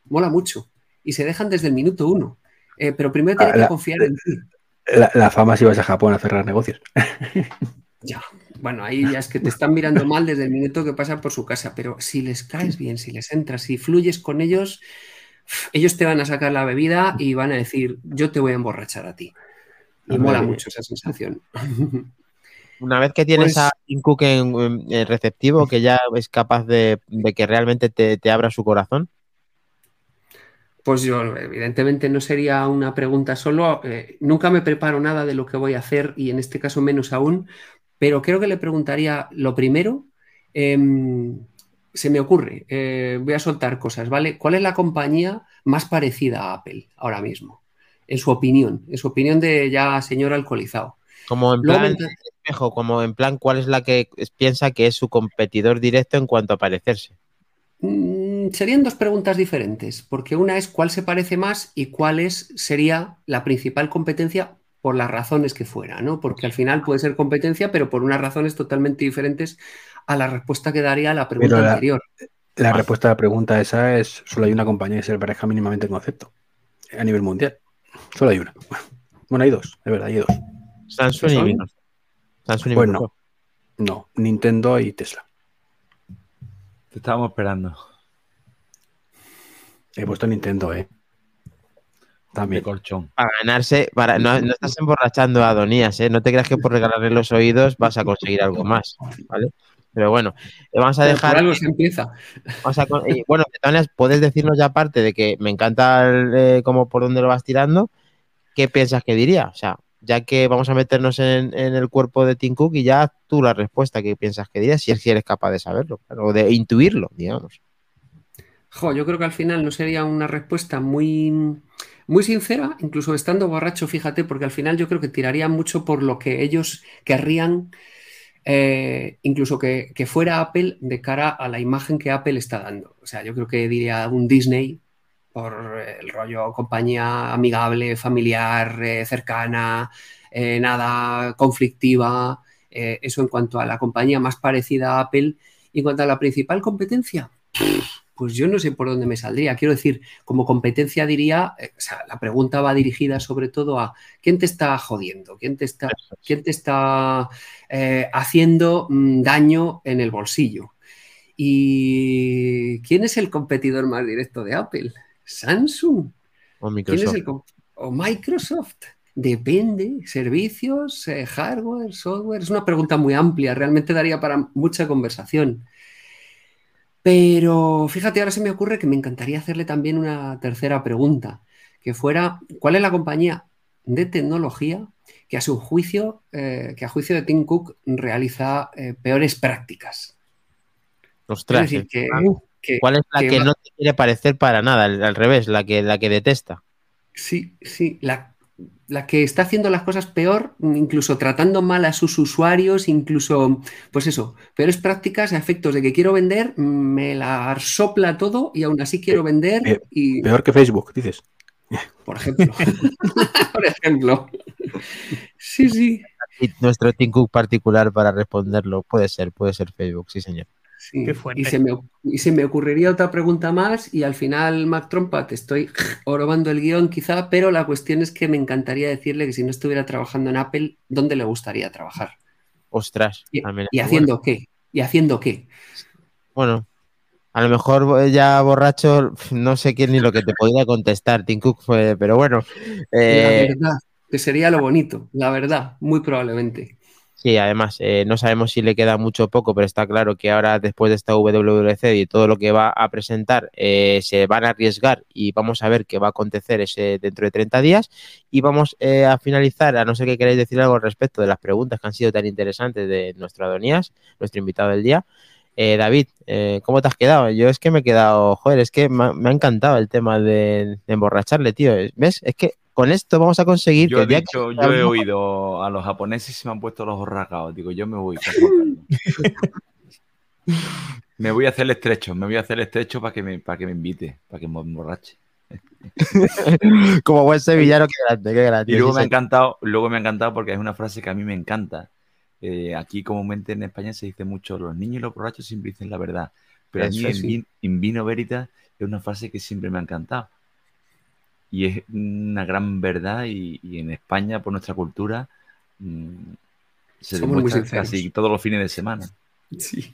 Mola mucho. Y se dejan desde el minuto uno. Eh, pero primero tienen Ah, que confiar en ti. La, la fama si vas a Japón a cerrar negocios. [LAUGHS] Ya. Bueno, ahí ya es que te están mirando mal desde el minuto que pasan por su casa. Pero si les caes bien, si les entras, si fluyes con ellos, ellos te van a sacar la bebida y van a decir, yo te voy a emborrachar a ti. Y mola eh, mucho esa sensación. [LAUGHS] Una vez que tienes Pues- a Tim Cook en, en- en receptivo, que ya es capaz de, de que realmente te, te abra su corazón. Pues yo, evidentemente, no sería una pregunta solo. eh, nunca me preparo nada de lo que voy a hacer y en este caso menos aún, pero creo que le preguntaría lo primero. em, se me ocurre, eh, voy a soltar cosas, ¿vale? ¿Cuál es la compañía más parecida a Apple ahora mismo? En su opinión, en su opinión de ya señor alcoholizado. Como en plan espejo, como en plan cuál es la que es- piensa que es su competidor directo en cuanto a parecerse. Mm, Serían dos preguntas diferentes, porque una es cuál se parece más y cuál es, sería la principal competencia por las razones que fuera, ¿no? Porque al final puede ser competencia, pero por unas razones totalmente diferentes a la respuesta que daría a la pregunta la- anterior. La respuesta a la pregunta esa es: solo hay una compañía que se le parezca mínimamente en concepto a nivel mundial. Solo hay una. Bueno, hay dos, de verdad, hay dos. Samsung y Microsoft. Samsung y Pues Microsoft. No, Nintendo y Tesla. Te estábamos esperando. He puesto Nintendo, ¿eh? De También. colchón. Para ganarse, para, no, no estás emborrachando a Adonías, ¿eh? No te creas que por regalarle los oídos vas a conseguir algo más, ¿vale? Pero bueno, eh, vamos a dejar. algo se empieza. vamos a con- y bueno, de todas maneras, puedes decirnos ya aparte de que me encanta el, eh, cómo por dónde lo vas tirando, ¿qué piensas que diría? O sea, ya que vamos a meternos en, el cuerpo de Tim Cook y ya tú la respuesta que piensas que diría, si es que eres capaz de saberlo, o de intuirlo, digamos. Jo, yo creo que al final no sería una respuesta muy, muy sincera, incluso estando borracho, fíjate, porque al final yo creo que tiraría mucho por lo que ellos querrían eh, incluso que, que fuera Apple de cara a la imagen que Apple está dando. O sea, yo creo que diría un Disney por el rollo compañía amigable, familiar, eh, cercana, eh, nada conflictiva. eh, eso en cuanto a la compañía más parecida a Apple. Y en cuanto a la principal competencia, pues yo no sé por dónde me saldría. Quiero decir, como competencia diría, eh, o sea, la pregunta va dirigida sobre todo a quién te está jodiendo, quién te está, quién te está eh, haciendo mm, daño en el bolsillo. ¿Y quién es el competidor más directo de Apple? Samsung. O ¿Quién es Microsoft. el o Microsoft? Depende, servicios, eh, hardware, software. Es una pregunta muy amplia, realmente daría para mucha conversación. Pero fíjate, ahora se me ocurre que me encantaría hacerle también una tercera pregunta, que fuera, ¿cuál es la compañía de tecnología que a su juicio, eh, que a juicio de Tim Cook realiza eh, peores prácticas? Ostras, Es decir, que- que- ¿cuál es la que no te quiere parecer para nada? Al, revés, la que, la que detesta. Sí, sí, la, la que está haciendo las cosas peor, incluso tratando mal a sus usuarios, incluso, pues eso, peores prácticas a efectos de que quiero vender, me la sopla todo y aún así quiero vender pe- y, Peor que Facebook, dices. por ejemplo, [LAUGHS] por ejemplo. Sí, sí, Y nuestro Cook particular para responderlo puede ser, puede ser Facebook, sí, señor. Sí. Qué fuerte. Y se, me, y se me ocurriría otra pregunta más y al final, Mac Trompa, te estoy [LAUGHS] orobando el guion quizá, pero la cuestión es que me encantaría decirle que si no estuviera trabajando en Apple, ¿dónde le gustaría trabajar? Ostras. ¿Y, y haciendo qué? ¿Y haciendo qué? Bueno, a lo mejor ya borracho, no sé quién ni lo que te podría contestar, Tim Cook, fue- pero bueno. eh, La verdad, que sería lo bonito, la verdad, muy probablemente. Sí, además, eh, no sabemos si le queda mucho o poco, pero está claro que ahora, después de esta WWDC y todo lo que va a presentar, eh, se van a arriesgar y vamos a ver qué va a acontecer ese dentro de 30 días. Y vamos eh, a finalizar, a no ser que queráis decir algo al respecto de las preguntas que han sido tan interesantes de nuestro Adonías, nuestro invitado del día. David, ¿cómo te has quedado? Yo es que me he quedado, joder, es que me ha, encantado el tema de emborracharle, tío. ¿Ves? Es que con esto vamos a conseguir Yo que he que dicho, yo he oído a los japoneses y se me han puesto los rasgados. Digo, yo me voy. me voy a hacer el estrecho, me voy a hacer el estrecho para que me, para que me invite, para que me emborrache. [LAUGHS] Como buen sevillano, qué grande, qué grande. Y luego me ha encantado, luego me ha encantado porque es una frase que a mí me encanta. Eh, aquí comúnmente en España se dice mucho, los niños y los borrachos siempre dicen la verdad. Pero a mí Eso en, sí. vin- in vino veritas es una frase que siempre me ha encantado. Y es una gran verdad y, y en España, por nuestra cultura, mm, se Somos demuestra casi todos los fines de semana. Sí.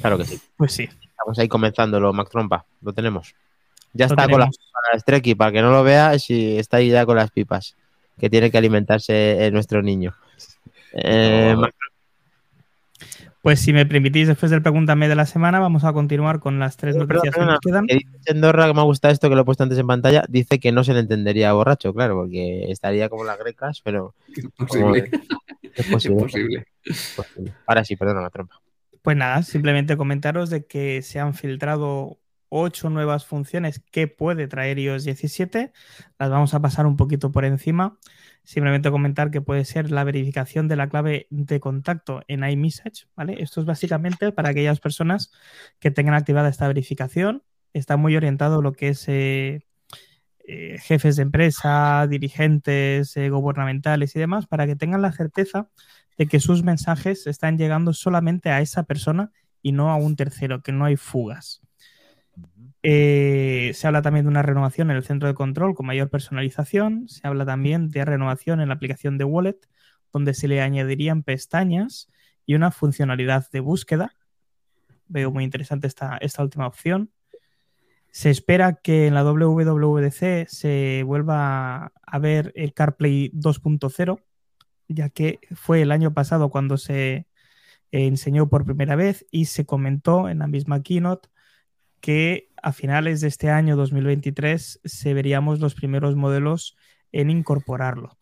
Claro que sí. Pues sí. Estamos ahí comenzándolo, Mac Trompa. Lo tenemos. Ya lo está con las pipas Treki, para que no lo veas, y está ahí ya con las pipas. Que tiene que alimentarse eh, nuestro niño. Eh, No, Mac- Pues si me permitís, después del Pregúntame de la semana, vamos a continuar con las tres Perdona, noticias que perdona, nos quedan. que dice Endorra, que me gusta esto, que lo he puesto antes en pantalla, dice que no se le entendería borracho, claro, porque estaría como las grecas, pero Imposible. es posible. Imposible. es posible. Ahora sí, perdona, Mac Trompa. Pues nada, simplemente comentaros de que se han filtrado ocho nuevas funciones que puede traer iOS 17. Las vamos a pasar un poquito por encima. Simplemente comentar que puede ser la verificación de la clave de contacto en iMessage, ¿vale? Esto es básicamente para aquellas personas que tengan activada esta verificación. Está muy orientado lo que es eh, eh, jefes de empresa, dirigentes eh, gubernamentales y demás, para que tengan la certeza de que sus mensajes están llegando solamente a esa persona y no a un tercero, que no hay fugas. Eh, se habla también de una renovación en el centro de control con mayor personalización. Se habla también de renovación en la aplicación de Wallet, donde se le añadirían pestañas y una funcionalidad de búsqueda. Veo muy interesante esta, esta última opción. Se espera que en la WWDC se vuelva a ver el CarPlay 2.0, ya que fue el año pasado cuando se eh, enseñó por primera vez y se comentó en la misma keynote que a finales de este año 2023 se veríamos los primeros modelos en incorporarlo.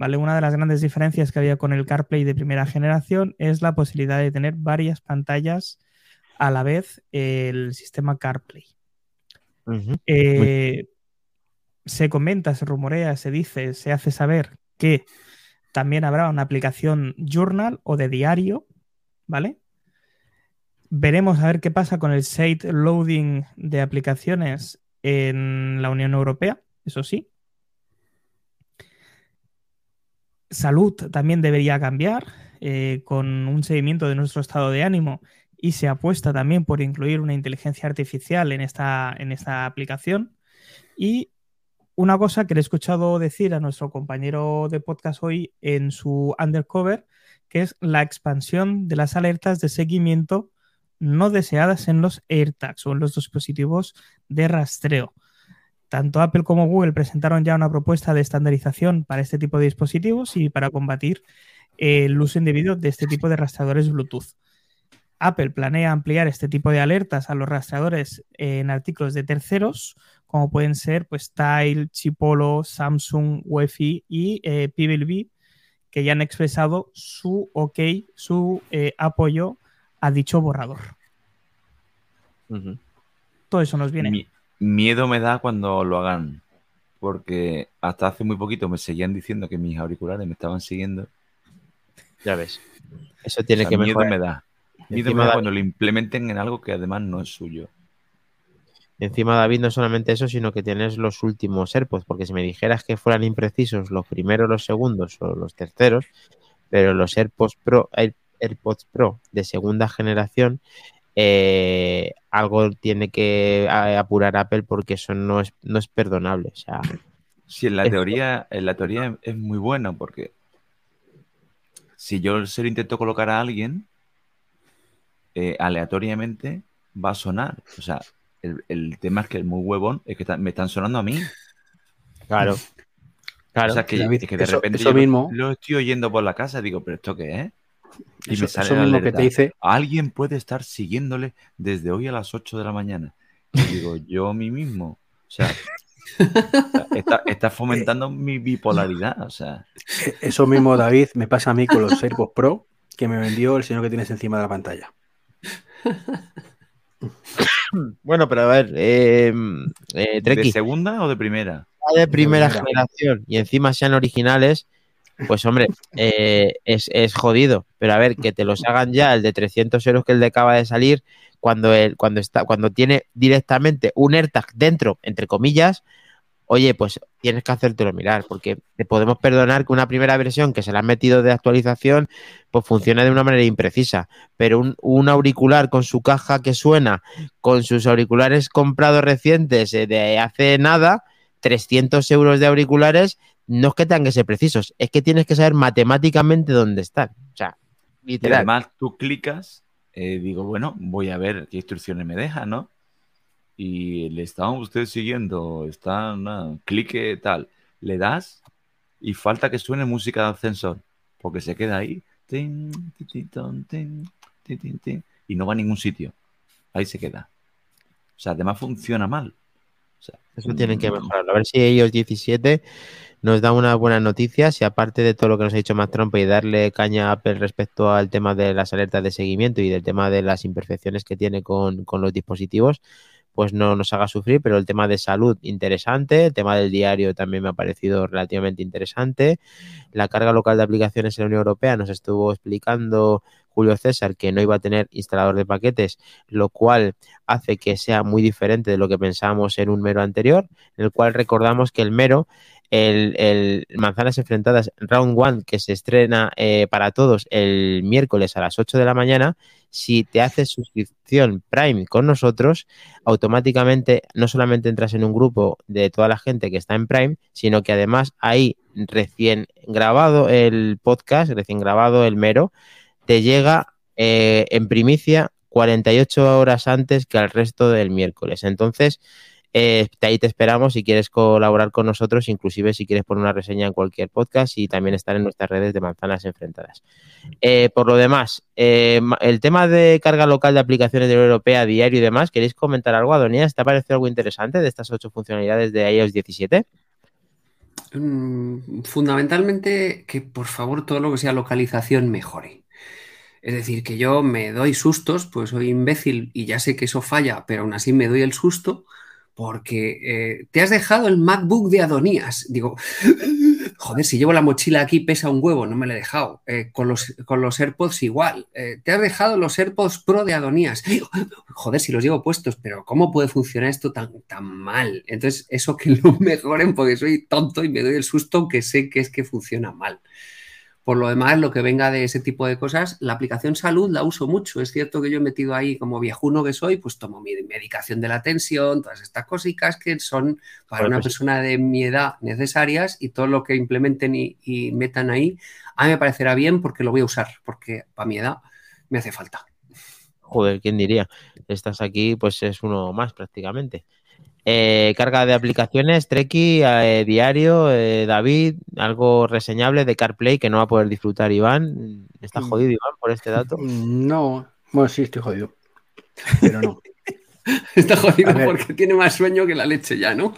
¿Vale? Una de las grandes diferencias que había con el CarPlay de primera generación es la posibilidad de tener varias pantallas a la vez el sistema CarPlay. Eh, se comenta, se rumorea, se dice, se hace saber que también habrá una aplicación journal o de diario ¿vale? Veremos a ver qué pasa con el site loading de aplicaciones en la Unión Europea, eso sí. Salud también debería cambiar eh, con un seguimiento de nuestro estado de ánimo y se apuesta también por incluir una inteligencia artificial en esta, en esta aplicación. Y una cosa que le he escuchado decir a nuestro compañero de podcast hoy en su undercover, que es la expansión de las alertas de seguimiento no deseadas en los AirTags o en los dispositivos de rastreo. Tanto Apple como Google presentaron ya una propuesta de estandarización para este tipo de dispositivos y para combatir el uso indebido de este tipo de rastreadores Bluetooth. Apple planea ampliar este tipo de alertas a los rastreadores en artículos de terceros, como pueden ser pues, Tile, Chipolo, Samsung, Wi-Fi y eh, que ya han expresado su ok, su eh, apoyo a dicho borrador. Todo eso nos viene. miedo me da cuando lo hagan, porque hasta hace muy poquito me seguían diciendo que mis auriculares me estaban siguiendo. Ya ves. Eso tiene que miedo me da. Miedo me da cuando lo implementen en algo que además no es suyo. Encima, David, no solamente eso, sino que tienes los últimos AirPods, porque si me dijeras que fueran imprecisos los primeros, los segundos o los terceros, pero los AirPods Pro, AirPods Pro de segunda generación, eh, algo tiene que apurar Apple porque eso no es, no es perdonable. O sea, sí, en la teoría, en la teoría es muy bueno porque si yo se lo intento colocar a alguien, eh, aleatoriamente va a sonar. O sea, el, tema es que el muy huevón es que me están sonando a mí. Claro. Claro. O sea, que, que de repente yo mismo, lo, estoy oyendo por la casa, digo, ¿pero esto qué es? Y me sale mismo que te dice. Alguien puede estar siguiéndole desde hoy a las 8 de la mañana. Y digo, [LAUGHS] yo a mí mismo. O sea, [LAUGHS] está, fomentando mi bipolaridad. O sea. Eso mismo, David, me pasa a mí con los AirPods Pro que me vendió el señor que tienes encima de la pantalla. [COUGHS] Bueno, pero a ver, eh, eh ¿de segunda o de primera? De primera generación y encima sean originales, pues hombre, eh, es, jodido. Pero a ver, que te los hagan ya el de 300 euros que el de acaba de salir, cuando, el, cuando, está, cuando tiene directamente un AirTag dentro, entre comillas, oye, pues tienes que hacértelo mirar, porque te podemos perdonar que una primera versión que se le han metido de actualización, pues funcione de una manera imprecisa, pero un, auricular con su caja que suena, con sus auriculares comprados recientes eh, de hace nada, 300 euros de auriculares, no es que tengan que ser precisos, es que tienes que saber matemáticamente dónde están. O sea, literal. Y además tú clicas, eh, digo, bueno, voy a ver qué instrucciones me deja, ¿no? y le estaban ustedes siguiendo, están, clique tal, le das y falta que suene música de ascensor, porque se queda ahí y no va a ningún sitio. Ahí se queda. O sea, además funciona mal. Eso tienen que mejorar. A ver si ellos 17 nos da una buena noticia, si aparte de todo lo que nos ha dicho Matt Trump y darle caña a Apple respecto al tema de las alertas de seguimiento y del tema de las imperfecciones que tiene con, con los dispositivos, pues no nos haga sufrir, pero el tema de salud interesante, el tema del diario también me ha parecido relativamente interesante. La carga local de aplicaciones en la Unión Europea nos estuvo explicando Julio César que no iba a tener instalador de paquetes, lo cual hace que sea muy diferente de lo que pensábamos en un mero anterior, en el cual recordamos que el mero el, Manzanas Enfrentadas Round One que se estrena eh, para todos el miércoles a las 8 de la mañana, si te haces suscripción Prime con nosotros, automáticamente no solamente entras en un grupo de toda la gente que está en Prime, sino que además ahí recién grabado el podcast, recién grabado el mero, te llega eh, en primicia 48 horas antes que al resto del miércoles. Entonces, eh, ahí te esperamos si quieres colaborar con nosotros, inclusive si quieres poner una reseña en cualquier podcast y también estar en nuestras redes de manzanas enfrentadas. Eh, por lo demás, eh, el tema de carga local de aplicaciones de la Europea diario y demás, ¿queréis comentar algo, Adonías? ¿Te ha parecido algo interesante de estas ocho funcionalidades de iOS 17? Mm, fundamentalmente que por favor todo lo que sea localización mejore. Es decir, que yo me doy sustos, pues soy imbécil y ya sé que eso falla, pero aún así me doy el susto porque eh, te has dejado el MacBook de Adonías. Digo, [LAUGHS] joder, si llevo la mochila aquí pesa un huevo, no me la he dejado. Eh, con, los, con los AirPods igual. Eh, te has dejado los AirPods Pro de Adonías. [LAUGHS] Joder, si los llevo puestos, pero ¿cómo puede funcionar esto tan, tan mal? Entonces, eso que lo [LAUGHS] mejoren porque soy tonto y me doy el susto que sé que es que funciona mal. Por lo demás, lo que venga de ese tipo de cosas, la aplicación salud la uso mucho. Es cierto que yo he metido ahí, como viejuno que soy, pues tomo mi medicación de la tensión, todas estas cositas que son para una persona de mi edad necesarias y todo lo que implementen y, y metan ahí, a mí me parecerá bien porque lo voy a usar, porque para mi edad me hace falta. Joder, ¿quién diría? Estás aquí, pues es uno más prácticamente. Eh, carga de aplicaciones, Treki, eh, diario, eh, David, algo reseñable de CarPlay que no va a poder disfrutar Iván. ¿Está Mm. jodido Iván por este dato? [LAUGHS] No, bueno, sí, estoy jodido. Pero no. [LAUGHS] Está jodido porque tiene más sueño que la leche ya, ¿no?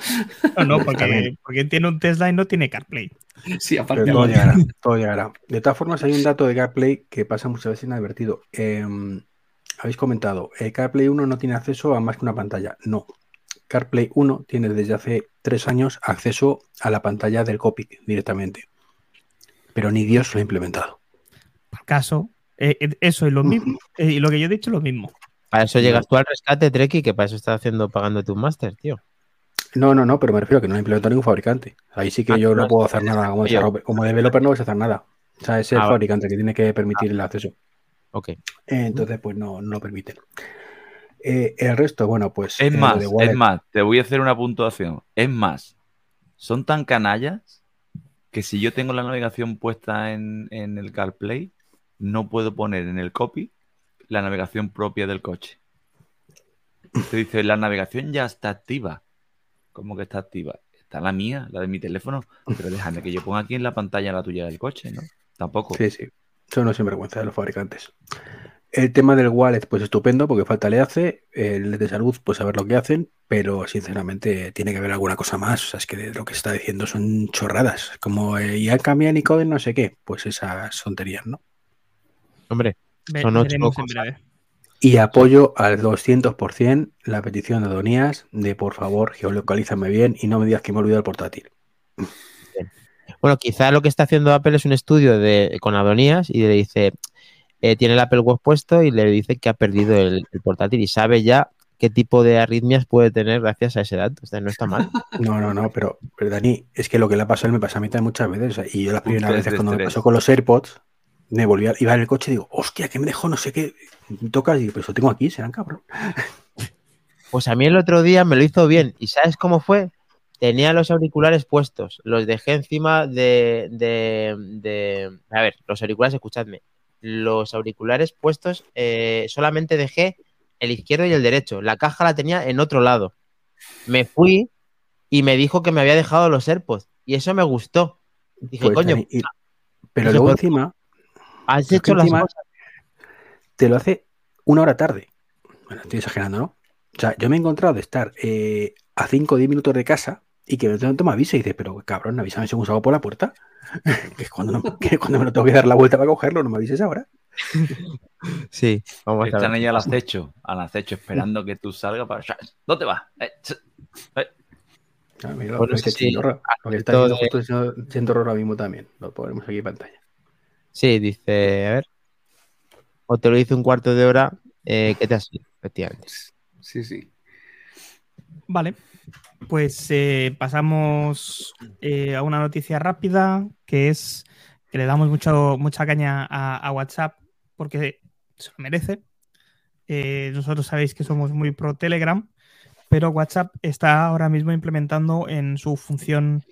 No, no, porque, porque tiene un Tesla y no tiene CarPlay. Sí, aparte. Pero todo llegará, todo llegará. De todas formas, hay un dato de CarPlay que pasa muchas veces inadvertido. Eh, habéis comentado, eh, CarPlay 1 no tiene acceso a más que una pantalla. No. CarPlay 1 tiene desde hace tres años acceso a la pantalla del Cockpit directamente. Pero ni Dios lo ha implementado. Por caso, eh, eh, eso es lo mismo. eh, y lo que yo he dicho es lo mismo. Para eso llegas tú al rescate, Treki, que para eso estás haciendo pagándote un máster, tío. No, no, no, pero me refiero a que no lo ha implementado ningún fabricante. Ahí sí que Ah, yo no puedo hacer nada como, como developer, no vas a hacer nada. O sea, es el Ah, fabricante que tiene que permitir el acceso. Ok. Eh, Entonces, pues no, no lo permiten. Eh, el resto, bueno, pues. Es eh, más, es más, te voy a hacer una puntuación. Es más, son tan canallas que si yo tengo la navegación puesta en, en el CarPlay, no puedo poner en el copy la navegación propia del coche. Te dice, la navegación ya está activa. ¿Cómo que está activa? Está la mía, la de mi teléfono, pero déjame que yo ponga aquí en la pantalla la tuya del coche, ¿no? Tampoco. Sí, sí. Son los sinvergüenza de los fabricantes. El tema del wallet, pues estupendo, porque falta le hace. El de salud, pues a ver lo que hacen, pero sinceramente tiene que haber alguna cosa más. O sea, es que de lo que se está diciendo son chorradas. Como eh, ya cambia el icono, no sé qué. Pues esas tonterías, ¿no? Hombre, Son ocho cosas. breve. Y apoyo al 200% la petición de Donías de por favor, geolocalízame bien y no me digas que me he olvidado el portátil. Bueno, quizá lo que está haciendo Apple es un estudio de, con Adonías y le dice, eh, tiene el Apple Watch puesto y le dice que ha perdido el, el portátil y sabe ya qué tipo de arritmias puede tener gracias a ese dato. O sea, no está mal. [LAUGHS] No, no, no, pero, pero Dani, es que lo que le ha pasado a él me pasa a mí también muchas veces. o sea, y yo las primeras veces cuando me pasó con los AirPods, me volví a iba en el coche y digo, hostia, que me dejó no sé qué. Tocas y digo, pues lo tengo aquí, serán cabrón. [LAUGHS] Pues a mí el otro día me lo hizo bien. ¿Y sabes cómo fue? Tenía los auriculares puestos. Los dejé encima de, de, de- A ver, los auriculares, escuchadme. Los auriculares puestos, eh, solamente dejé el izquierdo y el derecho. La caja la tenía en otro lado. Me fui y me dijo que me había dejado los AirPods. Y eso me gustó. Dije, Pues, coño, y- pero luego encima has hecho las encima- cosas. te lo hace una hora tarde. Bueno, estoy exagerando, ¿no? O sea, yo me he encontrado de estar eh, a 5 o 10 minutos de casa y que de pronto me avise y dice, pero cabrón, avísame según salgo por la puerta. [LAUGHS] que, es cuando no- que cuando me lo tengo que dar la vuelta para cogerlo, no me avises ahora. Sí, vamos a Están ahí al acecho, al acecho, esperando que tú salgas para. ¿Dónde vas? Eh, ch- Ah, mira, Bueno, lo que sí, está haciendo Ro- lo que está de- justo ahora mismo también. Lo ponemos aquí en pantalla. Sí, dice, a ver. O te lo dice un cuarto de hora, eh, ¿qué te has ido? Efectivamente. Sí, sí. Vale, pues eh, pasamos eh, a una noticia rápida que es que le damos mucho, mucha caña a, WhatsApp porque se lo merece. Eh, nosotros sabéis que somos muy pro Telegram, pero WhatsApp está ahora mismo implementando en su función,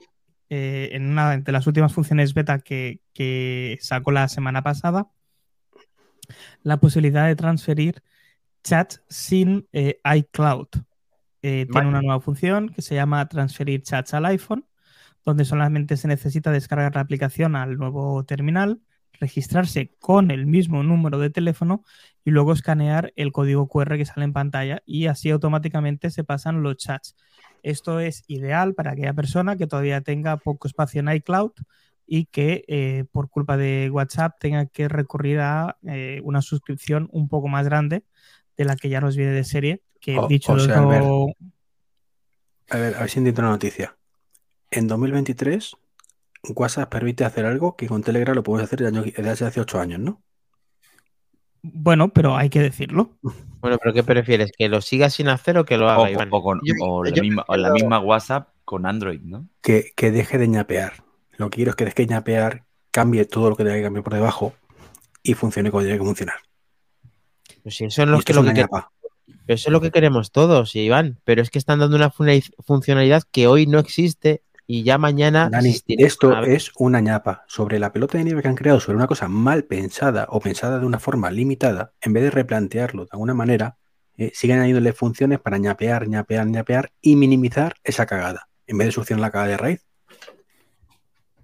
en una de las últimas funciones beta que, que sacó la semana pasada, la posibilidad de transferir chats sin iCloud. Eh, tiene una nueva función que se llama transferir chats al iPhone, donde solamente se necesita descargar la aplicación al nuevo terminal, registrarse con el mismo número de teléfono y luego escanear el código QR que sale en pantalla y así automáticamente se pasan los chats. Esto es ideal para aquella persona que todavía tenga poco espacio en iCloud y que eh, por culpa de WhatsApp tenga que recurrir a eh, una suscripción un poco más grande de la que ya nos viene de serie, que O- dicho o sea, lo- Albert. A ver, a ver si entiendo la noticia. En 2023, WhatsApp permite hacer algo que con Telegram lo podemos hacer desde, hace 8 años, ¿no? Bueno, pero hay que decirlo. [LAUGHS] Bueno, pero ¿qué prefieres? ¿Que lo siga sin hacer o que lo haga, O, Iván? o con- Yo- o la misma, o la prefiero- misma WhatsApp con Android, ¿no? Que, que deje de ñapear. Lo que quiero es que deje de ñapear, cambie todo lo que tenga que cambiar por debajo y funcione como tiene que funcionar. Pues si eso es lo que, es lo que. Pero eso es lo que queremos todos, Iván. Pero es que están dando una funcionali- funcionalidad que hoy no existe y ya mañana Dani, esto es una ñapa sobre la pelota de nieve que han creado sobre una cosa mal pensada o pensada de una forma limitada, en vez de replantearlo de alguna manera, eh, siguen añadiéndole funciones para ñapear, ñapear, ñapear y minimizar esa cagada, en vez de solucionar la cagada de raíz.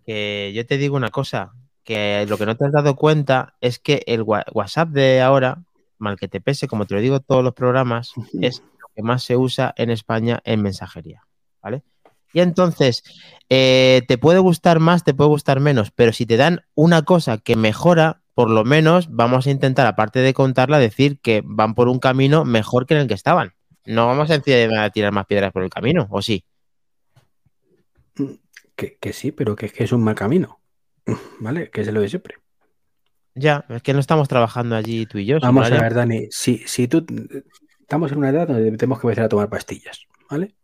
que yo te digo una cosa, que lo que no te has dado cuenta es que el WhatsApp de ahora, mal que te pese, como te lo digo todos los programas, es lo que más se usa en España en mensajería, ¿vale? Y entonces, eh, te puede gustar más, te puede gustar menos, pero si te dan una cosa que mejora, por lo menos vamos a intentar, aparte de contarla, decir que van por un camino mejor que en el que estaban. No vamos a decir a tirar más piedras por el camino, ¿o sí? Que, que sí, pero que es que es un mal camino. [LAUGHS] ¿Vale? Que es lo de siempre. Ya, es que no estamos trabajando allí tú y yo. Vamos a ver, Dani, si, si tú estamos en una edad donde tenemos que empezar a tomar pastillas, ¿vale?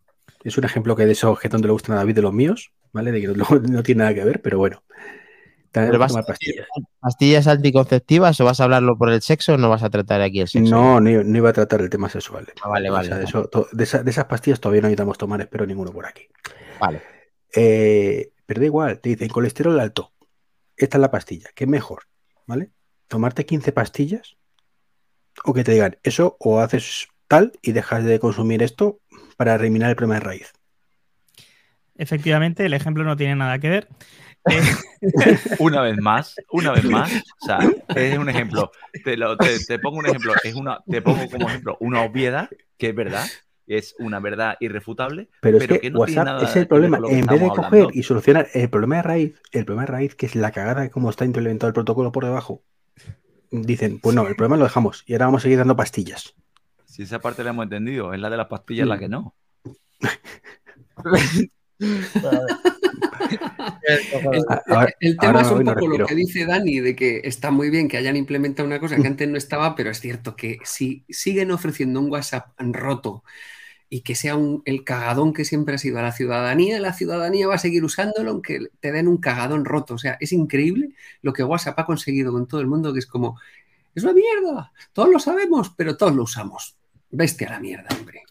Es un ejemplo que de esos que donde le gustan a David de los míos, ¿vale? De que no, [LAUGHS] no tiene nada que ver, pero bueno. Pero que vas a pastillas. pastillas anticonceptivas o vas a hablarlo por el sexo o no vas a tratar aquí el sexo? No, no, no iba a tratar el tema sexual. Ah, vale, O vale, sea, de, vale. eso- to- de esa- de esas pastillas todavía no necesitamos tomar, espero ninguno por aquí. Vale. Eh, pero da igual, te dicen colesterol alto. Esta es la pastilla, ¿qué es mejor? ¿Vale? Tomarte 15 pastillas o que te digan eso o haces tal y dejas de consumir esto para eliminar el problema de raíz. Efectivamente, el ejemplo no tiene nada que ver. Eh, [LAUGHS] Una vez más, una vez más. O sea, es un ejemplo. Te, lo- te- te pongo un ejemplo. Es una, te pongo como ejemplo una obviedad, que es verdad. Es una verdad irrefutable. Pero, es que, que no tiene WhatsApp nada es el problema. En vez de coger hablando. y solucionar el problema de raíz, el problema de raíz, que es la cagada de cómo está implementado el protocolo por debajo, dicen, pues no, el problema lo dejamos y ahora vamos a seguir dando pastillas. Si esa parte la hemos entendido, es la de las pastillas la que no. [LAUGHS] [LAUGHS] El, tema ahora es un poco lo que dice Dani, de que está muy bien que hayan implementado una cosa que antes no estaba, pero es cierto que si siguen ofreciendo un WhatsApp roto y que sea un- el cagadón que siempre ha sido a la ciudadanía, la ciudadanía va a seguir usándolo aunque te den un cagadón roto. O sea, es increíble lo que WhatsApp ha conseguido con todo el mundo, que es como, es una mierda, todos lo sabemos, pero todos lo usamos. Veste a la mierda, hombre.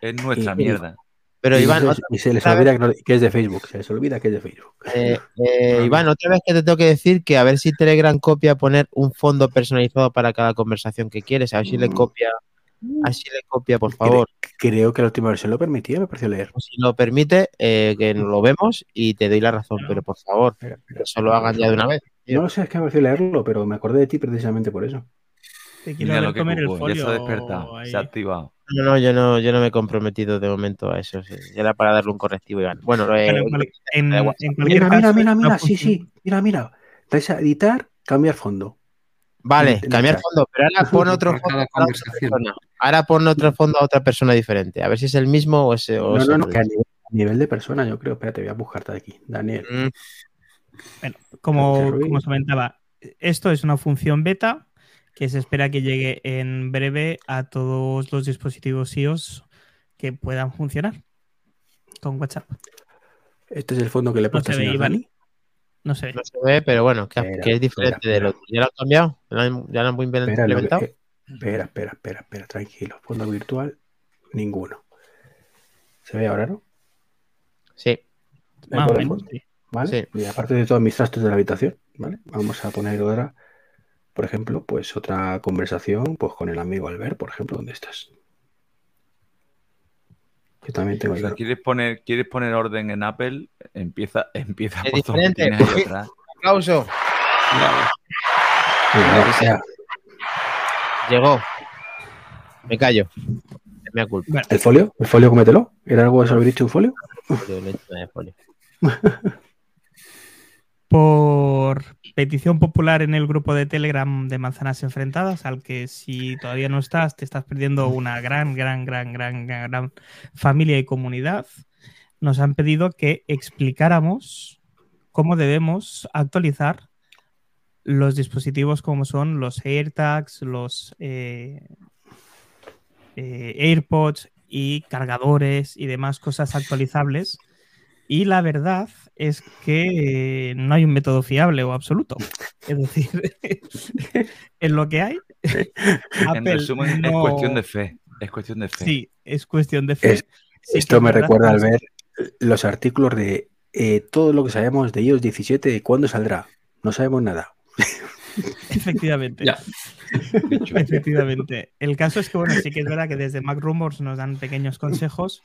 Es nuestra y- mierda. Pero y, Iván, se, otra, y se les olvida que, es de Facebook, se les olvida que es de Facebook. eh, eh, Iván, otra vez que te tengo que decir que a ver si Telegram copia poner un fondo personalizado para cada conversación que quieres. A ver si le copia, a ver si le copia, por favor. Creo que la última versión lo permitía, me pareció leer. Si lo permite, eh, que nos lo vemos y te doy la razón. Pero por favor, que eso lo hagan ya de una vez. tío. No lo sé, es que me pareció leerlo, pero me acordé de ti precisamente por eso. te quiero Mira ver lo que comer el ya se ha folio. despertado, ahí. se ha activado. No, no, yo no, yo no me he comprometido de momento a eso. sí. Era para darle un correctivo, Iván. Bueno, eh, en, de en cualquier Mira, caso, mira, mira, no mira, sí, sí, mira, mira. Dais a editar, cambiar fondo. vale, cambiar fondo, pero ahora [LAUGHS] pon otro fondo para otra persona. Ahora pon otro fondo a otra persona diferente. A ver si es el mismo o ese. o No, es no, no, que a nivel, a nivel de persona, yo creo. Espérate, voy a buscarte aquí. Daniel. Mm, Bueno, como, como os comentaba, esto es una función beta que se espera que llegue en breve a todos los dispositivos iOS que puedan funcionar con WhatsApp. Este es el fondo que le he puesto se al ve, Iván. No sé. No se ve, pero bueno, que, Espera, que es diferente espera, del otro. ¿Ya lo han cambiado? ¿Ya lo han, ya lo han Espera, lo que- implementado? eh, espera, espera, espera, espera, tranquilo. Fondo virtual, ninguno. ¿Se ve ahora, no? Sí. Más o menos, sí. ¿Vale? Y aparte de todos mis trastos de la habitación, ¿vale? Vamos a poner ahora, por ejemplo, pues otra conversación pues con el amigo Albert, por ejemplo, ¿dónde estás? Que también tengo O sea, yo. ¿quieres poner, ¿Quieres poner orden en Apple? Empieza, [LAUGHS] empieza Es por donde diferente. tienes ahí atrás. ¡Aplauso! Mira, o sea, Llegó. Me callo. Mi culpa. ¿El folio? ¿El folio cómetelo? ¿Era algo de haber dicho un folio. [LAUGHS] Por petición popular en el grupo de Telegram de Manzanas Enfrentadas, al que si todavía no estás, te estás perdiendo una gran, gran, gran, gran, gran, gran familia y comunidad, nos han pedido que explicáramos cómo debemos actualizar los dispositivos como son los AirTags, los eh, eh, AirPods y cargadores y demás cosas actualizables. Y la verdad es que no hay un método fiable o absoluto. Es decir, [LAUGHS] en lo que hay, En resumen, no- es cuestión de fe. Es cuestión de fe. Sí, es cuestión de fe. Es- Sí Esto me recuerda al ver los artículos de eh, todo lo que sabemos de iOS 17 y cuándo saldrá. No sabemos nada. [LAUGHS] Efectivamente. Ya. Efectivamente. El caso es que, bueno, sí que es verdad que desde Mac Rumors nos dan pequeños consejos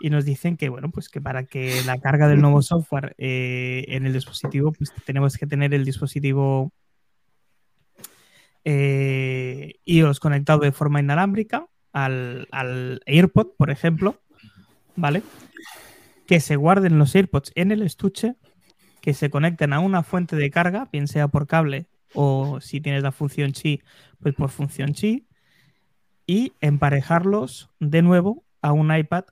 y nos dicen que, bueno, pues que para que la carga del nuevo software eh, en el dispositivo, pues tenemos que tener el dispositivo eh, iOS conectado de forma inalámbrica al, al AirPod, por ejemplo, ¿vale? Que se guarden los AirPods en el estuche, que se conecten a una fuente de carga, bien sea por cable o si tienes la función Qi, pues por función Qi, y emparejarlos de nuevo a un iPad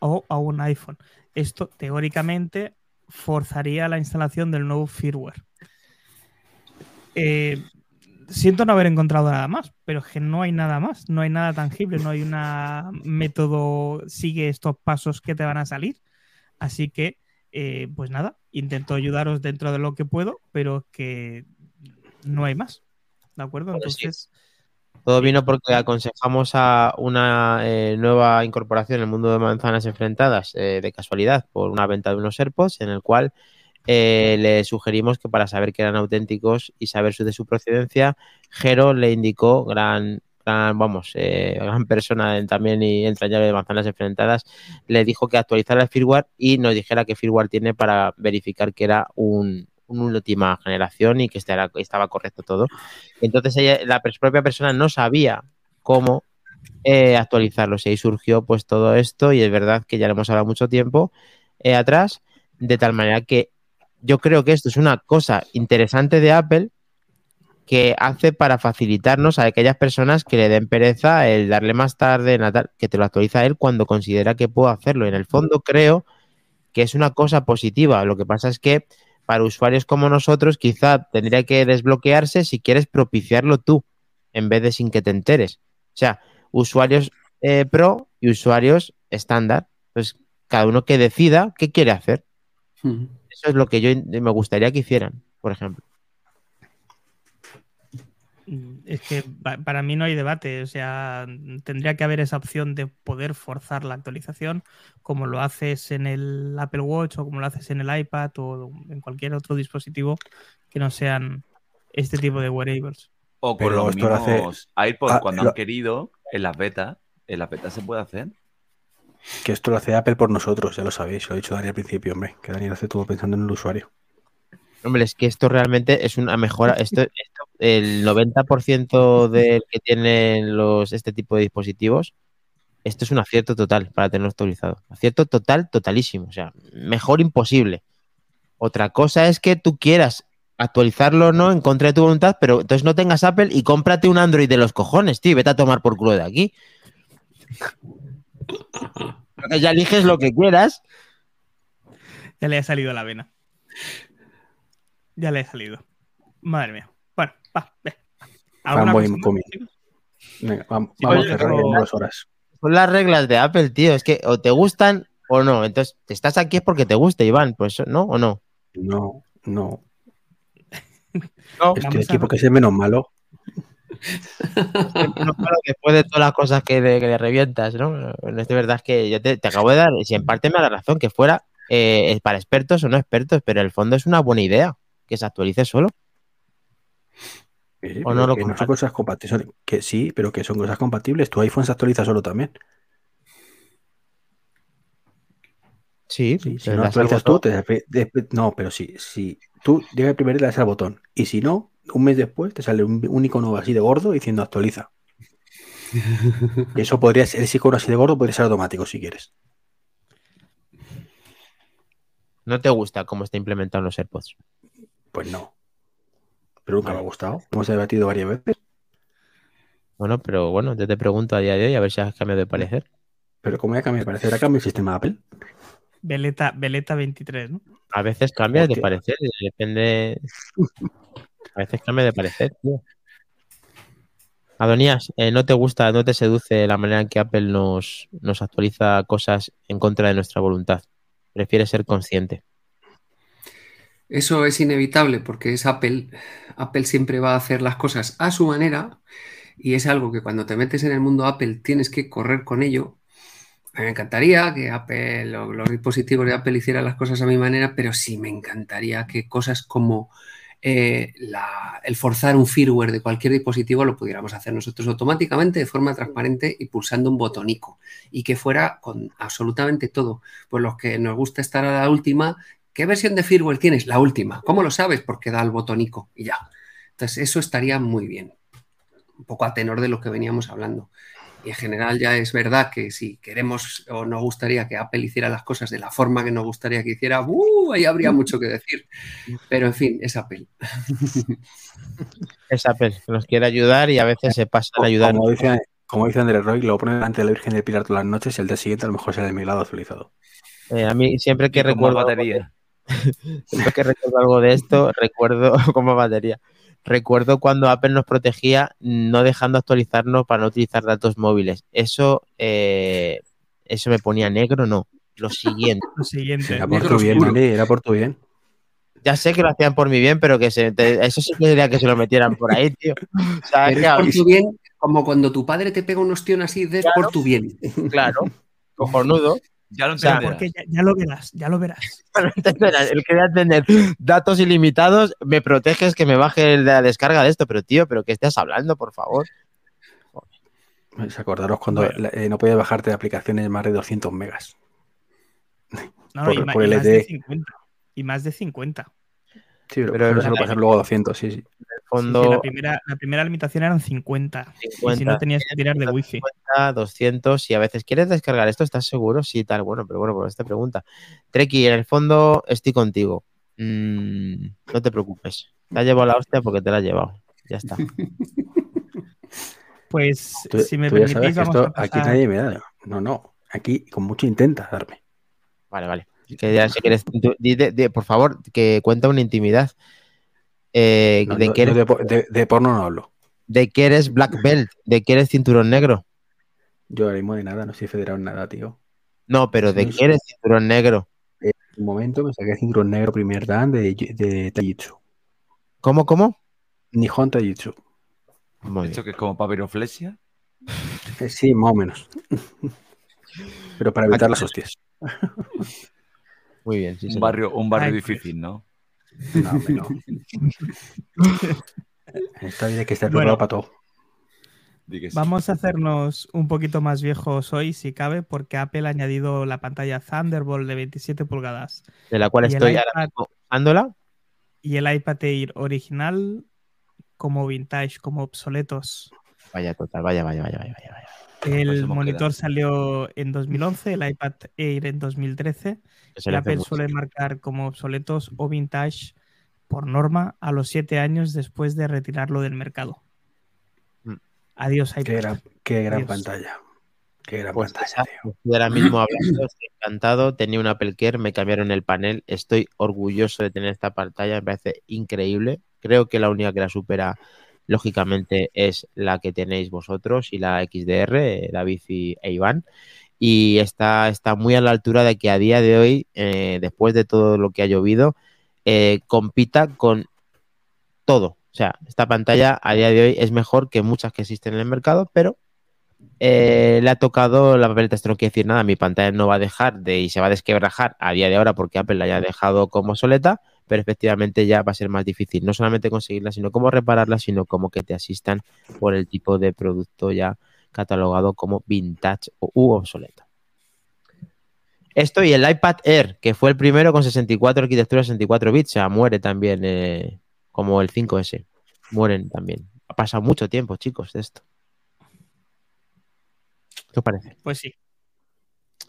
o a un iPhone. Esto teóricamente forzaría la instalación del nuevo firmware. Eh, siento no haber encontrado nada más, pero es que no hay nada más, no hay nada tangible, no hay un método, sigue estos pasos que te van a salir. Así que, eh, pues nada, intento ayudaros dentro de lo que puedo, pero que no hay más. ¿De acuerdo? Sí. Todo vino porque aconsejamos a una eh, nueva incorporación en el mundo de manzanas enfrentadas eh, de casualidad por una venta de unos AirPods en el cual eh, le sugerimos que para saber que eran auténticos y saber su, de su procedencia, Jero le indicó, gran, gran vamos, eh, gran persona en- también y entrañable de manzanas enfrentadas, le dijo que actualizara el firmware y nos dijera qué firmware tiene para verificar que era un, un última generación y que estaba correcto todo. Entonces la propia persona no sabía cómo eh, actualizarlos y ahí surgió pues todo esto y es verdad que ya lo hemos hablado mucho tiempo eh, atrás, de tal manera que yo creo que esto es una cosa interesante de Apple que hace para facilitarnos a aquellas personas que le den pereza el darle más tarde, que te lo actualiza él cuando considera que puedo hacerlo. En el fondo creo que es una cosa positiva. Lo que pasa es que para usuarios como nosotros quizá tendría que desbloquearse si quieres propiciarlo tú, en vez de sin que te enteres. O sea, usuarios eh, pro y usuarios estándar. Pues cada uno que decida qué quiere hacer. Eso es lo que yo me gustaría que hicieran, por ejemplo. Es que pa- para mí no hay debate, o sea, tendría que haber esa opción de poder forzar la actualización como lo haces en el Apple Watch o como lo haces en el iPad o en cualquier otro dispositivo que no sean este tipo de wearables. O con Pero los hace- mismos iPods Ah, cuando lo- han querido, en las betas, en las betas se puede hacer. Que esto lo hace Apple por nosotros, ya lo sabéis, lo ha dicho Dani al principio, hombre, que Dani lo hace todo pensando en el usuario. Hombre, es que esto realmente es una mejora. Esto, esto- el 90% del que tienen los, este tipo de dispositivos, esto es un acierto total para tenerlo actualizado. Acierto total, totalísimo. O sea, mejor imposible. Otra cosa es que tú quieras actualizarlo o no en contra de tu voluntad, pero entonces no tengas Apple y cómprate un Android de los cojones, tío, vete a tomar por culo de aquí. Ya eliges lo que quieras. Ya le ha salido la vena. Ya le ha salido. Madre mía. Bueno, va, ve. Venga, vamos, Sí, vamos oye, a cerrar pero- en dos horas. Son las reglas de Apple, tío. Es que o te gustan o no. Entonces, te estás aquí es porque te gusta, Iván. Pues, ¿no? ¿O no? No, no. [LAUGHS] No, Es que el Vamos a- equipo que es el menos malo. [LAUGHS] no, claro, después de todas las cosas que le, que le revientas, ¿no? Bueno, es de verdad que yo te, te acabo de dar, si en parte me da la razón, que fuera eh, para expertos o no expertos, pero en el fondo es una buena idea que se actualice solo. Sí, O no lo que no son cosas compatibles. Que sí, pero que son cosas compatibles. Tu iPhone se actualiza solo también. Sí, Sí, si no actualizas tú, te no, pero sí, si tú llegas primero y le das al botón. Y si no, un mes después te sale un, un icono así de gordo diciendo actualiza. [LAUGHS] Eso podría ser, ese icono así de gordo podría ser automático si quieres. No te gusta cómo está implementado en los AirPods. Pues no. Pero nunca me ha gustado. Hemos debatido varias veces. Bueno, pero bueno, yo te pregunto a día de hoy a ver si has cambiado de parecer. Pero como ya cambia, parece que cambia el sistema Apple. Veleta, Veleta 23, ¿no? A veces cambia de parecer, depende. A veces cambia de parecer, tío. Adonías, eh, ¿no te gusta, no te seduce la manera en que Apple nos, nos actualiza cosas en contra de nuestra voluntad? Prefieres ser consciente. Eso es inevitable porque es Apple. Apple siempre va a hacer las cosas a su manera y es algo que cuando te metes en el mundo Apple tienes que correr con ello. Me encantaría que Apple los dispositivos de Apple hicieran las cosas a mi manera, pero sí me encantaría que cosas como eh, el forzar un firmware de cualquier dispositivo lo pudiéramos hacer nosotros automáticamente de forma transparente y pulsando un botonico y que fuera con absolutamente todo. Pues los que nos gusta estar a la última, ¿qué versión de firmware tienes? La última. ¿Cómo lo sabes? Porque da el botonico y ya. Entonces eso estaría muy bien. Un poco a tenor de lo que veníamos hablando. Y en general ya es verdad que si queremos o nos gustaría que Apple hiciera las cosas de la forma que nos gustaría que hiciera, ¡uh! ahí habría [LAUGHS] mucho que decir. Pero en fin, es Apple. Es Apple, que nos quiere ayudar y a veces se pasa en ayudar. Como dice, como dice Andrés Roy, lo pone delante de la Virgen del Pilar todas las noches y el día siguiente a lo mejor será el migrado actualizado. Eh, a mí siempre que recuerdo batería. [LAUGHS] Siempre que recuerdo algo de esto, recuerdo [LAUGHS] como batería. Recuerdo cuando Apple nos protegía no dejando actualizarnos para no utilizar datos móviles. Eso, eh, eso me ponía negro, no. Lo siguiente. [LAUGHS] Lo siguiente. Era por tu bien. Andy, era por tu bien. Ya sé que lo hacían por mi bien, pero que se, te- eso sí que que se lo metieran por ahí, tío. O sea, Pero por tu bien, como cuando tu padre te pega un ostión así, es por tu bien. claro, cojonudo. Ya lo O sea, entenderás. Porque ya, ya lo verás, ya lo verás. [LAUGHS] El que voy a tener datos ilimitados, me proteges que me baje la descarga de esto, pero tío, ¿pero qué estás hablando, por favor? Pues acordaros cuando Bueno. eh, no podías bajarte de aplicaciones más de 200 megas. [LAUGHS] No, Por- y, por y el más de ET. 50. Y más de 50. Sí, pero, Pero pero es solo verdad. pasar luego a 200, sí, sí. Sí, sí, fondo, la, primera, la primera limitación eran 50. Y si 50. no tenías que tirar de wifi. 50, 200 y a veces quieres descargar esto, ¿estás seguro? Sí, tal, bueno, pero bueno, por esta pregunta. Treki, en el fondo estoy contigo. Mm, no te preocupes. Te has llevado la hostia porque te la has llevado. Ya está. [LAUGHS] Pues Tú, si me permitís, vamos esto a aquí pasar. nadie me da. No, no. Aquí con mucho intenta darme. Vale, vale. Que ya, si quieres, tú- di- di- di- por favor, que cuenta una intimidad. Eh, No, de, yo- que yo eres, de, de- de porno no hablo. de que eres black belt, de que eres cinturón negro. Yo ahora mismo de nada, no estoy federado en nada, tío. No, pero de que eres cinturón negro. En un momento me saqué cinturón negro primer dan de, de Taijitsu. ¿Cómo, cómo? Nihon Taijitsu. ¿Esto que es como papiroflexia? Eh, Sí, más o menos. [LAUGHS] Pero para evitar las hostias. Muy bien, sí, Un barrio, un barrio Ay, pues. difícil, ¿no? No, hombre, no. [LAUGHS] Vida hay que estar Bueno. para todo. Vamos a hacernos un poquito más viejos hoy, si cabe, porque Apple ha añadido la pantalla Thunderbolt de 27 pulgadas De la cual y estoy ahora iPad- mismo usándola. y el iPad Air original como vintage, como obsoletos. Vaya, total, vaya, vaya, vaya, vaya, vaya. El monitor quedado. salió en 2011, el iPad Air en 2013. Que se Y le hace Apple suele marcar como obsoletos o vintage por norma a los 7 años después de retirarlo del mercado. Mm. Adiós iPad. Qué gran, qué gran Adiós. pantalla. Qué gran Pues pantalla, tío. ahora mismo hablando, estoy encantado. Tenía un Apple Care, me cambiaron el panel. Estoy orgulloso de tener esta pantalla, me parece increíble. Creo que la única que la supera, lógicamente, es la que tenéis vosotros y la XDR, eh, David y e Iván. Y está, está muy a la altura de que a día de hoy, eh, después de todo lo que ha llovido, eh, compita con todo. O sea, esta pantalla a día de hoy es mejor que muchas que existen en el mercado, pero eh, le ha tocado la papeleta, esto no quiere decir nada, mi pantalla no va a dejar de y se va a desquebrajar a día de ahora porque Apple la haya dejado como soleta, pero efectivamente ya va a ser más difícil, no solamente conseguirla, sino cómo repararla, sino como que te asistan por el tipo de producto ya catalogado como vintage o u obsoleto. Esto y el iPad Air, que fue el primero con 64 arquitectura 64 bits, o sea, muere también eh, como el 5S. Mueren también. Ha pasado mucho tiempo, chicos, de esto. ¿Qué os parece? Pues sí.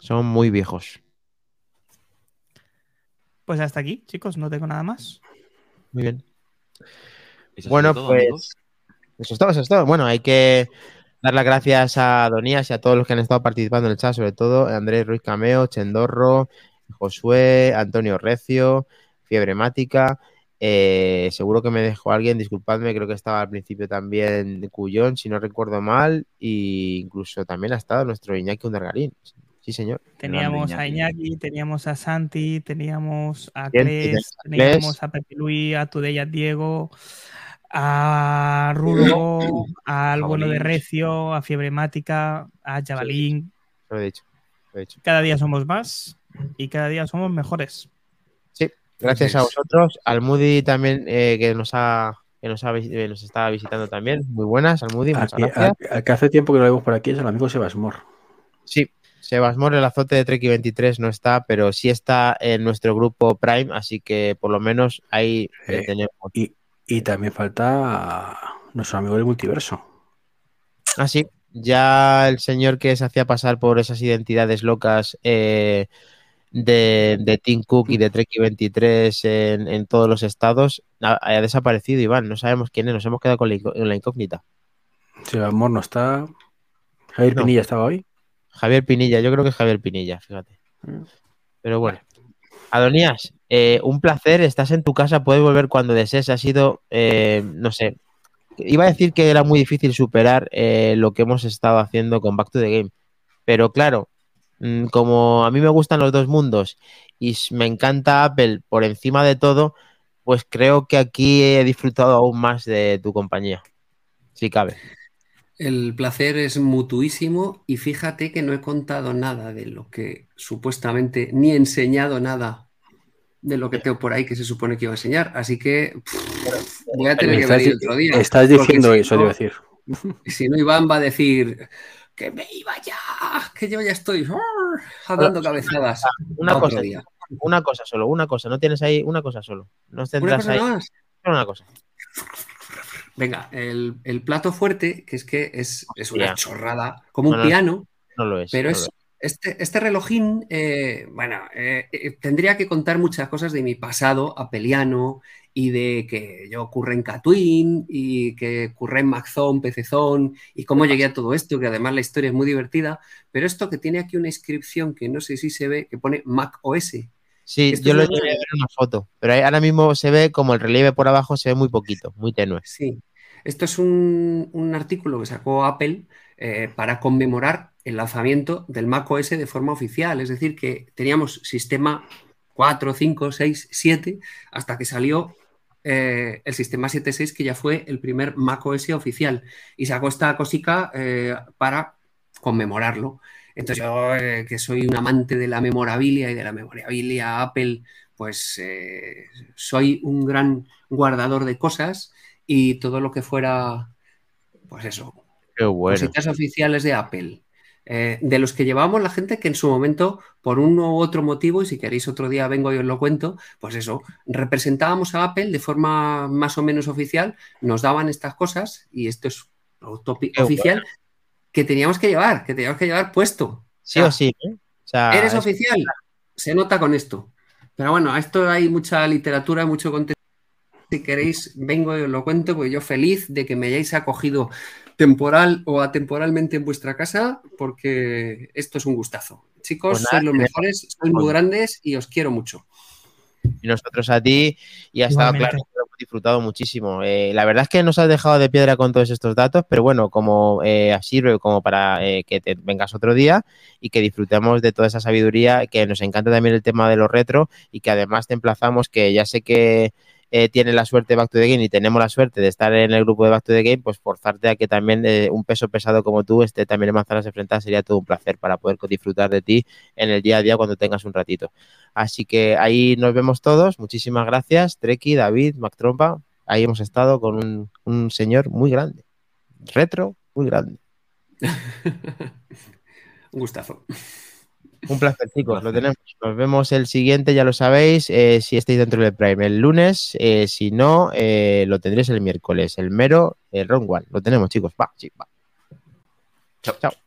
Son muy viejos. Pues hasta aquí, chicos, no tengo nada más. Muy bien. Eso Bueno, todo, pues amigos. eso es todo, eso es todo. Bueno, hay que dar las gracias a Donías y a todos los que han estado participando en el chat, sobre todo Andrés Ruiz Cameo, Chendorro, Josué, Antonio Recio, Fiebre Mática. eh, seguro que me dejó alguien, disculpadme, creo que estaba al principio también Cuyón, si no recuerdo mal, e incluso también ha estado nuestro Iñaki Undergarín. Sí, señor. Teníamos a Iñaki. Iñaki, teníamos a Santi, teníamos a Cles, teníamos a Pepe Luis, a Tudella Diego, a Rulo, al bueno de. Recio, a Fiebre Mática, a Jabalín. Lo he dicho. Lo he dicho. Cada día somos más y cada día somos mejores. Gracias a vosotros. Al Moody también, eh, que nos ha que nos, ha, vis- eh, nos está visitando también. Muy buenas, al Moody, muchas Aquí- gracias. a- a- que hace tiempo que no lo vemos por aquí es el amigo Sebasmor. Sí, Sebas Mor, el azote de Trek 23 no está, pero sí está en nuestro grupo Prime, así que por lo menos ahí Eh, tenemos. Y, y también falta nuestro amigo del multiverso. Ah, sí, ya el señor que se hacía pasar por esas identidades locas eh, de, de Tim Cook y de Trek 23 en, en todos los estados ha, ha desaparecido, Iván. No sabemos quién es, nos hemos quedado con la, incógnita. Sebasmor no está. Javier No. Pinilla estaba hoy. Javier Pinilla, yo creo que es Javier Pinilla, fíjate. Pero bueno. Adonías, eh, un placer, estás en tu casa, puedes volver cuando desees. Ha sido, eh, no sé, iba a decir que era muy difícil superar eh, lo que hemos estado haciendo con Back to the Game. Pero claro, mm, como a mí me gustan los dos mundos y me encanta Apple por encima de todo, pues creo que aquí he disfrutado aún más de tu compañía. Si cabe. El placer es mutuísimo y fíjate que no he contado nada de lo que supuestamente, ni he enseñado nada de lo que tengo por ahí que se supone que iba a enseñar. Así que pff, voy a tener que venir otro día. estás diciendo si eso, no- a decir. Si no, Iván va a decir que me iba ya, que yo ya estoy ¡ah! dando cabezadas. Una Otro cosa, día. una cosa solo, una cosa. No tienes ahí una cosa solo. No Una tendrás cosa ahí más. solo una cosa. Venga, el, el plato fuerte, que es que es, es una chorrada, como un No, no, piano, No lo es. pero no es lo este, este relojín, eh, bueno, eh, eh, tendría que contar muchas cosas de mi pasado apeliano y de que yo ocurre en Catwin y que ocurre en Maxon, Pecezón y cómo llegué a todo esto, que además la historia es muy divertida, pero esto que tiene aquí una inscripción que no sé si se ve, que pone Mac OS. Sí, esto yo lo llegué a ver en una foto, pero ahora mismo se ve como el relieve por abajo se ve muy poquito, muy tenue. Sí, esto es un, un artículo que sacó Apple eh, para conmemorar el lanzamiento del Mac OS de forma oficial. Es decir, que teníamos sistema 4, 5, 6, 7, hasta que salió eh, el sistema 7.6, que ya fue el primer Mac OS oficial. Y sacó esta cosica eh, para conmemorarlo. Entonces yo, eh, que soy un amante de la memorabilia y de la memorabilia Apple, pues eh, soy un gran guardador de cosas y todo lo que fuera, pues eso, Qué bueno. cositas oficiales de Apple. eh, de los que llevábamos la gente que en su momento, por uno u otro motivo, y si queréis otro día vengo y os lo cuento, pues eso, representábamos a Apple de forma más o menos oficial, nos daban estas cosas, y esto es oficial, que teníamos que llevar, que teníamos que llevar puesto. Sí o sí, ¿eh? O sea, ¿Eres es- oficial? Se nota con esto. Pero bueno, a esto hay mucha literatura, mucho contenido. Si queréis, vengo y os lo cuento, pues yo feliz de que me hayáis acogido temporal o atemporalmente en vuestra casa, porque esto es un gustazo. Chicos, Pues nada, sois los mejores, sois muy grandes y os quiero mucho. Y nosotros a ti y ha estado Igualmente. claro que lo hemos disfrutado muchísimo. Eh, la verdad es que nos has dejado de piedra con todos estos datos, pero bueno, como eh, sirve como para eh, que te vengas otro día y que disfrutemos de toda esa sabiduría, que nos encanta también el tema de los retro y que además te emplazamos que ya sé que eh, tienes la suerte de Back to the Game y tenemos la suerte de estar en el grupo de Back to the Game, pues forzarte a que también eh, un peso pesado como tú esté también en Manzanas Enfrentadas sería todo un placer para poder disfrutar de ti en el día a día cuando tengas un ratito. Así que ahí nos vemos todos. Muchísimas gracias, Treki, David, Mac Trompa. Ahí hemos estado con un señor muy grande. Retro, muy grande. [LAUGHS] un gustazo. Un placer, chicos. Lo tenemos. Nos vemos el siguiente, ya lo sabéis. eh, si estáis dentro del Prime el lunes. eh, si no, eh, lo tendréis el miércoles. El mero, el Ron One. Lo tenemos, chicos. Va, sí, va. Chao, chao.